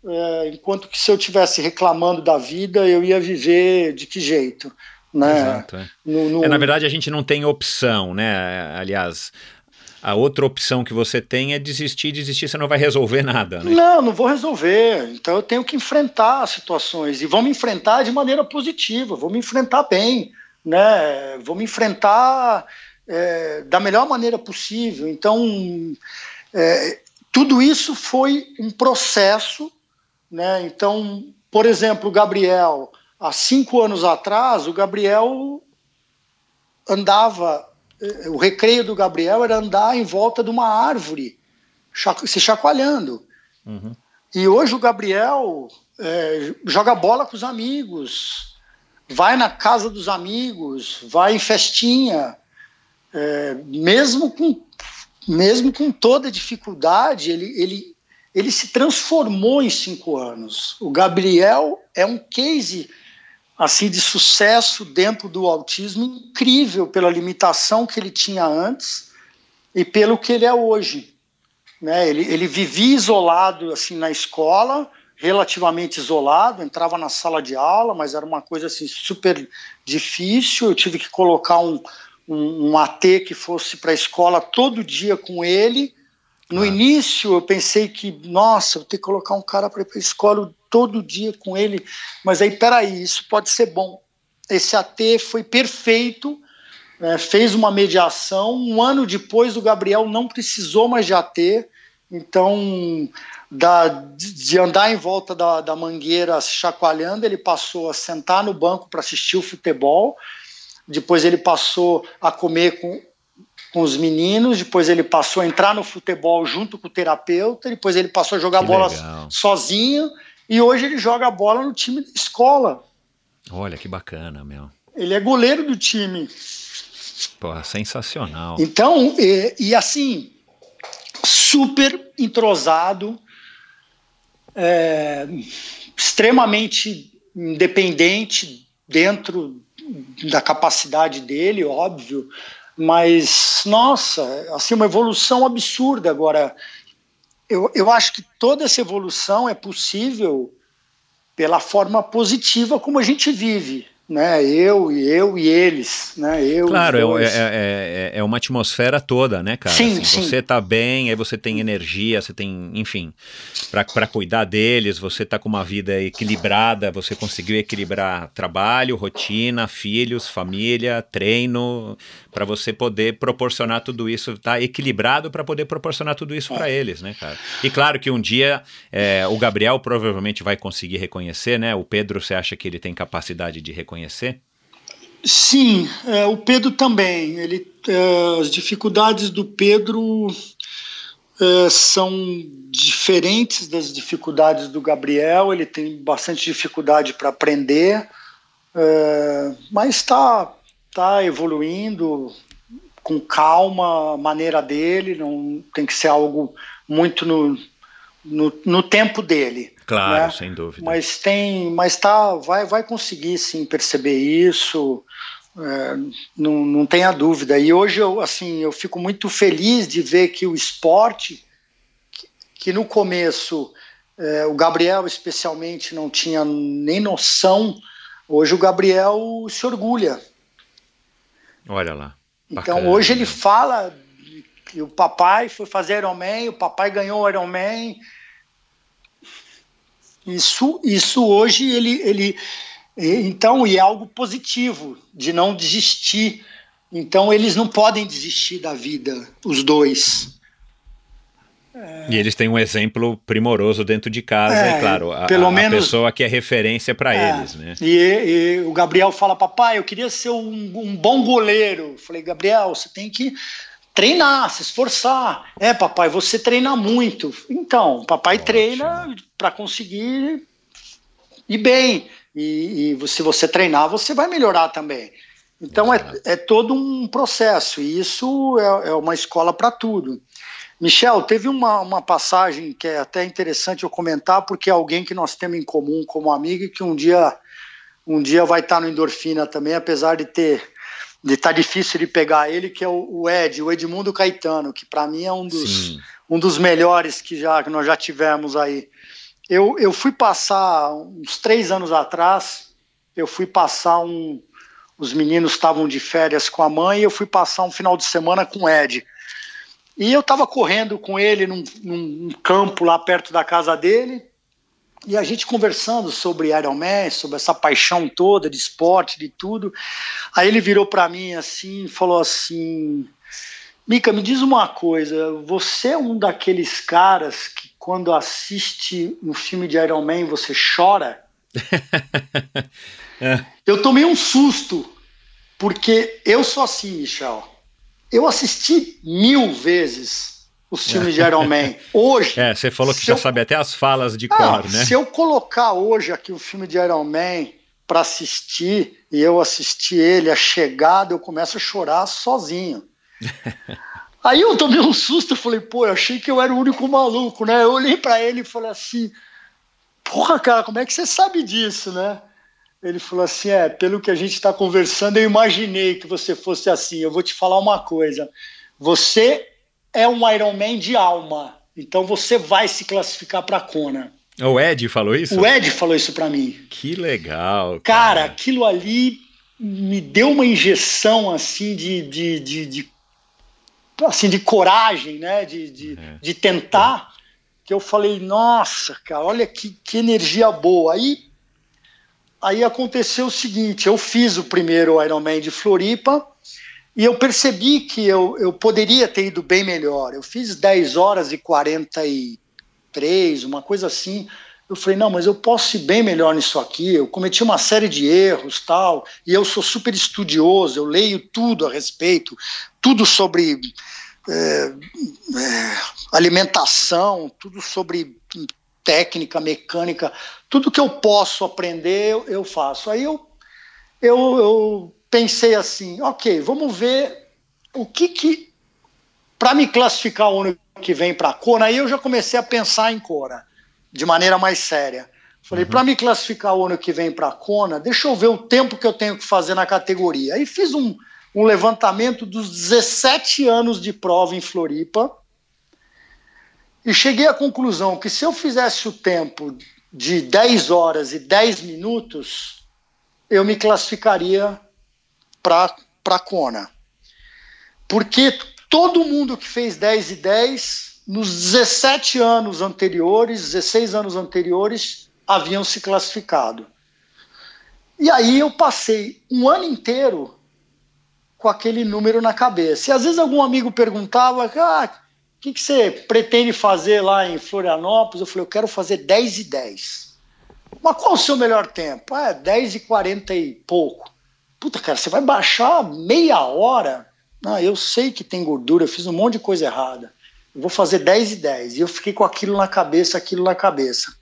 É, enquanto que se eu tivesse reclamando da vida, eu ia viver de que jeito? Né? Exato. É. No, no... É, na verdade, a gente não tem opção, né? Aliás, a outra opção que você tem é desistir, desistir você não vai resolver nada. Né? Não, não vou resolver. Então eu tenho que enfrentar as situações e vou me enfrentar de maneira positiva, vou me enfrentar bem, né? Vou me enfrentar é, da melhor maneira possível. Então, é, tudo isso foi um processo, né? Então, por exemplo, o Gabriel, há cinco anos atrás, o Gabriel andava, o recreio do Gabriel era andar em volta de uma árvore, se chacoalhando. Uhum. E hoje o Gabriel é, joga bola com os amigos, vai na casa dos amigos, vai em festinha, é, mesmo com mesmo com toda dificuldade, ele, ele, ele se transformou em cinco anos. O Gabriel é um case assim de sucesso dentro do autismo incrível pela limitação que ele tinha antes e pelo que ele é hoje. Né? Ele, ele vivia isolado assim na escola, relativamente isolado, entrava na sala de aula, mas era uma coisa assim super difícil. Eu tive que colocar um, um, um AT que fosse para a escola todo dia com ele. No ah. início eu pensei que, nossa, eu tenho que colocar um cara para ir para a escola todo dia com ele, mas aí, peraí, isso pode ser bom. Esse AT foi perfeito, né, fez uma mediação. Um ano depois, o Gabriel não precisou mais de AT, então, da, de andar em volta da, da mangueira chacoalhando, ele passou a sentar no banco para assistir o futebol. Depois ele passou a comer com, com os meninos, depois ele passou a entrar no futebol junto com o terapeuta, depois ele passou a jogar que bola legal. sozinho, e hoje ele joga bola no time da escola. Olha que bacana, meu. Ele é goleiro do time. Porra, sensacional. Então, e, e assim, super entrosado, é, extremamente independente dentro da capacidade dele, óbvio, mas nossa, assim uma evolução absurda. Agora, eu, eu acho que toda essa evolução é possível pela forma positiva como a gente vive né? Eu e eu e eles, né? Eu claro, é, é, é, é, é, uma atmosfera toda, né, cara? Sim, assim, sim. Você tá bem, aí você tem energia, você tem, enfim, para cuidar deles, você tá com uma vida equilibrada, você conseguiu equilibrar trabalho, rotina, filhos, família, treino, para você poder proporcionar tudo isso, tá equilibrado para poder proporcionar tudo isso para é. eles, né, cara? E claro que um dia é, o Gabriel provavelmente vai conseguir reconhecer, né? O Pedro, você acha que ele tem capacidade de reconhecer? conhecer? Sim, é, o Pedro também. Ele, é, as dificuldades do Pedro é, são diferentes das dificuldades do Gabriel. Ele tem bastante dificuldade para aprender, é, mas está tá evoluindo com calma, a maneira dele. Não tem que ser algo muito no, no, no tempo dele. Claro, né? sem dúvida. Mas tem, mas tá, vai, vai conseguir sim perceber isso. É, não, não tenha dúvida. E hoje eu assim eu fico muito feliz de ver que o esporte, que, que no começo é, o Gabriel especialmente não tinha nem noção. Hoje o Gabriel se orgulha. Olha lá. Então Bacana. hoje ele fala que o papai foi fazer Ironman, o papai ganhou o Ironman, isso, isso hoje ele, ele, então, e é algo positivo de não desistir. Então, eles não podem desistir da vida, os dois. E eles têm um exemplo primoroso dentro de casa, é, é claro. A, pelo a, menos, pessoa que é referência para é, eles, né? E, e, o Gabriel fala, papai, eu queria ser um, um bom goleiro. Eu falei, Gabriel, você tem que treinar, se esforçar. É, papai, você treina muito. Então, papai Ótimo. treina para conseguir ir bem. E, e, se você treinar, você vai melhorar também. Então, é, é, todo um processo. E isso é, é uma escola para tudo. Michel, teve uma, uma passagem que é até interessante eu comentar, porque é alguém que nós temos em comum como amigo e que um dia, um dia vai estar no Endorfina também, apesar de ter de estar tá difícil de pegar ele, que é o, Ed, o Edmundo Caetano, que para mim é um dos, um dos melhores que, já, que nós já tivemos aí. Eu, eu fui passar, uns três anos atrás, eu fui passar um. Os meninos estavam de férias com a mãe e eu fui passar um final de semana com o Ed. E eu estava correndo com ele num, num campo lá perto da casa dele. E a gente conversando sobre Iron Man, sobre essa paixão toda de esporte, de tudo. Aí ele virou para mim assim, falou assim: Mica, me diz uma coisa, você é um daqueles caras que quando assiste um filme de Iron Man você chora? é. Eu tomei um susto, porque eu sou assim, Michel. Eu assisti mil vezes os filmes de Iron Man. Hoje. É, você falou que já eu... sabe até as falas de ah, cor, né? Se eu colocar hoje aqui o filme de Iron Man para assistir e eu assistir ele, a chegada, eu começo a chorar sozinho. Aí eu tomei um susto, falei, pô, eu achei que eu era o único maluco, né? Eu olhei para ele e falei assim, porra, cara, como é que você sabe disso, né? Ele falou assim, é, pelo que a gente está conversando, eu imaginei que você fosse assim. Eu vou te falar uma coisa, você é um Iron Man de alma, então você vai se classificar para Kona. O Ed falou isso? O Ed falou isso para mim. Que legal. Cara. cara, aquilo ali me deu uma injeção assim de, de, de, de assim, de coragem, né? De, de, é. de tentar, que eu falei, nossa, cara, olha que, que energia boa. Aí, aí aconteceu o seguinte, eu fiz o primeiro Ironman de Floripa e eu percebi que eu, eu poderia ter ido bem melhor. Eu fiz 10 horas e 43, uma coisa assim, eu falei, não, mas eu posso ir bem melhor nisso aqui. Eu cometi uma série de erros, tal, e eu sou super estudioso, eu leio tudo a respeito, tudo sobre é, é, alimentação, tudo sobre técnica, mecânica, tudo que eu posso aprender, eu, eu faço. Aí eu, eu, eu pensei assim, ok, vamos ver o que que para me classificar o ano que vem para a Cora, aí eu já comecei a pensar em Cora de maneira mais séria. Falei, uhum. para me classificar o ano que vem para a Kona, deixa eu ver o tempo que eu tenho que fazer na categoria. Aí fiz um, um levantamento dos 17 anos de prova em Floripa e cheguei à conclusão que se eu fizesse o tempo de 10 horas e 10 minutos, eu me classificaria para a Kona. Porque todo mundo que fez 10 e 10 nos 17 anos anteriores, 16 anos anteriores, haviam se classificado. E aí eu passei um ano inteiro com aquele número na cabeça. E às vezes algum amigo perguntava: ah, o que, que você pretende fazer lá em Florianópolis? Eu falei: eu quero fazer 10 e 10. Mas qual o seu melhor tempo? É, 10 e 40 e pouco. Puta, cara, você vai baixar meia hora? Não, eu sei que tem gordura, eu fiz um monte de coisa errada vou fazer 10 e 10. E eu fiquei com aquilo na cabeça, aquilo na cabeça.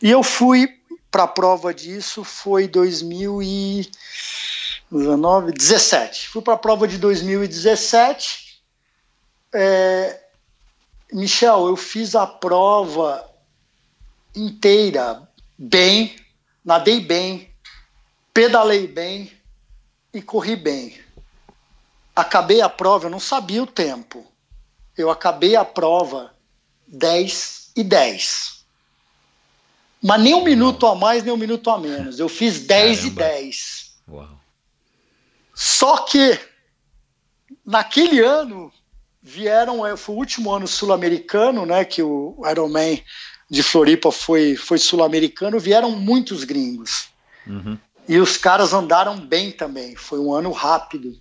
E eu fui para a prova disso, foi 2019, 17. Fui para a prova de 2017. É, Michel, eu fiz a prova inteira bem, nadei bem, pedalei bem e corri bem. Acabei a prova, eu não sabia o tempo eu acabei a prova 10 e 10. Mas nem um minuto a mais, nem um minuto a menos. Eu fiz 10 Caramba. e 10. Uau. Só que naquele ano vieram, é, foi o último ano sul-americano, né, que o Ironman de Floripa foi, foi sul-americano, vieram muitos gringos. Uhum. E os caras andaram bem também. Foi um ano rápido.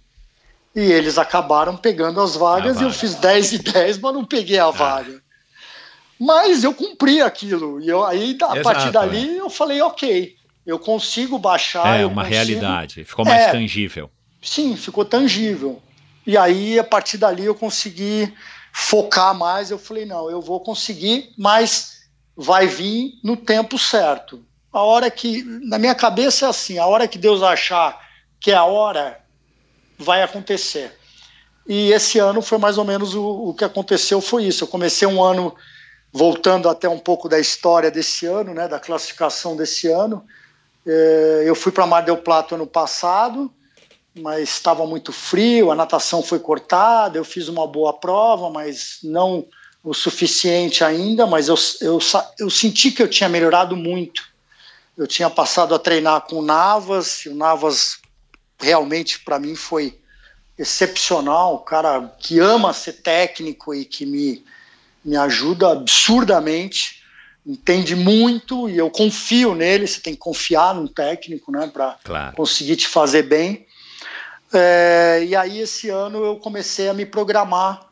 E eles acabaram pegando as vagas e eu fiz 10 e 10, mas não peguei a ah. vaga. Mas eu cumpri aquilo. E eu, aí, a Exato, partir dali, é. eu falei, ok, eu consigo baixar. É uma consigo... realidade. Ficou mais é, tangível. Sim, ficou tangível. E aí, a partir dali, eu consegui focar mais. Eu falei, não, eu vou conseguir, mas vai vir no tempo certo. A hora que. Na minha cabeça é assim: a hora que Deus achar que é a hora, vai acontecer. E esse ano foi mais ou menos o, o que aconteceu, foi isso. Eu comecei um ano, voltando até um pouco da história desse ano, né, da classificação desse ano. É, eu fui para Mar del Plata ano passado, mas estava muito frio, a natação foi cortada, eu fiz uma boa prova, mas não o suficiente ainda, mas eu, eu, eu senti que eu tinha melhorado muito. Eu tinha passado a treinar com o Navas, e o Navas realmente para mim foi excepcional, um cara que ama ser técnico e que me, me ajuda absurdamente. entende muito e eu confio nele. Você tem que confiar num técnico, né, para Claro. conseguir te fazer bem. É, e aí esse ano eu comecei a me programar,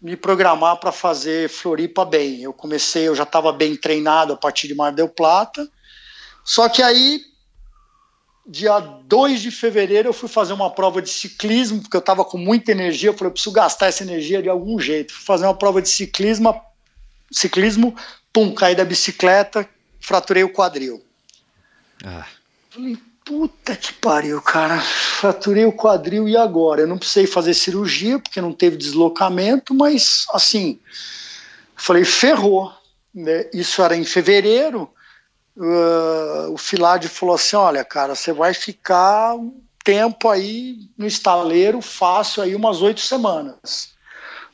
me programar para fazer Floripa bem. Eu comecei, eu já estava bem treinado a partir de Mar del Plata. Só que aí dia 2 de fevereiro eu fui fazer uma prova de ciclismo, porque eu estava com muita energia, eu falei, eu preciso gastar essa energia de algum jeito. Fui fazer uma prova de ciclismo, ciclismo, pum, caí da bicicleta, fraturei o quadril. Ah, Falei, puta que pariu, cara. Fraturei o quadril e agora? Eu não precisei fazer cirurgia porque não teve deslocamento, mas assim, falei, ferrou. Né? Isso era em fevereiro. Uh, o Filade falou assim: olha, cara, você vai ficar um tempo aí no estaleiro fácil aí umas oito semanas,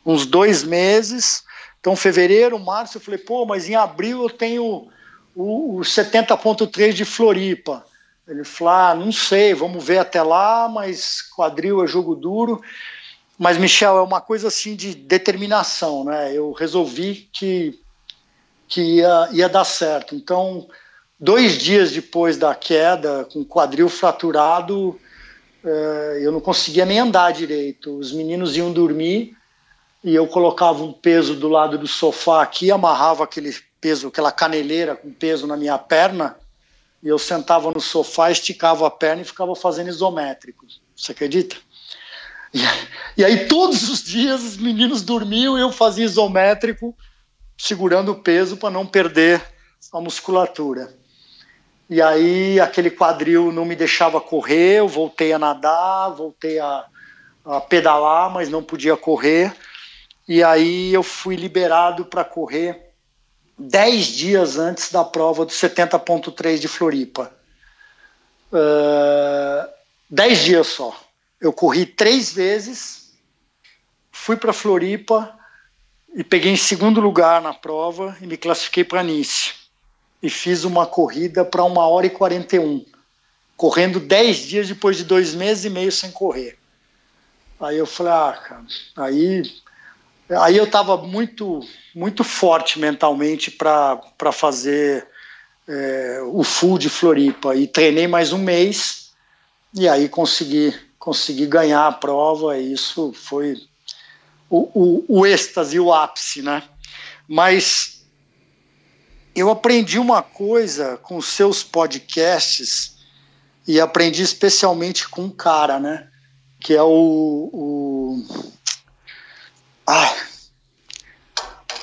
uns dois meses. Então, fevereiro, março, eu falei, pô, mas em abril eu tenho o, o 70.3 de Floripa. Ele falou: ah, não sei, vamos ver até lá, mas quadril é jogo duro. Mas, Michel, é uma coisa assim de determinação, né? Eu resolvi que, que ia, ia dar certo. Então, dois dias depois da queda, com o quadril fraturado, eh, eu não conseguia nem andar direito. Os meninos iam dormir e eu colocava um peso do lado do sofá aqui, amarrava aquele peso, aquela caneleira com peso na minha perna, e eu sentava no sofá, esticava a perna e ficava fazendo isométricos. Você acredita? E, e aí todos os dias os meninos dormiam e eu fazia isométrico, segurando o peso para não perder a musculatura. E aí aquele quadril não me deixava correr, eu voltei a nadar, voltei a, a pedalar, mas não podia correr. E aí eu fui liberado para correr dez dias antes da prova do 70.3 de Floripa. Uh, dez dias só. Eu corri três vezes, fui para Floripa e peguei em segundo lugar na prova e me classifiquei para Nice. E fiz uma corrida para uma hora e 41, correndo dez dias depois de dois meses e meio sem correr. Aí eu falei, ah, cara, aí aí eu estava muito muito forte mentalmente para fazer é, o full de Floripa. E treinei mais um mês e aí consegui consegui ganhar a prova e isso foi o, o, o êxtase o ápice né? Mas eu aprendi uma coisa com seus podcasts e aprendi especialmente com um cara né? Que é o, o ah,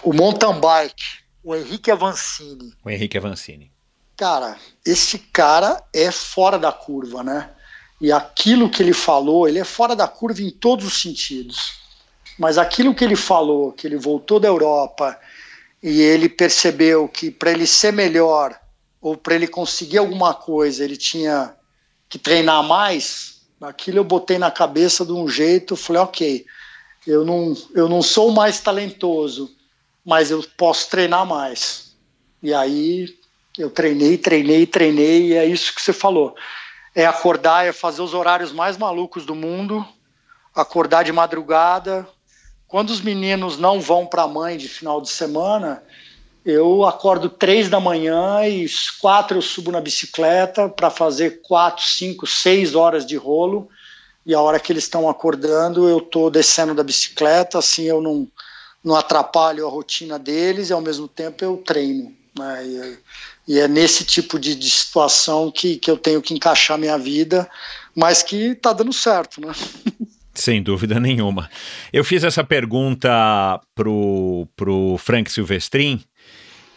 o mountain bike, o Henrique Avancini. o Henrique Avancini. Cara, esse cara é fora da curva, né? E aquilo que ele falou, ele é fora da curva em todos os sentidos. Mas aquilo que ele falou, que ele voltou da Europa e ele percebeu que para ele ser melhor ou para ele conseguir alguma coisa, ele tinha que treinar mais, aquilo eu botei na cabeça de um jeito, falei, ok, eu não, eu não sou mais talentoso, mas eu posso treinar mais. E aí eu treinei, treinei, treinei, e é isso que você falou. É acordar, é fazer os horários mais malucos do mundo, acordar de madrugada. Quando os meninos não vão para a mãe de final de semana, eu acordo três da manhã e quatro eu subo na bicicleta para fazer quatro, cinco, seis horas de rolo. E a hora que eles estão acordando, eu estou descendo da bicicleta, assim eu não, não atrapalho a rotina deles e ao mesmo tempo eu treino. Né? E, e, é nesse tipo de, de, situação que, que eu tenho que encaixar minha vida, mas que está dando certo, né? Sem dúvida nenhuma. Eu fiz essa pergunta pro, pro Frank Silvestrin,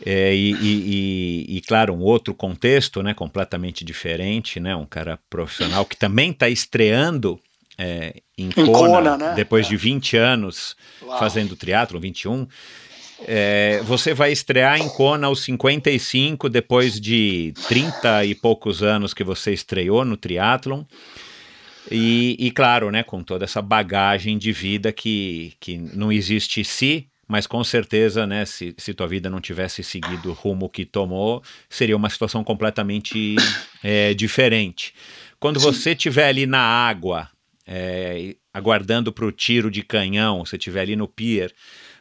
é, e, e, e, e, claro, um outro contexto, né, completamente diferente, né, um cara profissional que também está estreando é, em, em Kona, Kona né? depois é. de 20 anos Uau. fazendo triatlo, 21. É, você vai estrear em Kona aos 55, depois de 30 e poucos anos que você estreou no triatlon. E, e, claro, né, com toda essa bagagem de vida que, que não existe se, mas com certeza, né, se, se tua vida não tivesse seguido o rumo que tomou, seria uma situação completamente é, diferente. Quando Sim. você estiver ali na água, é, aguardando para o tiro de canhão, você estiver ali no pier,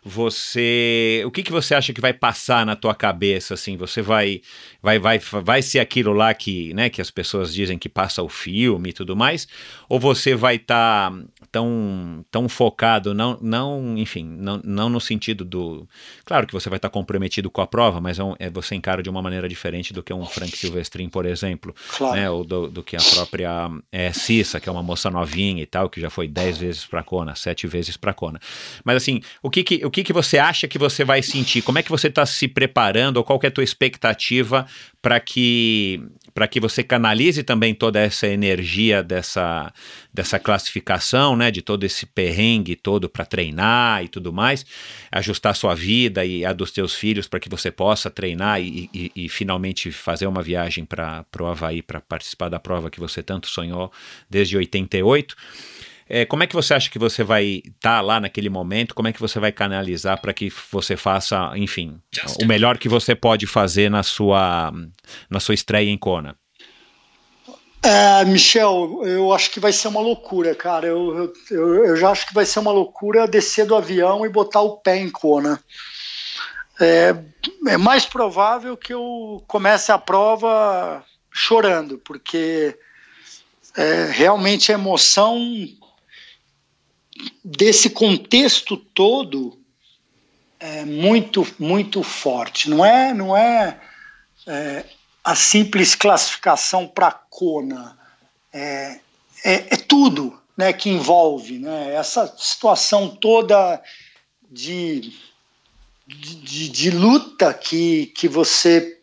você, o que, que você acha que vai passar na tua cabeça assim? Você vai vai vai vai ser aquilo lá que, né, que as pessoas dizem que passa o filme e tudo mais, ou você vai estar tá tão tão focado não não, enfim, não, não no sentido do, claro que você vai estar comprometido com a prova, mas é, um, é, você encara de uma maneira diferente do que um Frank Silvestrin, por exemplo, claro. né, ou do, do, que a própria é, Cissa, que é uma moça novinha e tal, que já foi dez vezes para Kona, sete vezes para Kona. Mas assim, o que que, o que que você acha que você vai sentir? Como é que você está se preparando ou qual é a tua expectativa para que para que você canalize também toda essa energia dessa, dessa classificação, né, de todo esse perrengue todo para treinar e tudo mais, ajustar sua vida e a dos teus filhos para que você possa treinar e, e, e finalmente fazer uma viagem para o Havaí para participar da prova que você tanto sonhou desde 88. É, como é que você acha que você vai estar tá lá naquele momento? Como é que você vai canalizar para que você faça, enfim, o melhor que você pode fazer na sua, na sua estreia em Kona? É, Michel, eu acho que vai ser uma loucura, cara. Eu, eu, eu, já acho que vai ser uma loucura descer do avião e botar o pé em Kona. É, é mais provável que eu comece a prova chorando, porque é, realmente a emoção desse contexto todo é muito, muito forte. Não é, não é, é a simples classificação para Kona. É, é, é, tudo né, que envolve né, essa situação toda de, de, de, luta que, que você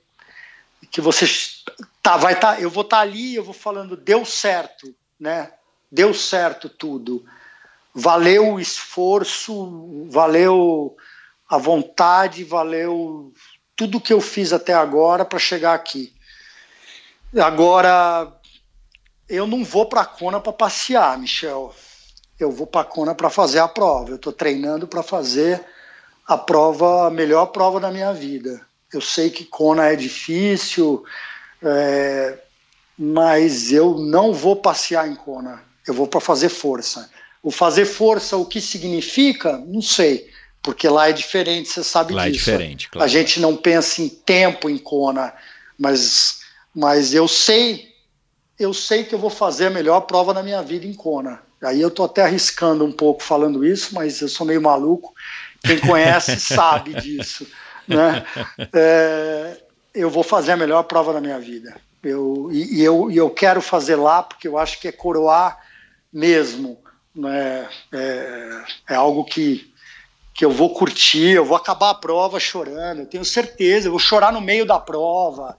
que você tá vai tá eu vou estar tá ali eu vou falando deu certo né deu certo tudo valeu o esforço, valeu a vontade, valeu tudo que eu fiz até agora para chegar aqui. Agora, eu não vou para a Kona para passear, Michel. Eu vou para a Kona para fazer a prova. Eu estou treinando para fazer a prova, a melhor prova da minha vida. Eu sei que Kona é difícil, é, mas eu não vou passear em Kona. Eu vou para fazer força. O fazer força, o que significa, não sei, porque lá é diferente, você sabe lá é disso. é diferente, claro. A gente não pensa em tempo em Kona, mas, mas eu sei, eu sei que eu vou fazer a melhor prova da minha vida em Kona. Aí eu tô até arriscando um pouco falando isso, mas eu sou meio maluco. Quem conhece sabe disso, né? É, eu vou fazer a melhor prova da minha vida. Eu, e, e eu, e eu quero fazer lá porque eu acho que é coroar mesmo né, é, é algo que, que eu vou curtir, eu vou acabar a prova chorando, eu tenho certeza, eu vou chorar no meio da prova,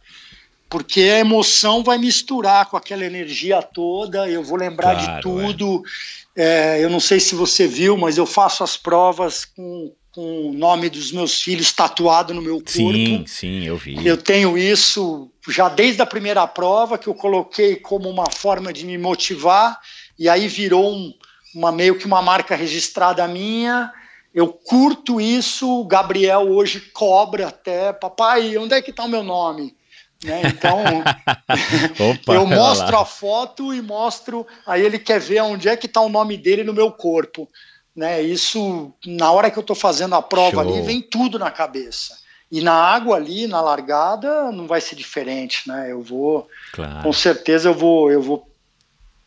porque a emoção vai misturar com aquela energia toda, eu vou lembrar claro, de tudo. É. É, eu não sei se você viu, mas eu faço as provas com, com o nome dos meus filhos tatuado no meu corpo. Sim, sim, eu vi. Eu tenho isso já desde a primeira prova, que eu coloquei como uma forma de me motivar, e aí virou um, uma meio que uma marca registrada minha. Eu curto isso. O Gabriel hoje cobra até, papai, onde é que está o meu nome? Né? Então, Opa, eu mostro a foto e mostro. Aí ele quer ver onde é que está o nome dele no meu corpo. Né? Isso, na hora que eu estou fazendo a prova Show. ali, vem tudo na cabeça. E na água ali, na largada, não vai ser diferente, né? Eu vou, claro. com certeza, eu vou, eu vou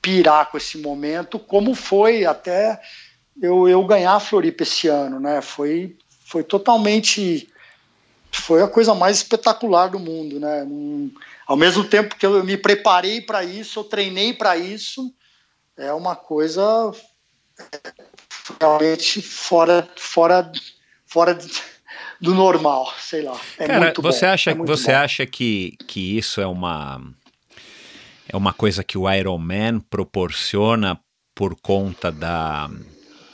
pirar com esse momento, como foi até eu, eu ganhar a Floripa esse ano, né? Foi, foi totalmente foi a coisa mais espetacular do mundo, né? Um, ao mesmo tempo que eu me preparei para isso, eu treinei para isso, é uma coisa realmente fora fora fora do normal, sei lá. É Cara, muito você bom, acha é você bom. acha que que isso é uma é uma coisa que o Iron Man proporciona por conta da,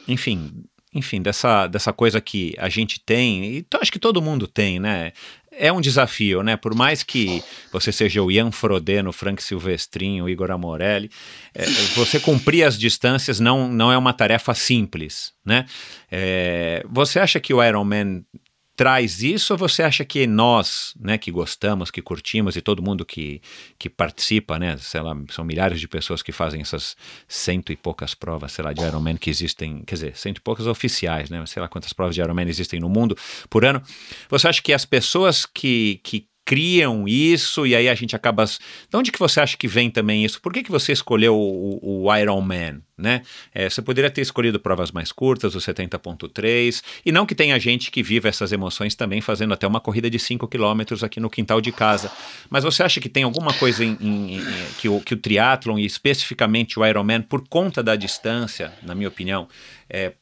enfim, enfim, dessa, dessa coisa que a gente tem, e acho que todo mundo tem, né? É um desafio, né? Por mais que você seja o Ian Frodeno, Frank Silvestrin, o Igor Amorelli, é, você cumprir as distâncias não, não é uma tarefa simples, né? É, você acha que o Iron Man traz isso ou você acha que nós, né, que gostamos, que curtimos e todo mundo que, que participa, né, sei lá, são milhares de pessoas que fazem essas cento e poucas provas, sei lá, de Ironman que existem, quer dizer, cento e poucas oficiais, né, sei lá quantas provas de Ironman existem no mundo por ano. Você acha que as pessoas que, que criam isso e aí a gente acaba. De onde que você acha que vem também isso? Por que, que você escolheu o, o Iron Man? Né? É, você poderia ter escolhido provas mais curtas, o 70.3, e não que tenha gente que viva essas emoções também fazendo até uma corrida de 5 km aqui no quintal de casa. Mas você acha que tem alguma coisa em, em, em, que, o, que o triatlon e especificamente o Ironman, por conta da distância, na minha opinião, é,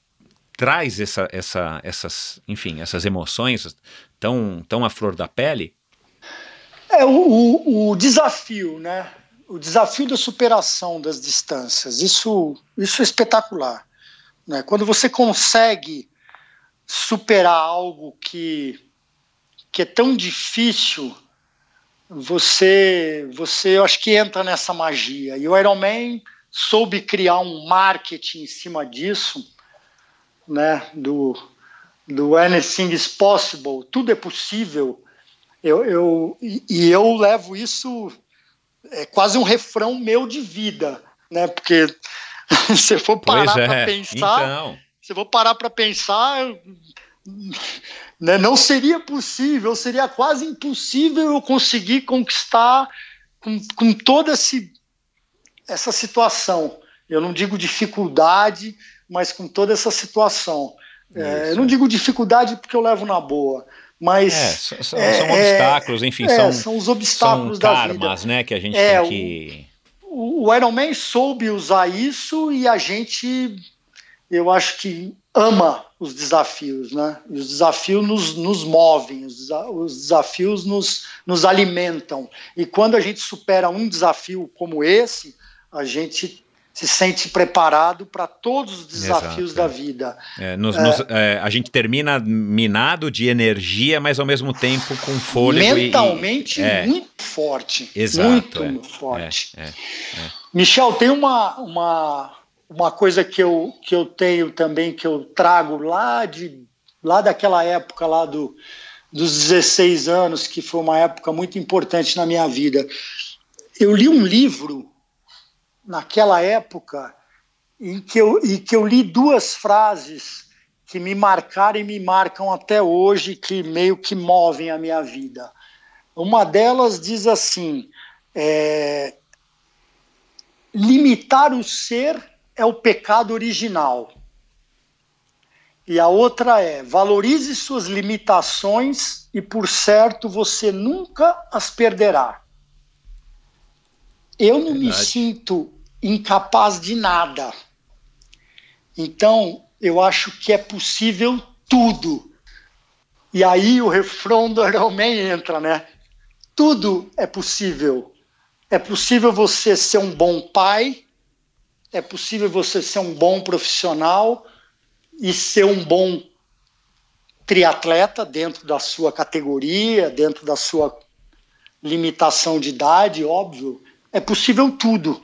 traz essa, essa, essas, enfim, essas emoções tão, tão à flor da pele? É o, o, o, desafio, né? O desafio da superação das distâncias. Isso, isso é espetacular. Né? Quando você consegue superar algo que, que é tão difícil, você, você, eu acho que entra nessa magia. E o Ironman soube criar um marketing em cima disso, né? Do, do anything is possible, tudo é possível eu, eu, e eu levo isso é quase um refrão meu de vida, né? Porque se for parar é, para pensar, então. se for parar para pensar, né, não seria possível, seria quase impossível eu conseguir conquistar com, com toda esse, essa situação. Eu não digo dificuldade, mas com toda essa situação. É, eu não digo dificuldade porque eu levo na boa, mas é, são, é, são, obstáculos, enfim, é, são, são os obstáculos são karmas, da vida. né, que a gente é, tem que o, o Iron Man soube usar isso e a gente eu acho que ama os desafios, né? os desafios nos, nos movem, os, os desafios nos, nos alimentam. E quando a gente supera um desafio como esse, a gente se sente preparado para todos os desafios Exato, da é. vida. É, nos, é, nos, é, a gente termina minado de energia, mas ao mesmo tempo com fôlego. Mentalmente e, e, muito forte. Exato, muito é, forte. É, Michel, tem uma, uma, uma coisa que eu, que eu tenho também, que eu trago lá, de, lá daquela época lá do, dos 16 anos, que foi uma época muito importante na minha vida. Eu li um livro naquela época em que eu, que eu li duas frases que me marcaram e me marcam até hoje, que meio que movem a minha vida. Uma delas diz assim: é, limitar o ser é o pecado original. E a outra é: valorize suas limitações e, por certo, você nunca as perderá. Eu não Verdade. me sinto incapaz de nada. Então, eu acho que é possível tudo. E aí o refrão do Iron Man entra, né? Tudo é possível. É possível você ser um bom pai, é possível você ser um bom profissional e ser um bom triatleta dentro da sua categoria, dentro da sua limitação de idade, óbvio. É possível tudo.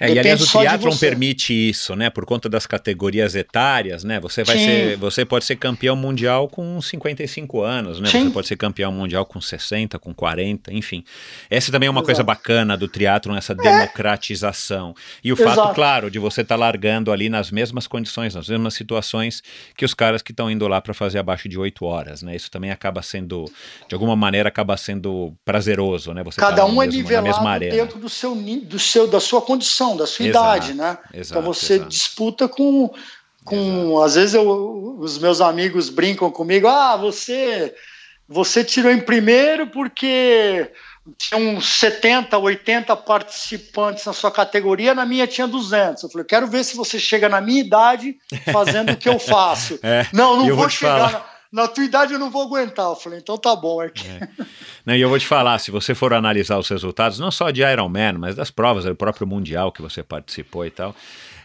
É, e aliás, o triatlon permite isso, né? Por conta das categorias etárias, né? Você vai Sim. ser, você pode ser campeão mundial com 55 anos, né? Sim. Você pode ser campeão mundial com 60, com 40, enfim. Essa também é uma Exato. coisa bacana do triatlon, essa é. democratização. E o Exato. fato, claro, de você estar tá largando ali nas mesmas condições, nas mesmas situações que os caras que estão indo lá para fazer abaixo de 8 horas, né? Isso também acaba sendo, de alguma maneira, acaba sendo prazeroso, né? Você Cada tá um é mesmo, é nivelado dentro do seu, do seu, da sua condição da sua exato, idade, né? Exato, então você exato. disputa com, com às vezes eu, os meus amigos brincam comigo, ah, você você tirou em primeiro porque tinha uns 70, 80 participantes na sua categoria, na minha tinha 200. Eu falei, quero ver se você chega na minha idade fazendo o que eu faço. É, não, não vou, vou chegar na tua idade eu não vou aguentar. Eu falei, então tá bom. É. Não, e eu vou te falar, se você for analisar os resultados, não só de Ironman, mas das provas, do próprio Mundial que você participou e tal,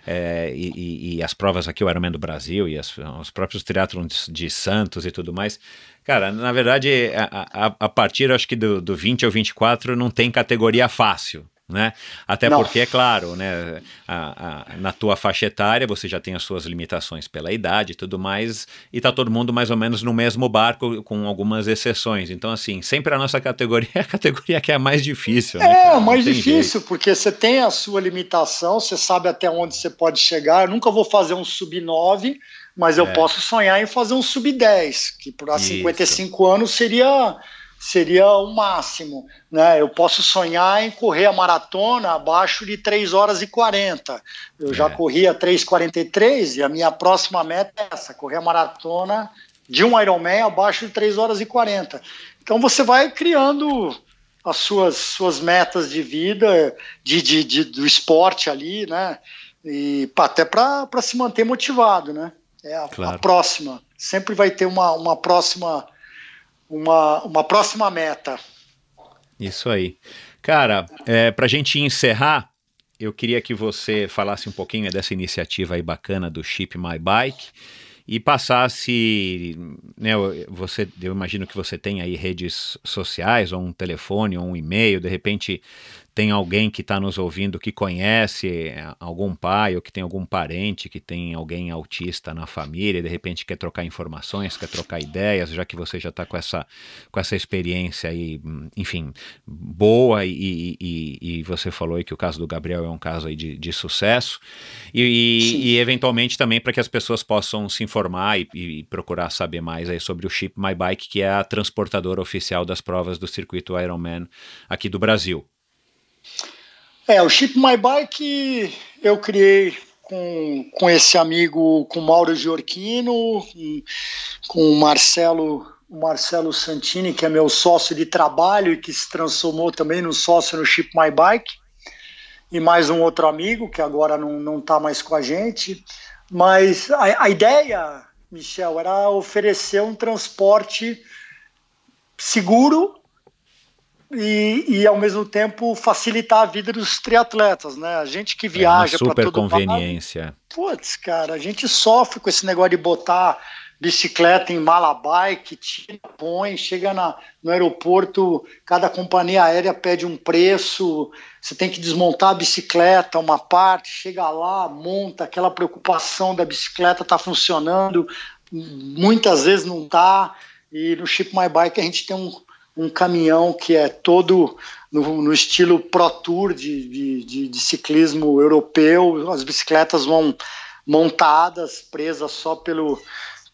é, e, e, e, as provas aqui, o Ironman do Brasil e as, os próprios triatlons de, de, Santos e tudo mais, cara, na verdade, a, a, a partir, acho que do, do 20 ao 24 não tem categoria fácil. Né? Até Não. porque, é claro, né, a- a- na tua faixa etária você já tem as suas limitações pela idade e tudo mais, e tá todo mundo mais ou menos no mesmo barco, com algumas exceções. Então, assim, sempre a nossa categoria é a categoria que é a mais difícil. né, É? Não mais difícil, porque você tem a sua limitação, você sabe até onde você pode chegar. Eu nunca vou fazer um sub-9, mas eu É. posso sonhar em fazer um sub-10, que para Isso. 55 anos seria seria o máximo. Né? Eu posso sonhar em correr a maratona abaixo de 3 horas e 40. Eu já É. corri a 3,43 e a minha próxima meta é essa, correr a maratona de um Ironman abaixo de 3 horas e 40. Então você vai criando as suas, suas metas de vida, de, de, de- do esporte ali, né? E até para se manter motivado, né? É a, Claro. a próxima. Sempre vai ter uma, uma próxima uma, uma próxima meta. Isso aí. Cara, é, para a gente encerrar, eu queria que você falasse um pouquinho dessa iniciativa aí bacana do Ship My Bike e passasse, né, você, eu imagino que você tem aí redes sociais, ou um telefone, ou um e-mail, de repente tem alguém que está nos ouvindo que conhece é, algum pai ou que tem algum parente que tem alguém autista na família e de repente quer trocar informações, quer trocar ideias, já que você já está com essa, com essa experiência aí, hum, enfim, boa e, e- e- você falou aí que o caso do Gabriel é um caso aí de, de sucesso e, e- eventualmente também para que as pessoas possam se informar e, e procurar saber mais aí sobre o Ship My Bike, que é a transportadora oficial das provas do circuito Ironman aqui do Brasil. É, o Chip My Bike eu criei com, com esse amigo, com Mauro Giorchino, com, o Marcelo, Marcelo Santini, que é meu sócio de trabalho e que se transformou também no sócio no Chip My Bike, e mais um outro amigo que agora não, não tá mais com a gente. Mas a, a ideia, Michel, era oferecer um transporte seguro e, e ao mesmo tempo facilitar a vida dos triatletas, né? A gente que é viaja para super todo lado, conveniência. putz, cara, a gente sofre com esse negócio de botar bicicleta em mala bike, tira, põe, chega na, no aeroporto, cada companhia aérea pede um preço, você tem que desmontar a bicicleta, uma parte, chega lá, monta, aquela preocupação da bicicleta tá funcionando, muitas vezes não tá, e no Chip My Bike a gente tem um, um caminhão que é todo no, no estilo Pro Tour de, de, de, de ciclismo europeu, as bicicletas vão montadas, presas só pelo,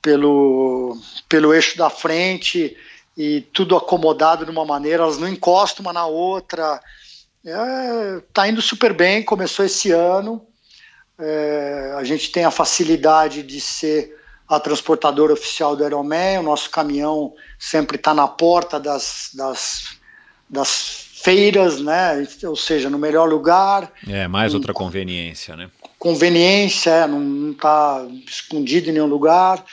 pelo, pelo eixo da frente e tudo acomodado de uma maneira, elas não encostam uma na outra. É, tá indo super bem, começou esse ano. É, a gente tem a facilidade de ser a transportadora oficial do Ironman, o nosso caminhão sempre está na porta das, das, das feiras, né? ou seja, no melhor lugar. É, mais outra conveniência, né? Conveniência, é, não está escondido em nenhum lugar.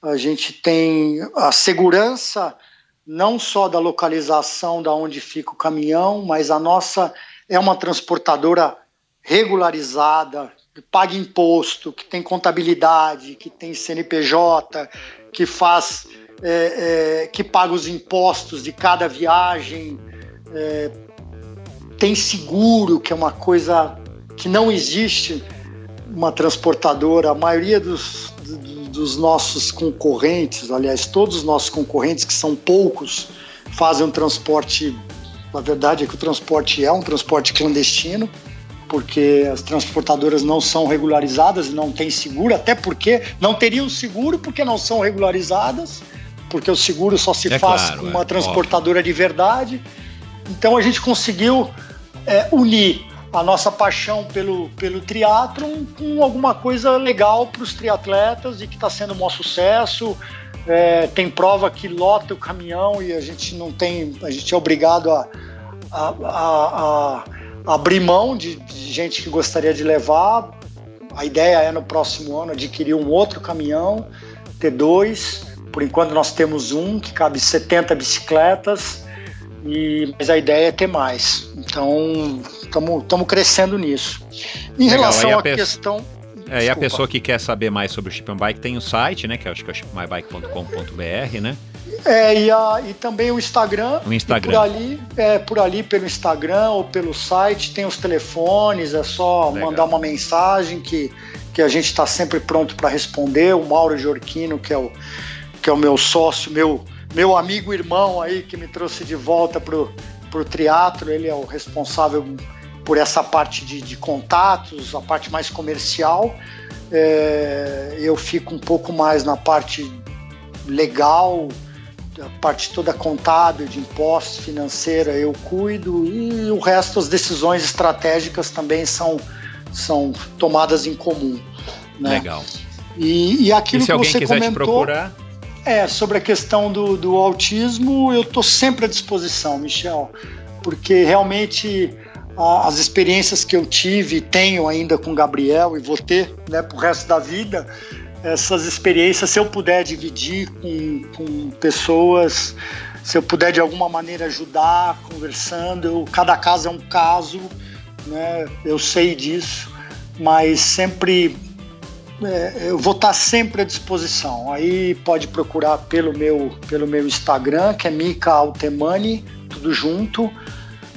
A gente tem a segurança não só da localização da onde fica o caminhão, mas a nossa é uma transportadora regularizada, que paga imposto, que tem contabilidade, que tem CNPJ, que faz, é, é, que paga os impostos de cada viagem, é, tem seguro, que é uma coisa que não existe uma transportadora. A maioria dos, dos nossos concorrentes, aliás, todos os nossos concorrentes, que são poucos, fazem um transporte. A verdade é que o transporte é um transporte clandestino, porque as transportadoras não são regularizadas não têm seguro, até porque não teriam seguro porque não são regularizadas, porque o seguro só se É faz claro, com é, uma transportadora de verdade. Então a gente conseguiu é, unir a nossa paixão pelo, pelo triatlon com alguma coisa legal para os triatletas e que está sendo um maior sucesso. É, tem prova que lota o caminhão e a gente não tem, a gente é obrigado a, a, a, a abrir mão de, de, gente que gostaria de levar. A ideia é no próximo ano adquirir um outro caminhão, ter dois. Por enquanto nós temos um que cabe 70 bicicletas, e, mas a ideia é ter mais. Então estamos crescendo nisso. Em Legal, relação à pe... questão. É, e a pessoa que quer saber mais sobre o Chip Bike tem o site, né? Que acho que é chipmybike.com.br, né? É, e, a, e também o Instagram. O Instagram. Por ali, é, por ali pelo Instagram ou pelo site, tem os telefones, é só Legal. mandar uma mensagem que, que a gente está sempre pronto para responder. O Mauro Giorquino, que é o, que é o meu sócio, meu, meu amigo irmão aí, que me trouxe de volta pro, pro triatlo, ele é o responsável por essa parte de, de contatos, a parte mais comercial. É, eu fico um pouco mais na parte legal, a parte toda contábil, de impostos, financeira, eu cuido, e o resto, as decisões estratégicas também são, são tomadas em comum. Né? Legal. E, e aquilo e se que alguém você quiser comentou, te procurar, é, sobre a questão do, do autismo, eu estou sempre à disposição, Michel, porque realmente a- as experiências que eu tive e tenho ainda com o Gabriel e vou ter né, para o resto da vida, essas experiências, se eu puder dividir com, com pessoas, se eu puder de alguma maneira ajudar, conversando, eu, cada caso é um caso, né, eu sei disso, mas sempre é, eu vou estar sempre à disposição. Aí pode procurar pelo meu, pelo meu Instagram, que é Mika Altemani, tudo junto,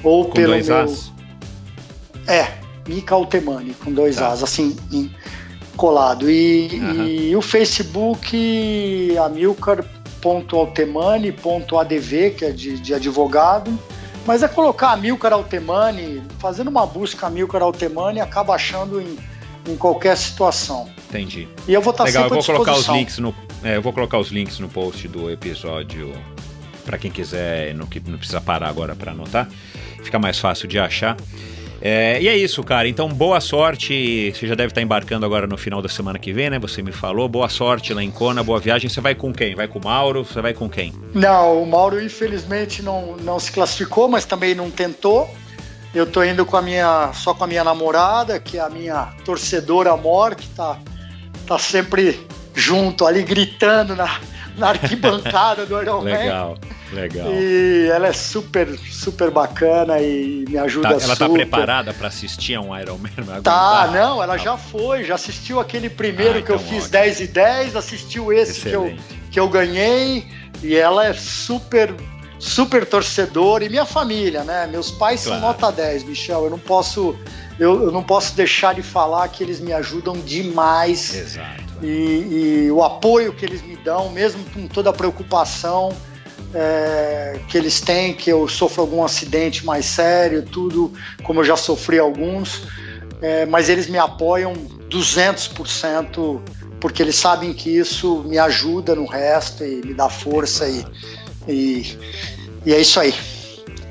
ou com pelo dois meu. As. É, Mika Altemani, com dois Tá. As, assim, em- colado. E, Aham. e o Facebook, amilcar.altemani.adv, que é de, de advogado. Mas é colocar Amilcar Altemani, fazendo uma busca Amilcar Altemani, acaba achando em, em qualquer situação. Entendi. E eu vou estar Legal, eu sempre vou à colocar os links no. é, eu vou colocar os links no post do episódio para quem quiser, não, que não precisa parar agora para anotar. Fica mais fácil de achar. É, e é isso, cara. Então, boa sorte. Você já deve estar embarcando agora no final da semana que vem, né? Você me falou. Boa sorte lá em Kona, boa viagem. Você vai com quem? Vai com o Mauro? Você vai com quem? Não, o Mauro infelizmente não, não se classificou, mas também não tentou. Eu tô indo com a minha, só com a minha namorada, que é a minha torcedora amor, que tá, tá sempre junto ali gritando na, na arquibancada do Iron Man. Legal, legal. E ela é super, super bacana e me ajuda Tá- ela tá super. preparada para assistir a um Iron Man? Tá, não, ela já foi, já assistiu aquele primeiro Ah, que eu então fiz ótimo. 10 e 10, assistiu esse que eu, que eu ganhei e ela é super super torcedora e minha família, né? Meus pais Claro. são nota 10, Michel. Eu não posso eu, eu não posso deixar de falar que eles me ajudam demais Exato. e, e o apoio que eles me dão, mesmo com toda a preocupação é, que eles têm, que eu sofro algum acidente mais sério, tudo como eu já sofri alguns, é, mas eles me apoiam 200% porque eles sabem que isso me ajuda no resto e me dá força e, e, e é isso aí.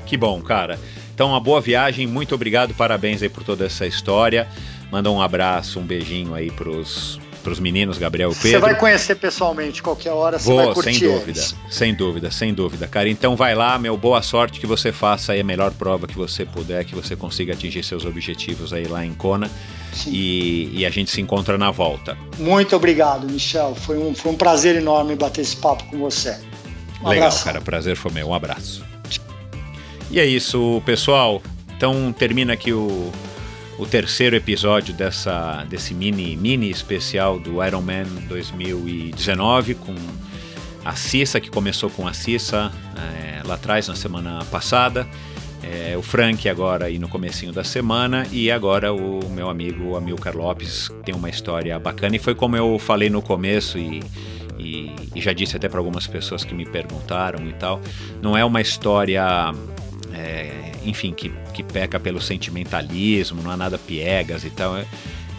Que bom, cara. Então, uma boa viagem, muito obrigado, parabéns aí por toda essa história. Manda um abraço, um beijinho aí pros, pros meninos, Gabriel e Você Pedro. vai conhecer pessoalmente qualquer hora, você vai curtir sem dúvida, eles. sem dúvida, sem dúvida, cara. Então vai lá, meu, boa sorte que você faça aí a melhor prova que você puder, que você consiga atingir seus objetivos aí lá em Kona e, e a gente se encontra na volta. Muito obrigado, Michel. Foi um, foi um prazer enorme bater esse papo com você. Um Legal, abração. cara, prazer foi meu, um abraço. E é isso, pessoal. Então termina aqui o, o terceiro episódio dessa, desse mini, mini especial do Iron Man 2019 com a Cissa, que começou com a Cissa é, lá atrás, na semana passada. É, o Frank agora aí no comecinho da semana e agora o meu amigo Amilcar Lopes tem uma história bacana e foi como eu falei no começo e, e, e já disse até para algumas pessoas que me perguntaram e tal, não é uma história é, enfim, que, que peca pelo sentimentalismo, não há nada piegas e tal. É,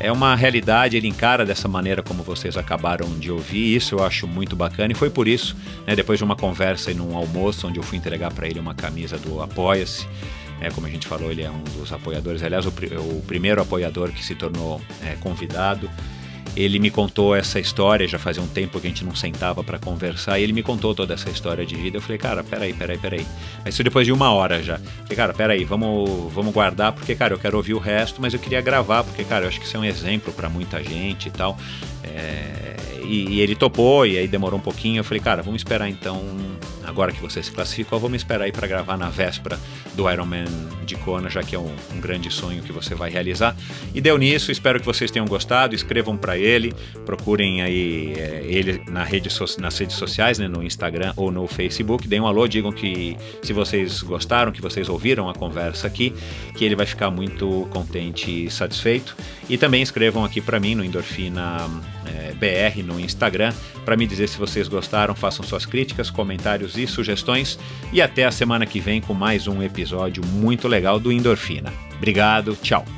é uma realidade, ele encara dessa maneira como vocês acabaram de ouvir, isso eu acho muito bacana e foi por isso, né, depois de uma conversa e num almoço onde eu fui entregar para ele uma camisa do Apoia-se, é, como a gente falou, ele é um dos apoiadores, aliás, o, o primeiro apoiador que se tornou é, convidado. Ele me contou essa história, já fazia um tempo que a gente não sentava para conversar, e ele me contou toda essa história de vida. Eu falei, cara, peraí, peraí, peraí. Mas isso depois de uma hora já. Falei, cara, peraí, vamos, vamos guardar, porque, cara, eu quero ouvir o resto, mas eu queria gravar, porque, cara, eu acho que isso é um exemplo para muita gente e tal. É, e, e ele topou, e aí demorou um pouquinho. Eu falei, cara, vamos esperar então agora que você se classificou, vamos esperar aí para gravar na véspera do Ironman de Kona, já que é um, um, grande sonho que você vai realizar. E deu nisso, espero que vocês tenham gostado, escrevam para ele, procurem aí é, ele na rede so, nas redes sociais, né, no Instagram ou no Facebook, deem um alô, digam que se vocês gostaram, que vocês ouviram a conversa aqui, que ele vai ficar muito contente e satisfeito. E também escrevam aqui para mim no Endorfina é, BR no Instagram para me dizer se vocês gostaram, façam suas críticas, comentários e sugestões. E até a semana que vem com mais um episódio muito legal do Endorfina. Obrigado, tchau.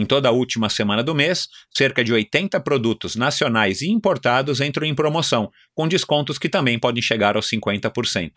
em toda a última semana do mês, cerca de 80 produtos nacionais e importados entram em promoção, com descontos que também podem chegar aos 50%.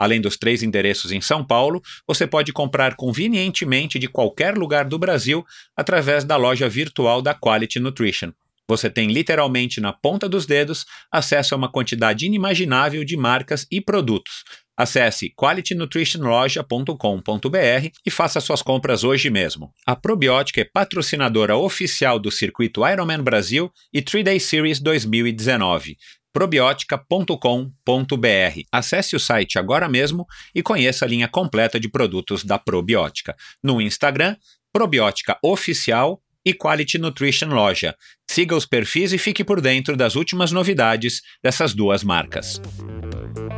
Além dos três endereços em São Paulo, você pode comprar convenientemente de qualquer lugar do Brasil através da loja virtual da Quality Nutrition. Você tem literalmente na ponta dos dedos acesso a uma quantidade inimaginável de marcas e produtos Acesse qualitynutritionloja.com.br e faça suas compras hoje mesmo. A Probiótica é patrocinadora oficial do circuito Ironman Brasil e 3-Day Series 2019 probiótica.com.br. Acesse o site agora mesmo e conheça a linha completa de produtos da Probiótica. No Instagram, Probiótica Oficial e Quality Nutrition Loja. Siga os perfis e fique por dentro das últimas novidades dessas duas marcas.